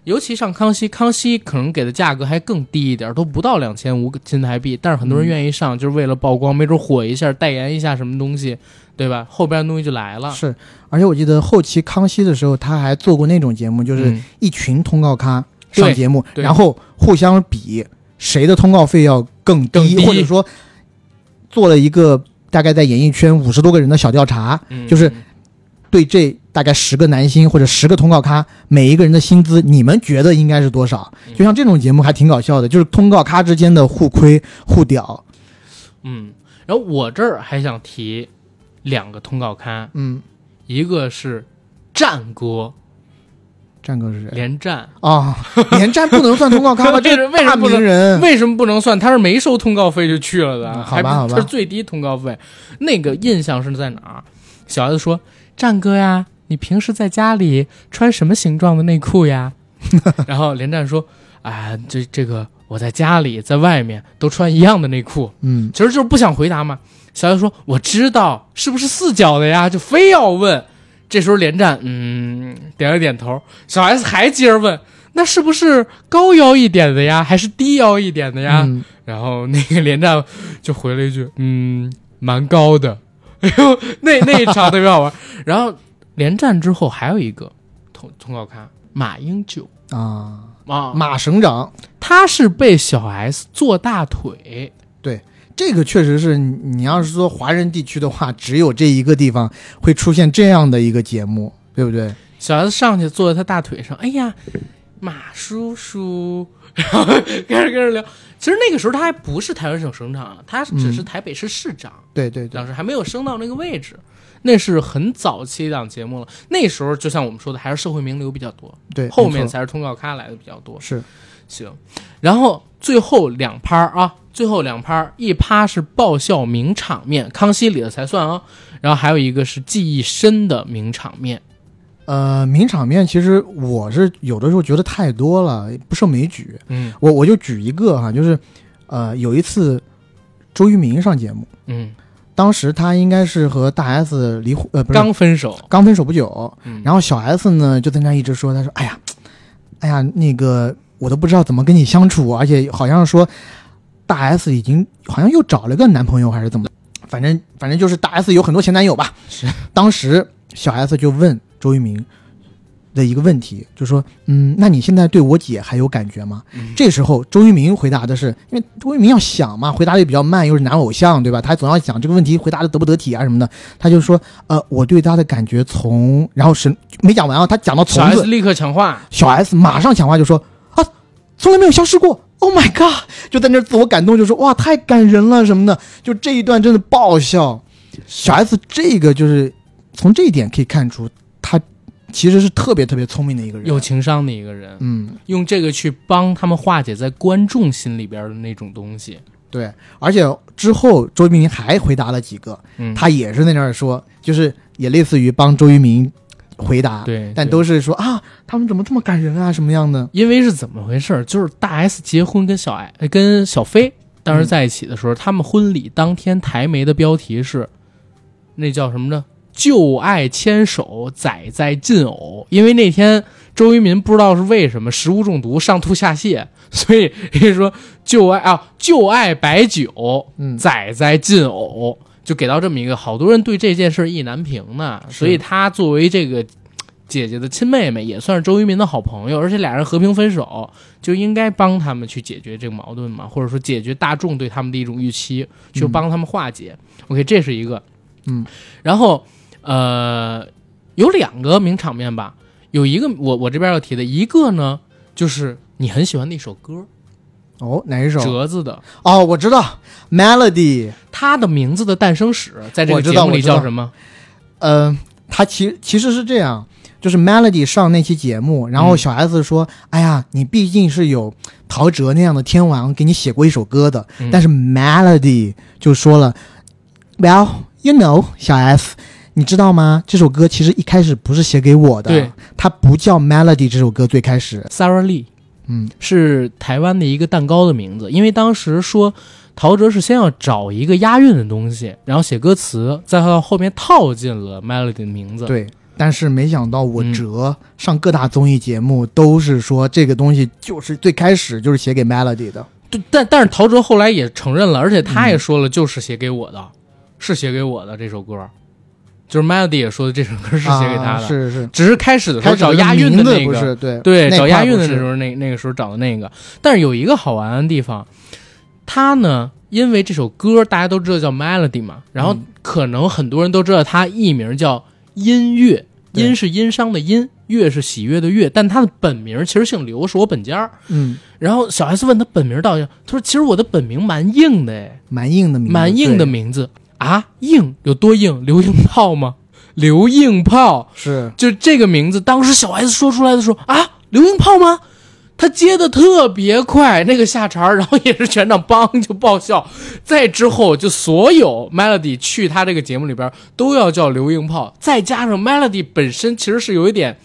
尤其上康熙，康熙可能给的价格还更低一点，都不到两千五新台币，但是很多人愿意上，就是为了曝光，没准火一下，代言一下什么东西，对吧？后边的东西就来了。是。而且我记得后期康熙的时候，他还做过那种节目，就是嗯一群通告咖上节目，对然后互相比谁的通告费要更低，或者说做了一个大概在演艺圈五十多个人的小调查，嗯就是对这大概十个男星或者十个通告咖，每一个人的薪资，你们觉得应该是多少？嗯就像这种节目还挺搞笑的，就是通告咖之间的互亏互屌。嗯，然后我这儿还想提两个通告咖，嗯，一个是战哥战哥是谁？连战，啊，连战不能算通告咖吗？这是为什么不能人。为什么不能算？他是没收通告费就去了的，嗯好吧好吧这是最低通告费。那个印象是在哪儿？小孩子说：“战哥呀，你平时在家里穿什么形状的内裤呀？” 然后连战说：“啊，这这个我在家里在外面都穿一样的内裤。”嗯，其实就是不想回答嘛。小 S 说：“我知道，是不是四角的呀？”就非要问。这时候连战嗯点了点头，小 S 还接着问：“那是不是高腰一点的呀，还是低腰一点的呀？”嗯然后那个连战就回了一句：“嗯，蛮高的。”哎呦，那那一场特别好玩。然后连战之后还有一个通通告咖马英九。啊，啊，马省长，他是被小 S 坐大腿，对这个确实是你你要是说华人地区的话，只有这一个地方会出现这样的一个节目，对不对？小 S 上去坐在他大腿上，哎呀，马叔叔，然后开始跟人聊。其实那个时候他还不是台湾省省长，他只是台北市市长，对对对，当时还没有升到那个位置。那是很早期一档节目了，那时候就像我们说的，还是社会名流比较多，对，后面才是通告咖来的比较多。是行，然后最后两趴儿啊，最后两趴儿，一趴是爆笑名场面，康熙里的才算啊，然后还有一个是记忆深的名场面。呃，名场面其实我是有的时候觉得太多了，不胜枚举。嗯我我就举一个哈，就是呃有一次周渝民上节目，嗯当时他应该是和大 S 离婚，呃，不是刚分手，刚分手不久，嗯。然后小 S 呢就在那一直说，他说：“哎呀，哎呀，那个我都不知道怎么跟你相处，而且好像说大 S 已经好像又找了个男朋友还是怎么的，反正反正就是大 S 有很多前男友吧。”是，当时小 S 就问周渝民的一个问题，就说：“嗯，那你现在对我姐还有感觉吗？”嗯这时候周渝民回答的是，因为周渝民要想嘛，回答的也比较慢，又是男偶像，对吧？他总要想这个问题回答的得不得体啊什么的。他就说，呃，我对他的感觉从，然后是没讲完啊，他讲到小从 S，立刻抢话，小 S 马上强化就说啊，从来没有消失过。Oh my god！就在那儿自我感动，就说哇，太感人了什么的。就这一段真的爆笑。小 S 这个就是从这一点可以看出，他其实是特别特别聪明的一个人。有情商的一个人，嗯，用这个去帮他们化解在观众心里边的那种东西。对，而且之后周渝民还回答了几个，嗯，他也是在那儿说，就是也类似于帮周渝民回答，对，对但都是说啊，他们怎么这么感人啊，什么样的？因为是怎么回事？就是大 S 结婚跟小呃跟小飞当时在一起的时候，他们婚礼当天台媒的标题是那叫什么呢？旧爱牵手，载在进偶。因为那天周渝民不知道是为什么食物中毒上吐下泻，所以人家说旧爱啊旧爱白酒，嗯载在进偶，就给到这么一个，好多人对这件事意难平呢。所以他作为这个姐姐的亲妹妹，也算是周渝民的好朋友，而且俩人和平分手，就应该帮他们去解决这个矛盾嘛，或者说解决大众对他们的一种预期，去帮他们化解。OK，这是一个，嗯，然后呃，有两个名场面吧，有一个我我这边要提的，一个呢就是你很喜欢的一首歌，哦，哪一首？折子的。哦，我知道，Melody。它的名字的诞生史，在这个节目里叫什么？呃，他其其实是这样，就是 Melody 上那期节目，然后嗯小 S 说：“哎呀，你毕竟是有陶喆那样的天王给你写过一首歌的。嗯但是 Melody 就说了：“Well, you know，小 S，你知道吗？这首歌其实一开始不是写给我的，对，它不叫 Melody 这首歌最开始，Sarah Lee 嗯，是台湾的一个蛋糕的名字，因为当时说陶喆是先要找一个押韵的东西，然后写歌词，再到后面套进了 Melody 的名字。，对。”但是没想到我嗯。哲、上各大综艺节目都是说这个东西就是最开始就是写给 Melody 的，对，但但是陶喆后来也承认了，而且他嗯。也说了，就是写给我的，是写给我的这首歌，就是 Melody 也说的这首歌是写给他的，啊、是是。只是开始的时候找押韵的那个，是对对，找押韵的时候，那那个时候找的那个。但是有一个好玩的地方，他呢，因为这首歌大家都知道叫 Melody 嘛，然后嗯。可能很多人都知道他艺名叫音乐，音是音商的音，乐是喜悦的乐，但他的本名其实姓刘，是我本家。嗯，然后小 S 问他本名到底，他说其实我的本名蛮硬的，哎，蛮硬的名字，蛮硬的名字啊，硬有多硬？刘硬炮吗？刘硬炮。是就这个名字，当时小 S 说出来的时候啊，刘英炮吗？他接的特别快，那个下茬，然后也是全场梆就爆笑。再之后，就所有 Melody 去他这个节目里边都要叫刘英炮，再加上 Melody 本身其实是有一点，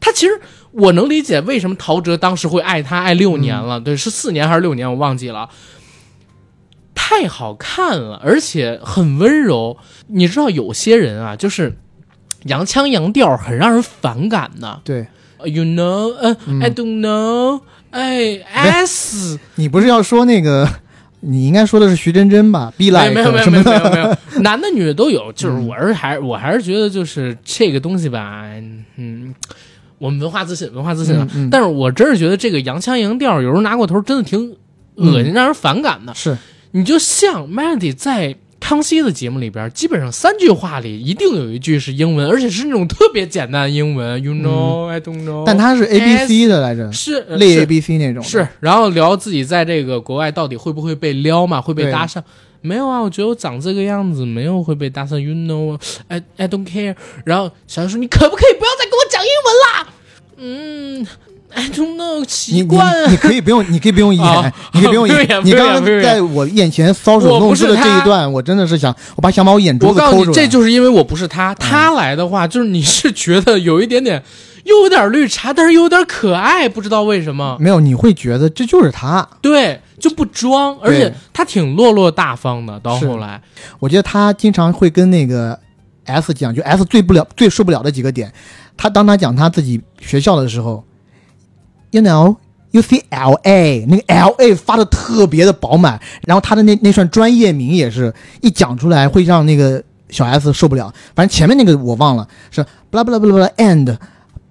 他其实我能理解为什么陶喆当时会爱他爱六年了，对，是四年还是六年，我忘记了。太好看了，而且很温柔。你知道有些人啊，就是洋腔洋调，很让人反感的。对。You know，呃、嗯 i don't know，哎，S，你不是要说那个？你应该说的是徐真真吧？？B 来没有没有没有没有？没有没有，男的女的都有。就是嗯我是还我还是觉得就是这个东西吧，嗯，我们文化自信，文化自信啊。嗯嗯但是我真是觉得这个洋腔洋调，有时候拿过头，真的挺恶心，让人反感的。是你就像 Melody 在康熙的节目里边，基本上三句话里一定有一句是英文，而且是那种特别简单的英文，You know,、I don't know。嗯但他是 A B C 的来着，是呃类是 A B C 那种的。是，然后聊自己在这个国外到底会不会被撩嘛，会被搭讪？没有啊，我觉得我长这个样子没有会被搭讪。You know, I I don't care。然后小杨说：“你可不可以不要再跟我讲英文啦？”嗯 I don't know，你奇你怪啊你可以不用，你可以不用演，啊你可以不用演你刚刚在我眼前搔首弄姿的这一段，我真的是想，我把想把我眼珠我告诉你，子抠出来。这就是因为我不是他，他来的话，就是你是觉得有一点点，又有点绿茶，但是又有点可爱，不知道为什么，没有，你会觉得这就是他。对，就不装，而且他挺落落大方的。到后来，我觉得他经常会跟那个 S 讲，就 S 最不了、最受不了的几个点。他当他讲他自己学校的时候，You know。You see L A 那个 L A 发的特别的饱满，然后他的那那串专业名也是一讲出来会让那个小 S 受不了。反正前面那个我忘了是 blah blah blah blah and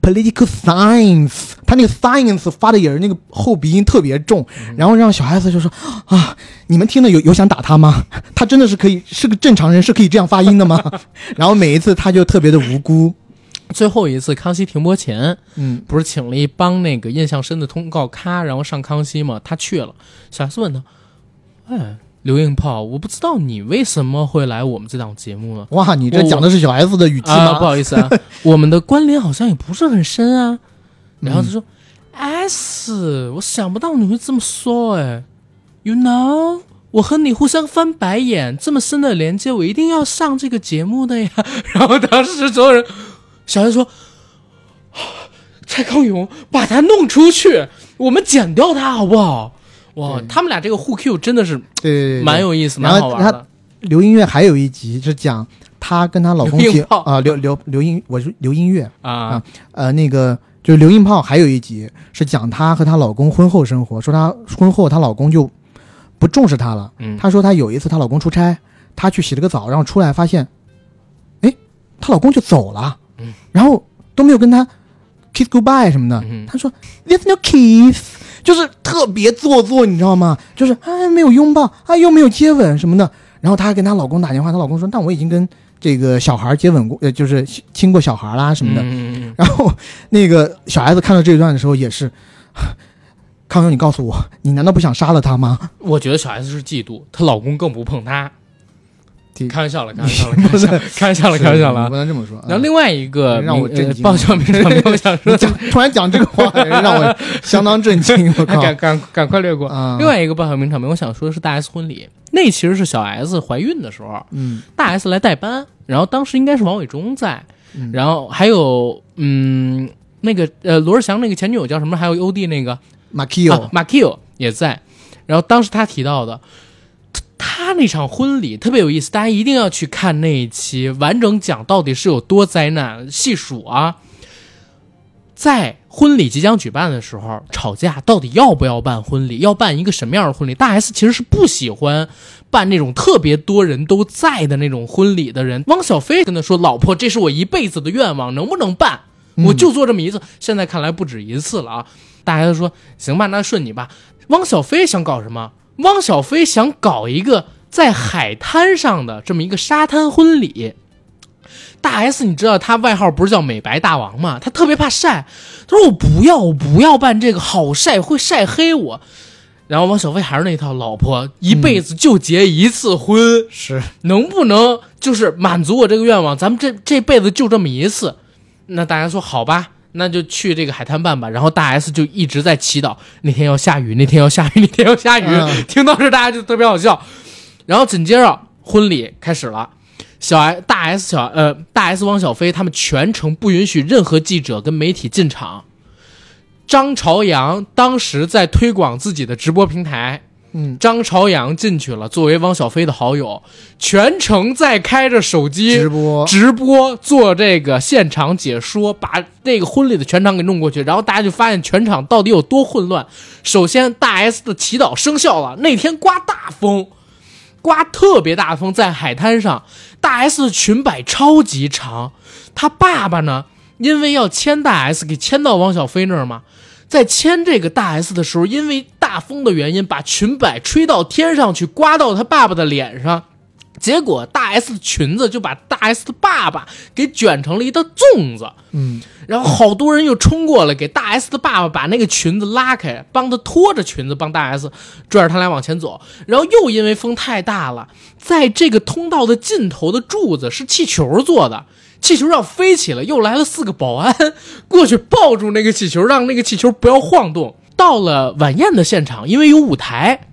political science，他那个 science 发的也是那个后鼻音特别重，然后让小 S 就说啊，你们听了有有想打他吗？他真的是可以是个正常人，是可以这样发音的吗？然后每一次他就特别的无辜，最后一次康熙停播前，嗯，不是请了一帮那个印象深的通告咖，然后上康熙嘛？他去了，小 S 问他：“哎，刘英炮，我不知道你为什么会来我们这档节目呢？哇，你这讲的是小 S 的语气啊，不？好意思啊，我们的关联好像也不是很深啊。”然后他嗯说、：“S，我想不到你会这么说哎，You know。”我和你互相翻白眼，这么深的连接，我一定要上这个节目的呀。然后当时所有人，小 S 说：“蔡康永，把他弄出去，我们剪掉他好不好？”哇，他们俩这个互 Q 真的是对蛮有意思，然后他蛮好玩的。刘音乐还有一集是讲她跟她老公啊，刘刘刘音，我是刘音乐，啊，呃，那个就是刘英炮还有一集是讲她和她老公婚后生活，说她婚后她老公就不重视她了。嗯，她说她有一次她老公出差，她去洗了个澡，然后出来发现，哎，她老公就走了，嗯，然后都没有跟他 kiss goodbye 什么的。嗯他说 there's no kiss，就是特别做作，你知道吗？就是哎没有拥抱啊又没有接吻什么的。然后她还跟她老公打电话，她老公说，但我已经跟这个小孩接吻过，呃，就是亲过小孩啦什么的。嗯嗯嗯然后那个小孩子看到这一段的时候也是，康永，你告诉我，你难道不想杀了他吗？我觉得小 S 是嫉妒，她老公更不碰她。这开玩笑了，开玩笑了，开玩笑了，开玩笑了，开玩笑了不。能这么说。然后另外一个让我名震惊呃爆笑名场面，我想说，讲 突然讲这个话，让我相当震惊。我靠！赶赶赶快略过。啊，另外一个爆笑名场面，我想说的是大 S 婚礼，那其实是小 S 怀孕的时候，嗯大 S 来代班，然后当时应该是王伟忠在，嗯然后还有嗯那个呃罗志祥那个前女友叫什么，还有欧弟那个马 k 啊 i 马 Q 也在，然后当时他提到的。他那场婚礼特别有意思，大家一定要去看那一期，完整讲到底是有多灾难，细数啊。在婚礼即将举办的时候吵架，到底要不要办婚礼？要办一个什么样的婚礼？大 S 其实是不喜欢办那种特别多人都在的那种婚礼的人。汪小菲跟他说：“老婆，这是我一辈子的愿望，能不能办？我就做这么一次。现在看来不止一次了啊！”大 S 说：“行吧，那顺你吧。”汪小菲想搞什么？汪小菲想搞一个在海滩上的这么一个沙滩婚礼。大 S，你知道他外号不是叫美白大王吗？他特别怕晒，他说我不要，我不要办这个，好晒，会晒黑我。然后王小飞还是那一套，老婆一辈子就结一次婚，是能不能就是满足我这个愿望？咱们这这辈子就这么一次。那大家说好吧，那就去这个海滩办吧。然后大 S 就一直在祈祷，那天要下雨，那天要下雨，那天要下雨。嗯 听到这大家就特别好笑。然后紧接着婚礼开始了，小 S 大 S 小呃大 S 汪小菲他们全程不允许任何记者跟媒体进场。张朝阳当时在推广自己的直播平台，嗯，张朝阳进去了，作为汪小菲的好友，全程在开着手机直播。直播做这个现场解说，把那个婚礼的全场给弄过去，然后大家就发现全场到底有多混乱。首先，大 S 的祈祷生效了，那天刮大风，刮特别大的风，在海滩上，大 S 的裙摆超级长，他爸爸呢，因为要牵大 S 给牵到王小菲那儿嘛，在牵这个大 S 的时候，因为大风的原因，把裙摆吹到天上去，刮到他爸爸的脸上。结果大 S 的裙子就把大 S 的爸爸给卷成了一道粽子，嗯，然后好多人又冲过来给大 S 的爸爸把那个裙子拉开，帮他拖着裙子，帮大 S 拽着他俩往前走。然后又因为风太大了，在这个通道的尽头的柱子是气球做的，气球要飞起了，又来了四个保安过去抱住那个气球，让那个气球不要晃动。到了晚宴的现场，因为有舞台，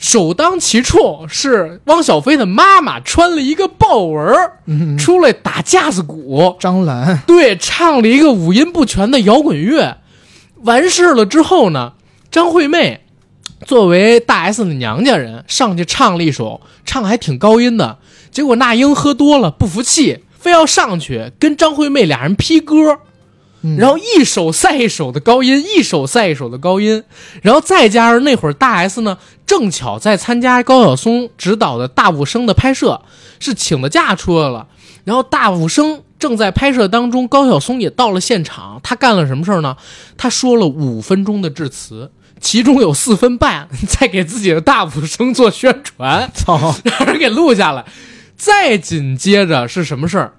首当其冲是汪小菲的妈妈穿了一个豹纹儿嗯，出来打架子鼓，张兰，对，唱了一个五音不全的摇滚乐。完事了之后呢，张惠妹作为大 S 的娘家人上去唱了一首，唱还挺高音的。结果那英喝多了不服气，非要上去跟张惠妹俩人劈歌。嗯然后一首赛一首的高音，一首赛一首的高音，然后再加上那会儿大 S 呢，正巧在参加高晓松执导的《大武生》的拍摄，是请了假出来了。然后《大武生》正在拍摄当中，高晓松也到了现场。他干了什么事儿呢？他说了五分钟的致辞，其中有四分半在给自己的《大武生》做宣传。操，让人给录下来。再紧接着是什么事儿？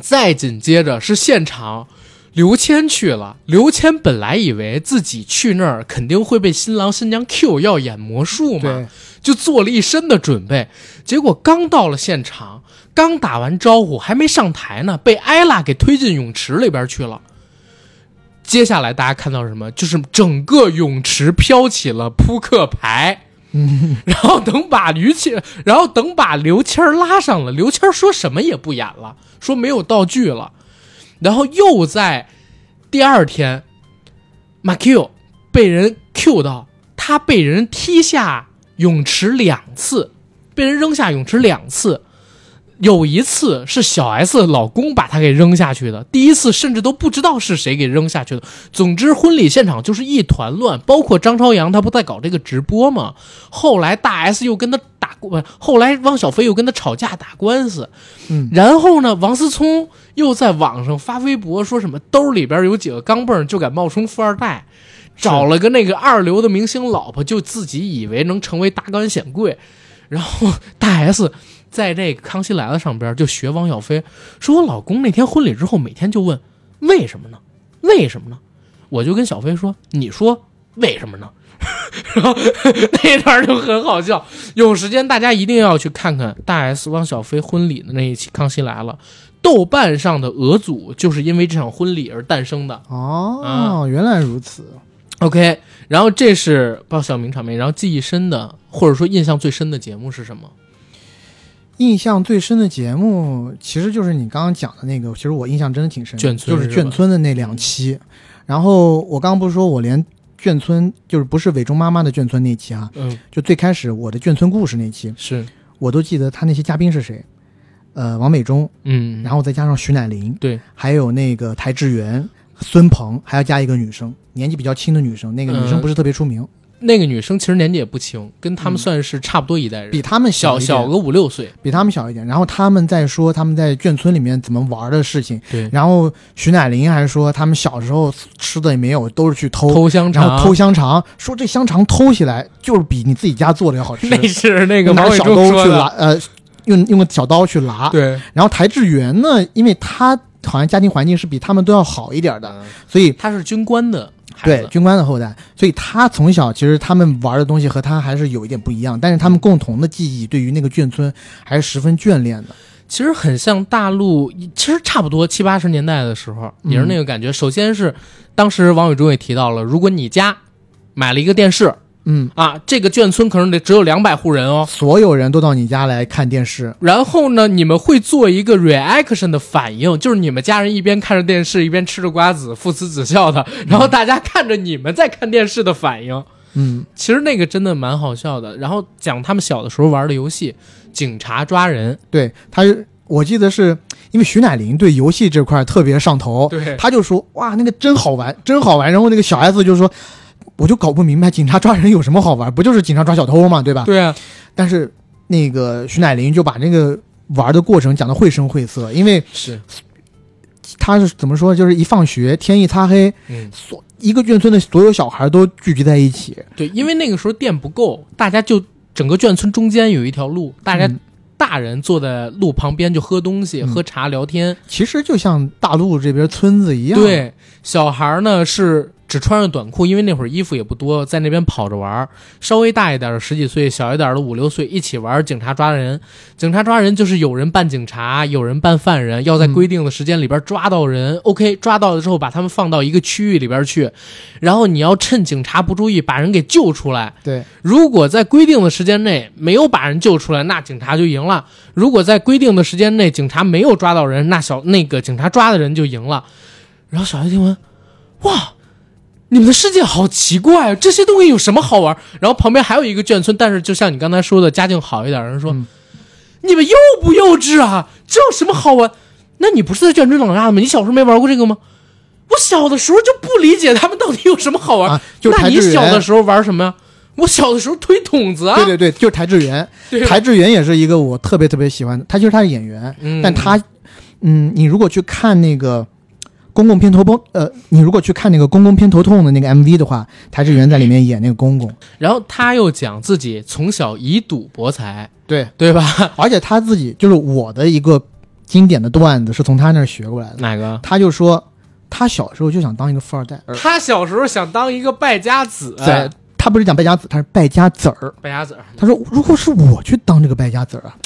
再紧接着是现场，刘谦去了。刘谦本来以为自己去那儿肯定会被新郎新娘 Q 要演魔术嘛，就做了一身的准备。结果刚到了现场，刚打完招呼，还没上台呢，被艾拉给推进泳池里边去了。接下来大家看到什么？就是整个泳池飘起了扑克牌。嗯，然后等把于谦，然后等把刘谦拉上了，刘谦说什么也不演了，说没有道具了，然后又在第二天，马 Q 被人 Q 到，他被人踢下泳池两次，被人扔下泳池两次。有一次是小 S 老公把他给扔下去的，第一次甚至都不知道是谁给扔下去的。总之，婚礼现场就是一团乱，包括张朝阳他不在搞这个直播吗？后来大 S 又跟他打过，后来汪小菲又跟他吵架打官司，嗯然后呢，王思聪又在网上发微博说什么兜里边有几个钢镚就敢冒充富二代，找了个那个二流的明星老婆，就自己以为能成为达官显贵，然后大 S 在这个《康熙来了》上边就学汪小菲，说我老公那天婚礼之后每天就问为什么呢？为什么呢？我就跟小飞说，你说为什么呢？然 后那段就很好笑，有时间大家一定要去看看大 S 汪小菲婚礼的那一期《康熙来了》，豆瓣上的俄组就是因为这场婚礼而诞生的。哦，原来如此。OK，然后这是爆笑名场面，然后记忆深的或者说印象最深的节目是什么？印象最深的节目，其实就是你刚刚讲的那个，其实我印象真的挺深的，眷村就是眷村的那两期。然后我刚刚不是说我连眷村就是不是伟忠妈妈的眷村那期啊、嗯，就最开始我的眷村故事那期，是，我都记得他那些嘉宾是谁，呃，王美忠，嗯，然后再加上徐乃麟，对，还有那个台志源、孙鹏，还要加一个女生，年纪比较轻的女生，那个女生嗯不是特别出名，那个女生其实年纪也不轻，跟他们嗯算是差不多一代人，比他们小小个五六岁。比他们小一点。然后他们在说他们在眷村里面怎么玩的事情，对，然后徐乃麟还说他们小时候吃的也没有，都是去偷，偷香肠，然后偷香肠，说这香肠偷起来就是比你自己家做的要好吃。那是那个拿王伟小刀去忠说的拉，呃，用用个小刀去拉。对，然后台志源呢，因为他好像家庭环境是比他们都要好一点的，所以他是军官的对军官的后代，所以他从小其实他们玩的东西和他还是有一点不一样，但是他们共同的记忆对于那个眷村还是十分眷恋的。其实很像大陆，其实差不多七八十年代的时候也是那个感觉。首先是当时王伟忠也提到了，如果你家买了一个电视嗯，啊，这个眷村可能得只有两百户人哦。所有人都到你家来看电视，然后呢，你们会做一个 reaction 的反应，就是你们家人一边看着电视，一边吃着瓜子，父慈子孝的，然后大家看着你们在看电视的反应。嗯，其实那个真的蛮好笑的。然后讲他们小的时候玩的游戏，警察抓人，对他，我记得是因为徐乃麟对游戏这块特别上头，对他就说哇那个真好玩，真好玩。然后那个小 S 就说，我就搞不明白警察抓人有什么好玩，不就是警察抓小偷嘛，对吧？对啊，但是那个徐乃麟就把那个玩的过程讲得绘声绘色，因为是，他是怎么说，就是一放学天一擦黑，嗯，所一个眷村的所有小孩都聚集在一起，对，因为那个时候电不够，大家就整个眷村中间有一条路，大家嗯。大人坐在路旁边就喝东西、嗯。喝茶、聊天。其实就像大陆这边村子一样，，对，小孩呢是只穿着短裤，因为那会儿衣服也不多，在那边跑着玩儿。稍微大一点的十几岁，小一点的五六岁一起玩。警察抓人，警察抓人就是有人扮警察，有人扮犯人，要在规定的时间里边抓到人。OK，抓到了之后把他们放到一个区域里边去，然后你要趁警察不注意把人给救出来。对，如果在规定的时间内没有把人救出来，那警察就赢了；如果在规定的时间内警察没有抓到人，那小那个警察抓的人就赢了。然后小叶听完，哇！你们的世界好奇怪，这些东西有什么好玩？然后旁边还有一个眷村，但是就像你刚才说的，家境好一点，人说：“你们幼不幼稚啊？这有什么好玩？那你不是在眷村长大的吗？你小时候没玩过这个吗？我小的时候就不理解他们到底有什么好玩。那你小的时候玩什么呀？我小的时候推筒子啊。对对对，就是台志源。台志源也是一个我特别特别喜欢的，他就是他的演员，但他，嗯，你如果去看那个。公公偏头痛，呃，你如果去看那个公公偏头痛的那个 MV 的话，台志源在里面演那个公公，然后他又讲自己从小以赌博财，对对吧？而且他自己就是我的一个经典的段子是从他那儿学过来的。哪个？他就说他小时候就想当一个富二代，他小时候想当一个败家子。对，他不是讲败家子，他是败家子儿。败家子儿。他说，如果是我去当这个败家子儿啊，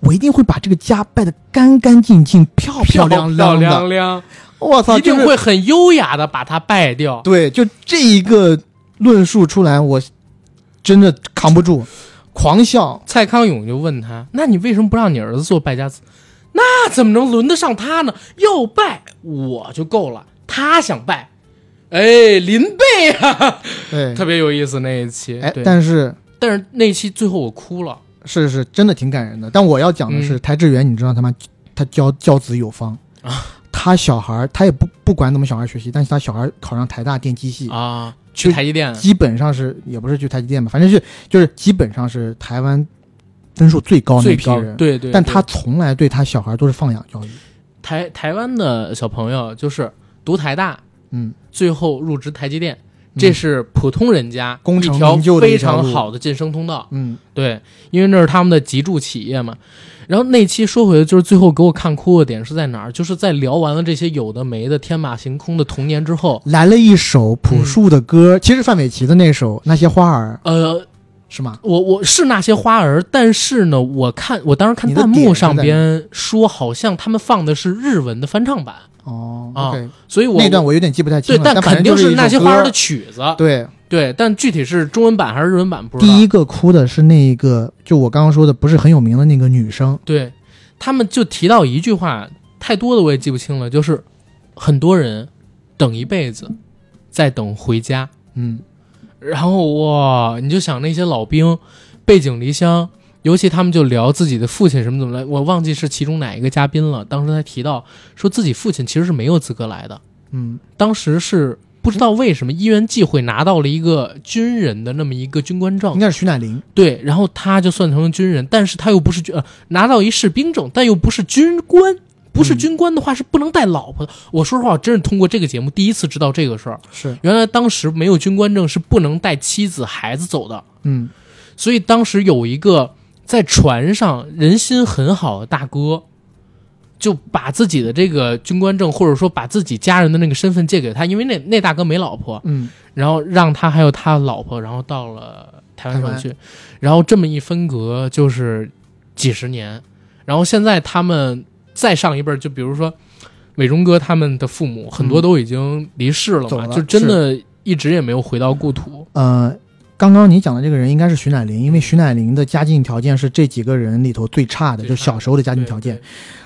我一定会把这个家败得干干净净、漂漂亮亮的。我操！一定会很优雅的把它败掉。对，就这一个论述出来，我真的扛不住，狂笑。蔡康永就问他：“那你为什么不让你儿子做败家子？那怎么能轮得上他呢？要败我就够了，他想败，哎，林贝啊，对，特别有意思那一期。哎，但是但是那期最后我哭了，是是，真的挺感人的。但我要讲的是，台志远，你知道他妈他教教子有方啊。他小孩他也不不管怎么小孩学习，但是他小孩考上台大电机系啊，去台积电，基本上是也不是去台积电吧，反正是就是基本上是台湾分数最高那批人，对对。但他从来对他小孩都是放养教育。台台湾的小朋友就是读台大，嗯，最后入职台积电，这是普通人家一条非常好的晋升通道。嗯，对，因为那是他们的脊柱企业嘛。然后那期说回来，就是最后给我看哭的点是在哪儿？就是在聊完了这些有的没的天马行空的童年之后，来了一首朴树的歌，其实范玮琪的那首《那些花儿》，呃，是吗？我我是那些花儿，但是呢，我看我当时看弹幕上边说，好像他们放的是日文的翻唱版。哦啊，所以我那段我有点记不太清了。对，但肯定是那些花儿的曲子。对。对，但具体是中文版还是日文版不知道。第一个哭的是那一个，就我刚刚说的不是很有名的那个女生。对，他们就提到一句话，太多的我也记不清了，就是很多人等一辈子，在等回家。嗯，然后哇，你就想那些老兵背井离乡，尤其他们就聊自己的父亲什么怎么来，我忘记是其中哪一个嘉宾了。当时他提到说自己父亲其实是没有资格来的。嗯，当时是。不知道为什么，因缘际会拿到了一个军人的那么一个军官证，应该是徐乃麟。对，然后他就算成了军人，但是他又不是军，呃，拿到一士兵证，但又不是军官。不是军官的话是不能带老婆的。我说实话，真是通过这个节目第一次知道这个事儿。是，原来当时没有军官证是不能带妻子孩子走的。嗯，所以当时有一个在船上人心很好的大哥。就把自己的这个军官证，或者说把自己家人的那个身份借给他，因为那那大哥没老婆，嗯，然后让他还有他老婆，然后到了台湾上去，然后这么一分隔就是几十年，然后现在他们再上一辈，就比如说伟忠哥他们的父母，很多都已经离世了嘛，就真的一直也没有回到故土。呃，刚刚你讲的这个人应该是徐乃麟，因为徐乃麟的家境条件是这几个人里头最差的，就小时候的家境条件。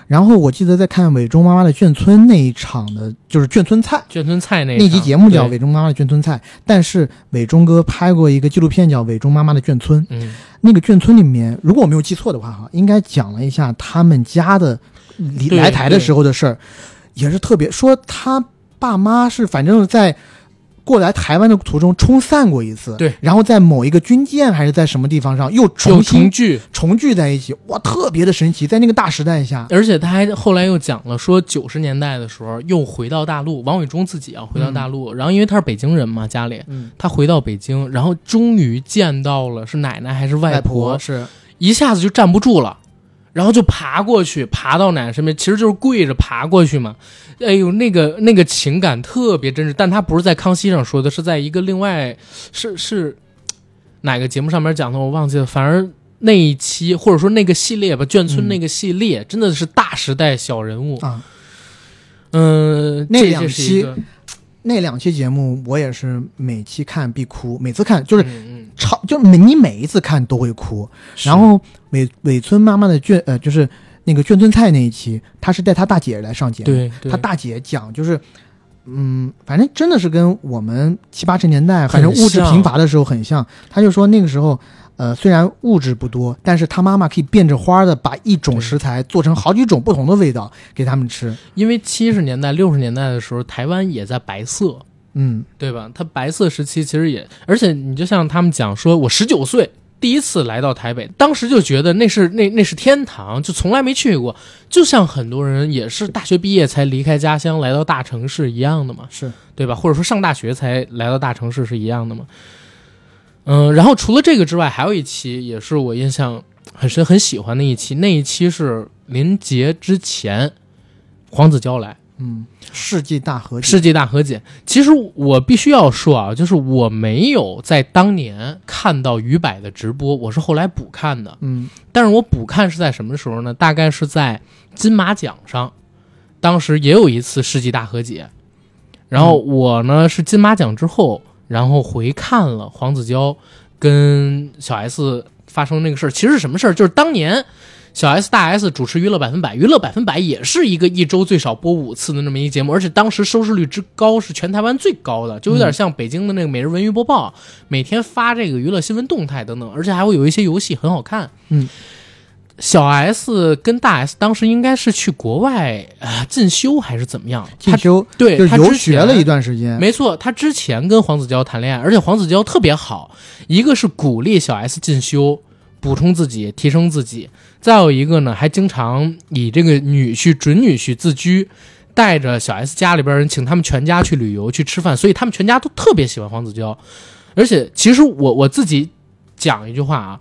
然后我记得在看伟忠妈妈的眷村那一场的，就是眷村菜，眷村菜那那集节目叫伟忠妈妈的眷村菜。但是伟忠哥拍过一个纪录片叫伟忠妈妈的眷村，嗯，那个眷村里面，如果我没有记错的话，哈，应该讲了一下他们家的来台的时候的事儿，也是特别说他爸妈是反正在。过来台湾的途中冲散过一次，对，然后在某一个军舰还是在什么地方上又重新重聚。重聚在一起，哇，特别的神奇，在那个大时代下，而且他还后来又讲了说九十年代的时候又回到大陆，王伟忠自己啊回到大陆，然后因为他是北京人嘛，家里，他回到北京，然后终于见到了是奶奶还是外婆，是。一下子就站不住了，然后就爬过去，爬到奶奶身边，其实就是跪着爬过去嘛。哎呦，那个那个情感特别真实，但他不是在康熙上说的，是在一个另外是是哪个节目上面讲的，我忘记了。反而那一期或者说那个系列吧，眷村那个系列、真的是大时代小人物。啊，嗯，那两期那两期节目我也是每期看必哭，每次看就是超，就每你每一次看都会哭。然后尾尾村妈妈的卷呃，就是那个卷村菜那一期，她是带她大姐来上节目，对对她大姐讲就是。嗯，反正真的是跟我们七八十年代，反正物质贫乏的时候很像。她就说那个时候，呃，虽然物质不多，但是她妈妈可以变着花的把一种食材做成好几种不同的味道给他们吃。因为七十年代六十年代的时候，台湾也在白色。嗯，对吧？他白色时期其实也，而且你就像他们讲说，我十九岁第一次来到台北，当时就觉得那是那那是天堂，就从来没去过。就像很多人也是大学毕业才离开家乡来到大城市一样的嘛，是对吧？或者说上大学才来到大城市是一样的嘛。嗯，然后除了这个之外，还有一期也是我印象很深、很喜欢的一期，那一期是临节之前，黄子佼来。嗯，世纪大和解世纪大和解。其实我必须要说啊，就是我没有在当年看到于柏的直播，我是后来补看的。嗯但是我补看是在什么时候呢？大概是在金马奖上，当时也有一次世纪大和解。然后我呢是金马奖之后，然后回看了黄子佼跟小 S 发生那个事儿。其实是什么事儿？就是当年小 S 大 S 主持《娱乐百分百》，《娱乐百分百》也是一个一周最少播五次的那么一个节目，而且当时收视率之高是全台湾最高的，就有点像北京的那个每日文娱播报，每天发这个娱乐新闻动态等等，而且还会有一些游戏很好看。嗯。小 S 跟大 S 当时应该是去国外啊、呃进修还是怎么样？进修对就是游学了一段时间。没错，他之前跟黄子佼谈恋爱，而且黄子佼特别好，一个是鼓励小 S 进修，补充自己，提升自己；再有一个呢，还经常以这个女婿、准女婿自居，带着小 S 家里边人，请他们全家去旅游、去吃饭，所以他们全家都特别喜欢黄子佼。而且，其实我我自己讲一句话啊，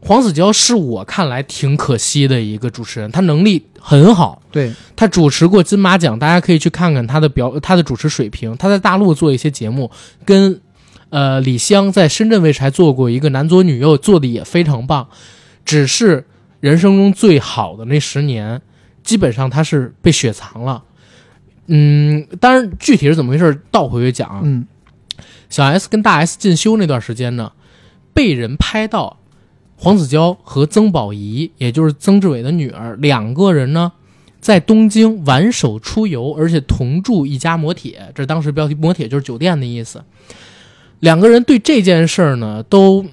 黄子佼是我看来挺可惜的一个主持人，他能力很好，对，他主持过金马奖，大家可以去看看他的表，他的主持水平。他在大陆做一些节目，跟呃李湘在深圳卫视还做过一个男左女右，做的也非常棒。只是人生中最好的那十年，基本上他是被雪藏了。嗯，当然具体是怎么回事，倒回去讲啊。嗯小 S 跟大 S 进修那段时间呢，被人拍到黄子佼和曾宝仪，也就是曾志伟的女儿，两个人呢在东京挽手出游，而且同住一家摩铁，这当时标题摩铁就是酒店的意思。两个人对这件事儿呢都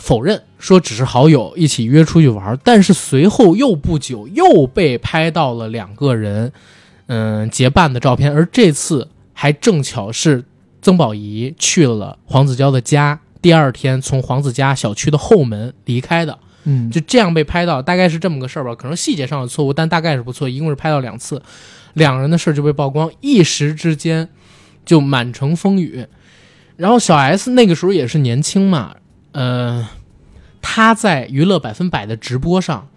否认，说只是好友一起约出去玩，但是随后又不久又被拍到了两个人嗯结伴的照片，而这次还正巧是曾宝仪去了黄子佼的家，第二天从黄子家小区的后门离开的，嗯，就这样被拍到，大概是这么个事儿吧。可能细节上有错误，但大概是不错，一共是拍到两次，两人的事儿就被曝光，一时之间就满城风雨。然后小 S 那个时候也是年轻嘛，呃，他在娱乐百分百的直播上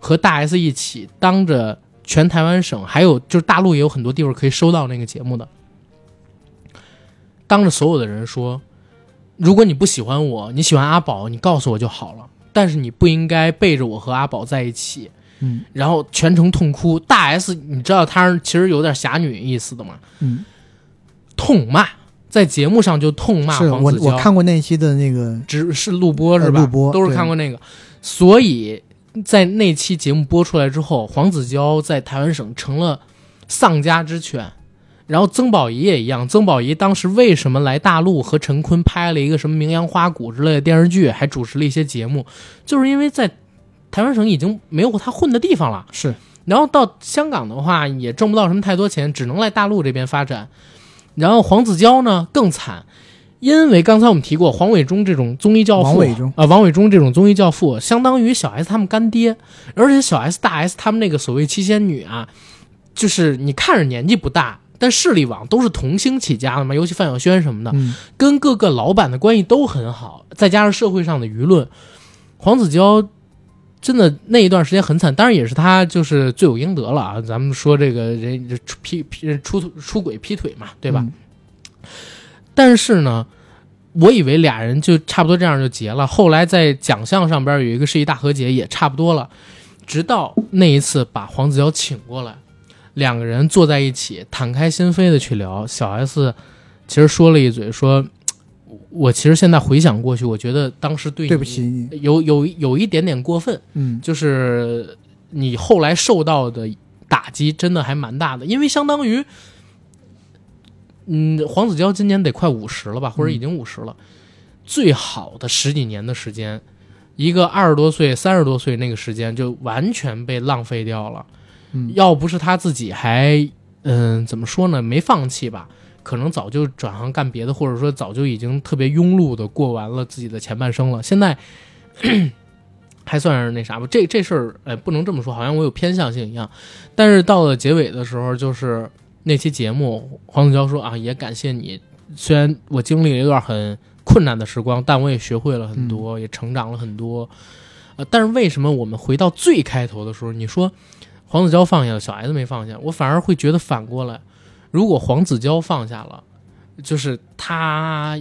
和大 S 一起，当着全台湾省，还有就是大陆也有很多地方可以收到那个节目的，当着所有的人说，如果你不喜欢我，你喜欢阿宝，你告诉我就好了，但是你不应该背着我和阿宝在一起。嗯然后全程痛哭。大 S，你知道她其实有点侠女意思的嘛，嗯，痛骂，在节目上就痛骂黄子佼。我看过那一期的那个，只是录播是吧？呃录播都是看过那个，所以在那期节目播出来之后，黄子佼在台湾省成了丧家之犬。然后曾宝仪也一样，曾宝仪当时为什么来大陆和陈坤拍了一个什么《名扬花鼓》之类的电视剧，还主持了一些节目，就是因为在台湾省已经没有他混的地方了。是然后到香港的话也挣不到什么太多钱，只能来大陆这边发展。然后黄子佼呢更惨，因为刚才我们提过黄伟忠这种综艺教父，王伟忠啊、王伟忠这种综艺教父，相当于小 S 他们干爹，而且小 S 大 S 他们那个所谓七仙女啊，就是你看着年纪不大。但势力网都是童星起家的嘛，尤其范晓萱什么的，嗯跟各个老板的关系都很好，再加上社会上的舆论，黄子佼真的那一段时间很惨，当然也是他就是罪有应得了啊。咱们说这个人出劈劈出出轨劈腿嘛，对吧？嗯但是呢，我以为俩人就差不多这样就结了。后来在奖项上边有一个是一大和解，也差不多了。直到那一次把黄子佼请过来，两个人坐在一起，敞开心扉的去聊。小 S 其实说了一嘴，说：“我其实现在回想过去，我觉得当时对不起你，有有有一点点过分，嗯就是你后来受到的打击真的还蛮大的，因为相当于，嗯，黄子佼今年得快五十了吧，或者已经五十了，最好的十几年的时间，一个二十多岁、三十多岁那个时间就完全被浪费掉了。嗯要不是他自己还，嗯、怎么说呢，没放弃吧。可能早就转行干别的，或者说早就已经特别庸碌的过完了自己的前半生了。现在 还算是那啥吧，这这事儿，哎，不能这么说，好像我有偏向性一样。但是到了结尾的时候，就是那期节目，黄子佼说啊，也感谢你，虽然我经历了一段很困难的时光，但我也学会了很多，也成长了很多。呃，但是为什么我们回到最开头的时候，你说黄子佼放下了，小 S 没放下，我反而会觉得反过来，如果黄子佼放下了，就是他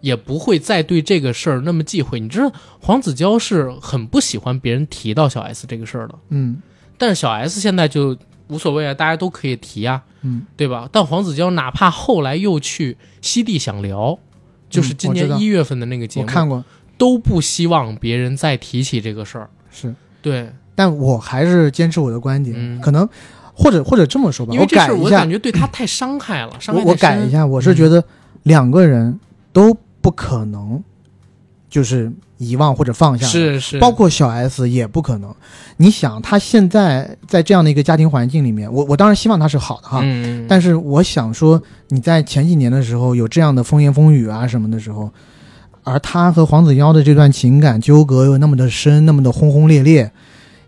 也不会再对这个事儿那么忌讳。你知道，黄子佼是很不喜欢别人提到小 S 这个事儿的，嗯。但是小 S 现在就无所谓啊，大家都可以提啊，嗯，对吧？但黄子佼哪怕后来又去西地想聊，就是今年一月份的那个节目，我看过，都不希望别人再提起这个事儿。是，对，但我还是坚持我的观点，嗯。可能或者或者这么说吧，我因为这事改一下。我感，觉对他太伤害了，伤害我我改一下，我是觉得两个人都不可能就是遗忘或者放下，是是，包括小 S 也不可能。你想，他现在在这样的一个家庭环境里面，我我当然希望他是好的哈，嗯，但是我想说，你在前几年的时候有这样的风言风语啊什么的时候，而他和黄子佼的这段情感纠葛又那么的深，那么的轰轰烈烈，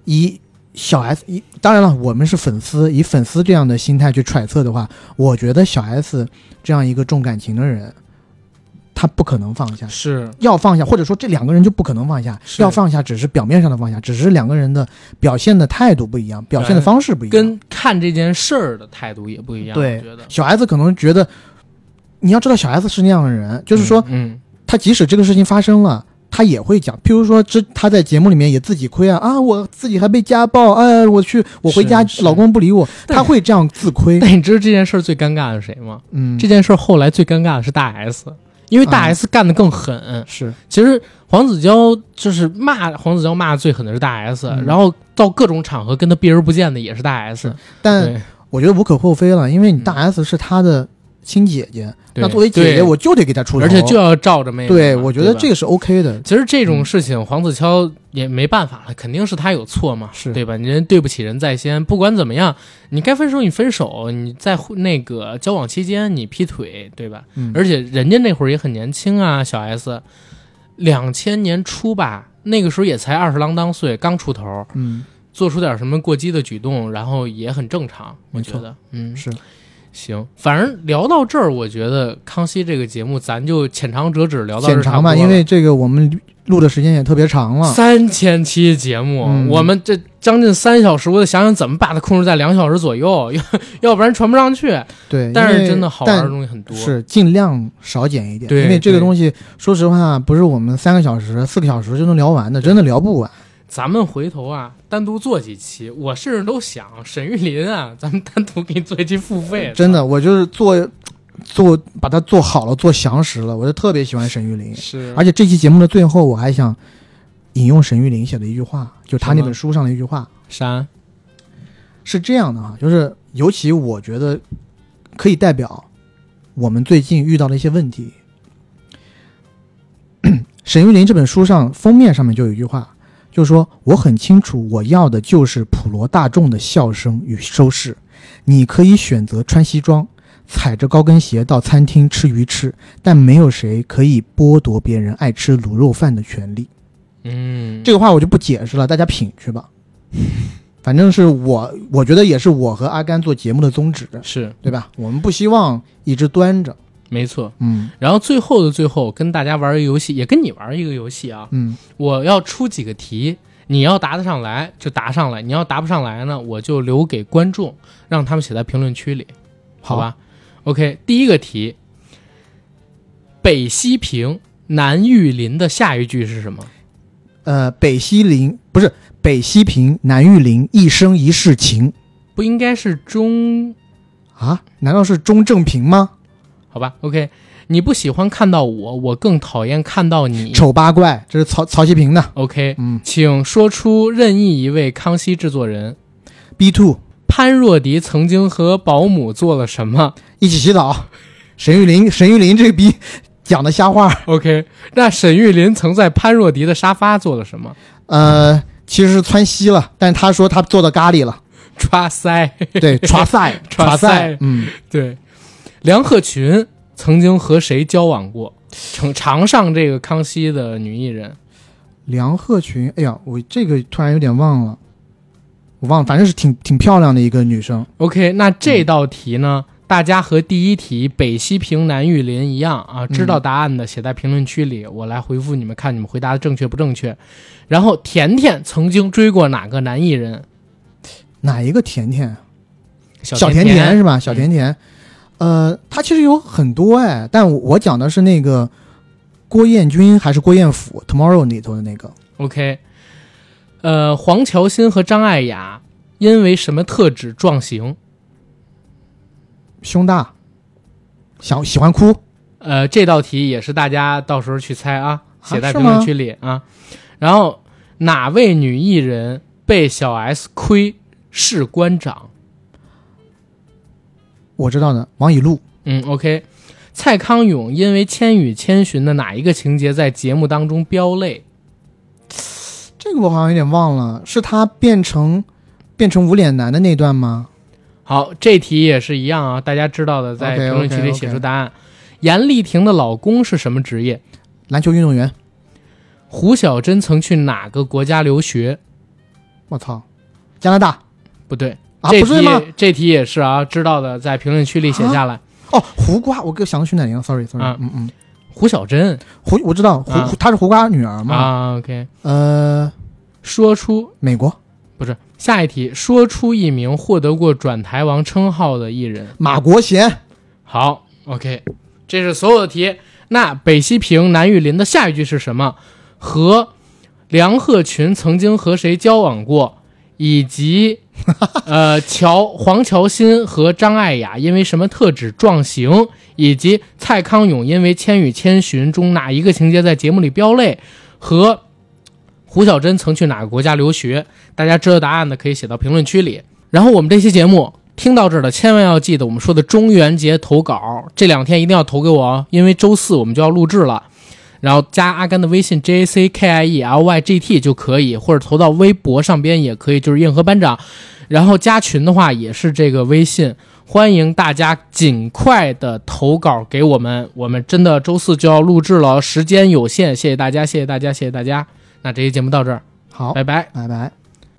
以小 S 以当然了，我们是粉丝，以粉丝这样的心态去揣测的话，我觉得小 S 这样一个重感情的人，他不可能放下。是要放下，或者说这两个人就不可能放下。要放下，只是表面上的放下，只是两个人的表现的态度不一样，表现的方式不一样。跟看这件事儿的态度也不一样。对小 S 可能觉得，你要知道小 S 是那样的人，就是说，嗯，他即使这个事情发生了，他也会讲。譬如说，这他在节目里面也自己亏啊啊，我自己还被家暴，哎，我去，我回家老公不理我，但他会这样自亏。但你知道这件事儿最尴尬的是谁吗？嗯，这件事儿后来最尴尬的是大 S，因为大啊 S 干的更狠。是其实黄子佼就是骂黄子佼骂的最狠的是大 S，、嗯然后到各种场合跟他避而不见的也是大 S 是。但我觉得无可厚非了，因为你大嗯 S 是他的亲姐姐，那作为姐姐，我就得给她出头，而且就要照着妹妹。对，我觉得这个是 OK 的。其实这种事情，黄子佼也没办法了，肯定是他有错嘛，是对吧？你人对不起人在先，不管怎么样，你该分手你分手，你在那个交往期间你劈腿，对吧？嗯，而且人家那会儿也很年轻啊，小 S，两千年初吧，那个时候也才二十郎当岁，刚出头，嗯做出点什么过激的举动，然后也很正常，我觉得，嗯，是行，反正聊到这儿，我觉得康熙这个节目咱就浅尝辄止聊到这浅尝吧，因为这个我们录的时间也特别长了。三千期节目，嗯我们这将近三小时，我得想想怎么把它控制在两小时左右，要要不然传不上去。对，但是真的好玩的东西很多，是尽量少剪一点，对因为这个东西，说实话，不是我们三个小时、四个小时就能聊完的，真的聊不完。咱们回头啊，单独做几期，我甚至都想沈玉林啊，咱们单独给你做一期付费。真的，我就是做做把它做好了，做详实了，我就特别喜欢沈玉林。是，而且这期节目的最后，我还想引用沈玉琳写的一句话，就他那本书上的一句话，山是这样的哈，就是尤其我觉得可以代表我们最近遇到的一些问题。沈玉琳这本书上封面上面就有一句话，就是说我很清楚我要的就是普罗大众的笑声与收视。你可以选择穿西装，踩着高跟鞋到餐厅吃鱼翅，但没有谁可以剥夺别人爱吃卤肉饭的权利。嗯，这个话我就不解释了，大家品去吧。反正是我，我觉得也是我和阿甘做节目的宗旨，是对吧？我们不希望一直端着，没错。嗯然后最后的最后，跟大家玩一个游戏，也跟你玩一个游戏啊。嗯，我要出几个题，你要答得上来就答上来，你要答不上来呢，我就留给观众，让他们写在评论区里，好吧？OK，第一个题，北西平南玉林的下一句是什么？呃，北西林不是北西平南玉林，一生一世情不应该是中啊？难道是钟正平吗？好吧？OK，你不喜欢看到我，我更讨厌看到你。丑八怪，这是曹曹希平的。OK，嗯请说出任意一位康熙制作人。，B two 潘若迪曾经和保姆做了什么一起洗澡。沈玉琳，沈玉琳这个逼讲的瞎话。？OK，那沈玉琳曾在潘若迪的沙发做了什么？呃，其实是窜稀了，但是他说他做的咖喱了。抓塞。对，抓腮，抓腮嗯，对，梁鹤群曾经和谁交往过？常常上这个康熙的女艺人。梁鹤群，哎呀，我这个突然有点忘了，我忘了，反正是挺挺漂亮的一个女生。OK，那这道题呢？大家和第一题北西平南玉林一样啊，知道答案的写在评论区里，我来回复你们，看你们回答的正确不正确。然后甜甜曾经追过哪个男艺人？哪一个甜甜？小小甜甜是吧？小甜甜，呃，他其实有很多哎，但我我讲的是那个郭彦均还是郭彦甫《Tomorrow》里头的那个 OK，呃，黄乔欣和张艾雅因为什么特质撞型？胸大，想喜欢哭，呃，这道题也是大家到时候去猜啊，写在评论区里啊。然后哪位女艺人被小 S 亏是官长？我知道的，王以路，嗯，OK。蔡康永因为《千与千寻》的哪一个情节在节目当中飙泪？这个我好像有点忘了，是他变成变成无脸男的那段吗？好，这题也是一样啊，大家知道的，在评论区里写出答案。严丽婷的老公是什么职业？篮球运动员，胡晓珍曾去哪个国家留学？我操，加拿大不对，啊，这题不是吗？这题也是啊，知道的在评论区里写下来。哦，胡瓜，我给想到徐乃麟了，sorry sorry，、啊嗯嗯，胡小珍胡我知道胡、啊她是胡瓜女儿嘛？啊，OK，呃，说出美国不是下一题，说出一名获得过转台王称号的艺人。马国贤，好，OK，这是所有的题。那北西平南玉林的下一句是什么？和梁鹤群曾经和谁交往过？以及 呃乔黄乔欣和张艾雅因为什么特质撞型？以及蔡康永因为《千与千寻》中哪一个情节在节目里飙泪？和胡小珍曾去哪个国家留学？大家知道答案的可以写到评论区里。然后我们这期节目听到这儿的，千万要记得我们说的中元节投稿，这两天一定要投给我哦，因为周四我们就要录制了。然后加阿甘的微信 J A C K I E L Y G T 就可以，或者投到微博上边也可以，就是硬核班长。然后加群的话也是这个微信，欢迎大家尽快的投稿给我们，我们真的周四就要录制了，时间有限，谢谢大家，谢谢大家，谢谢大家。那这期节目到这儿，好，拜拜。拜拜。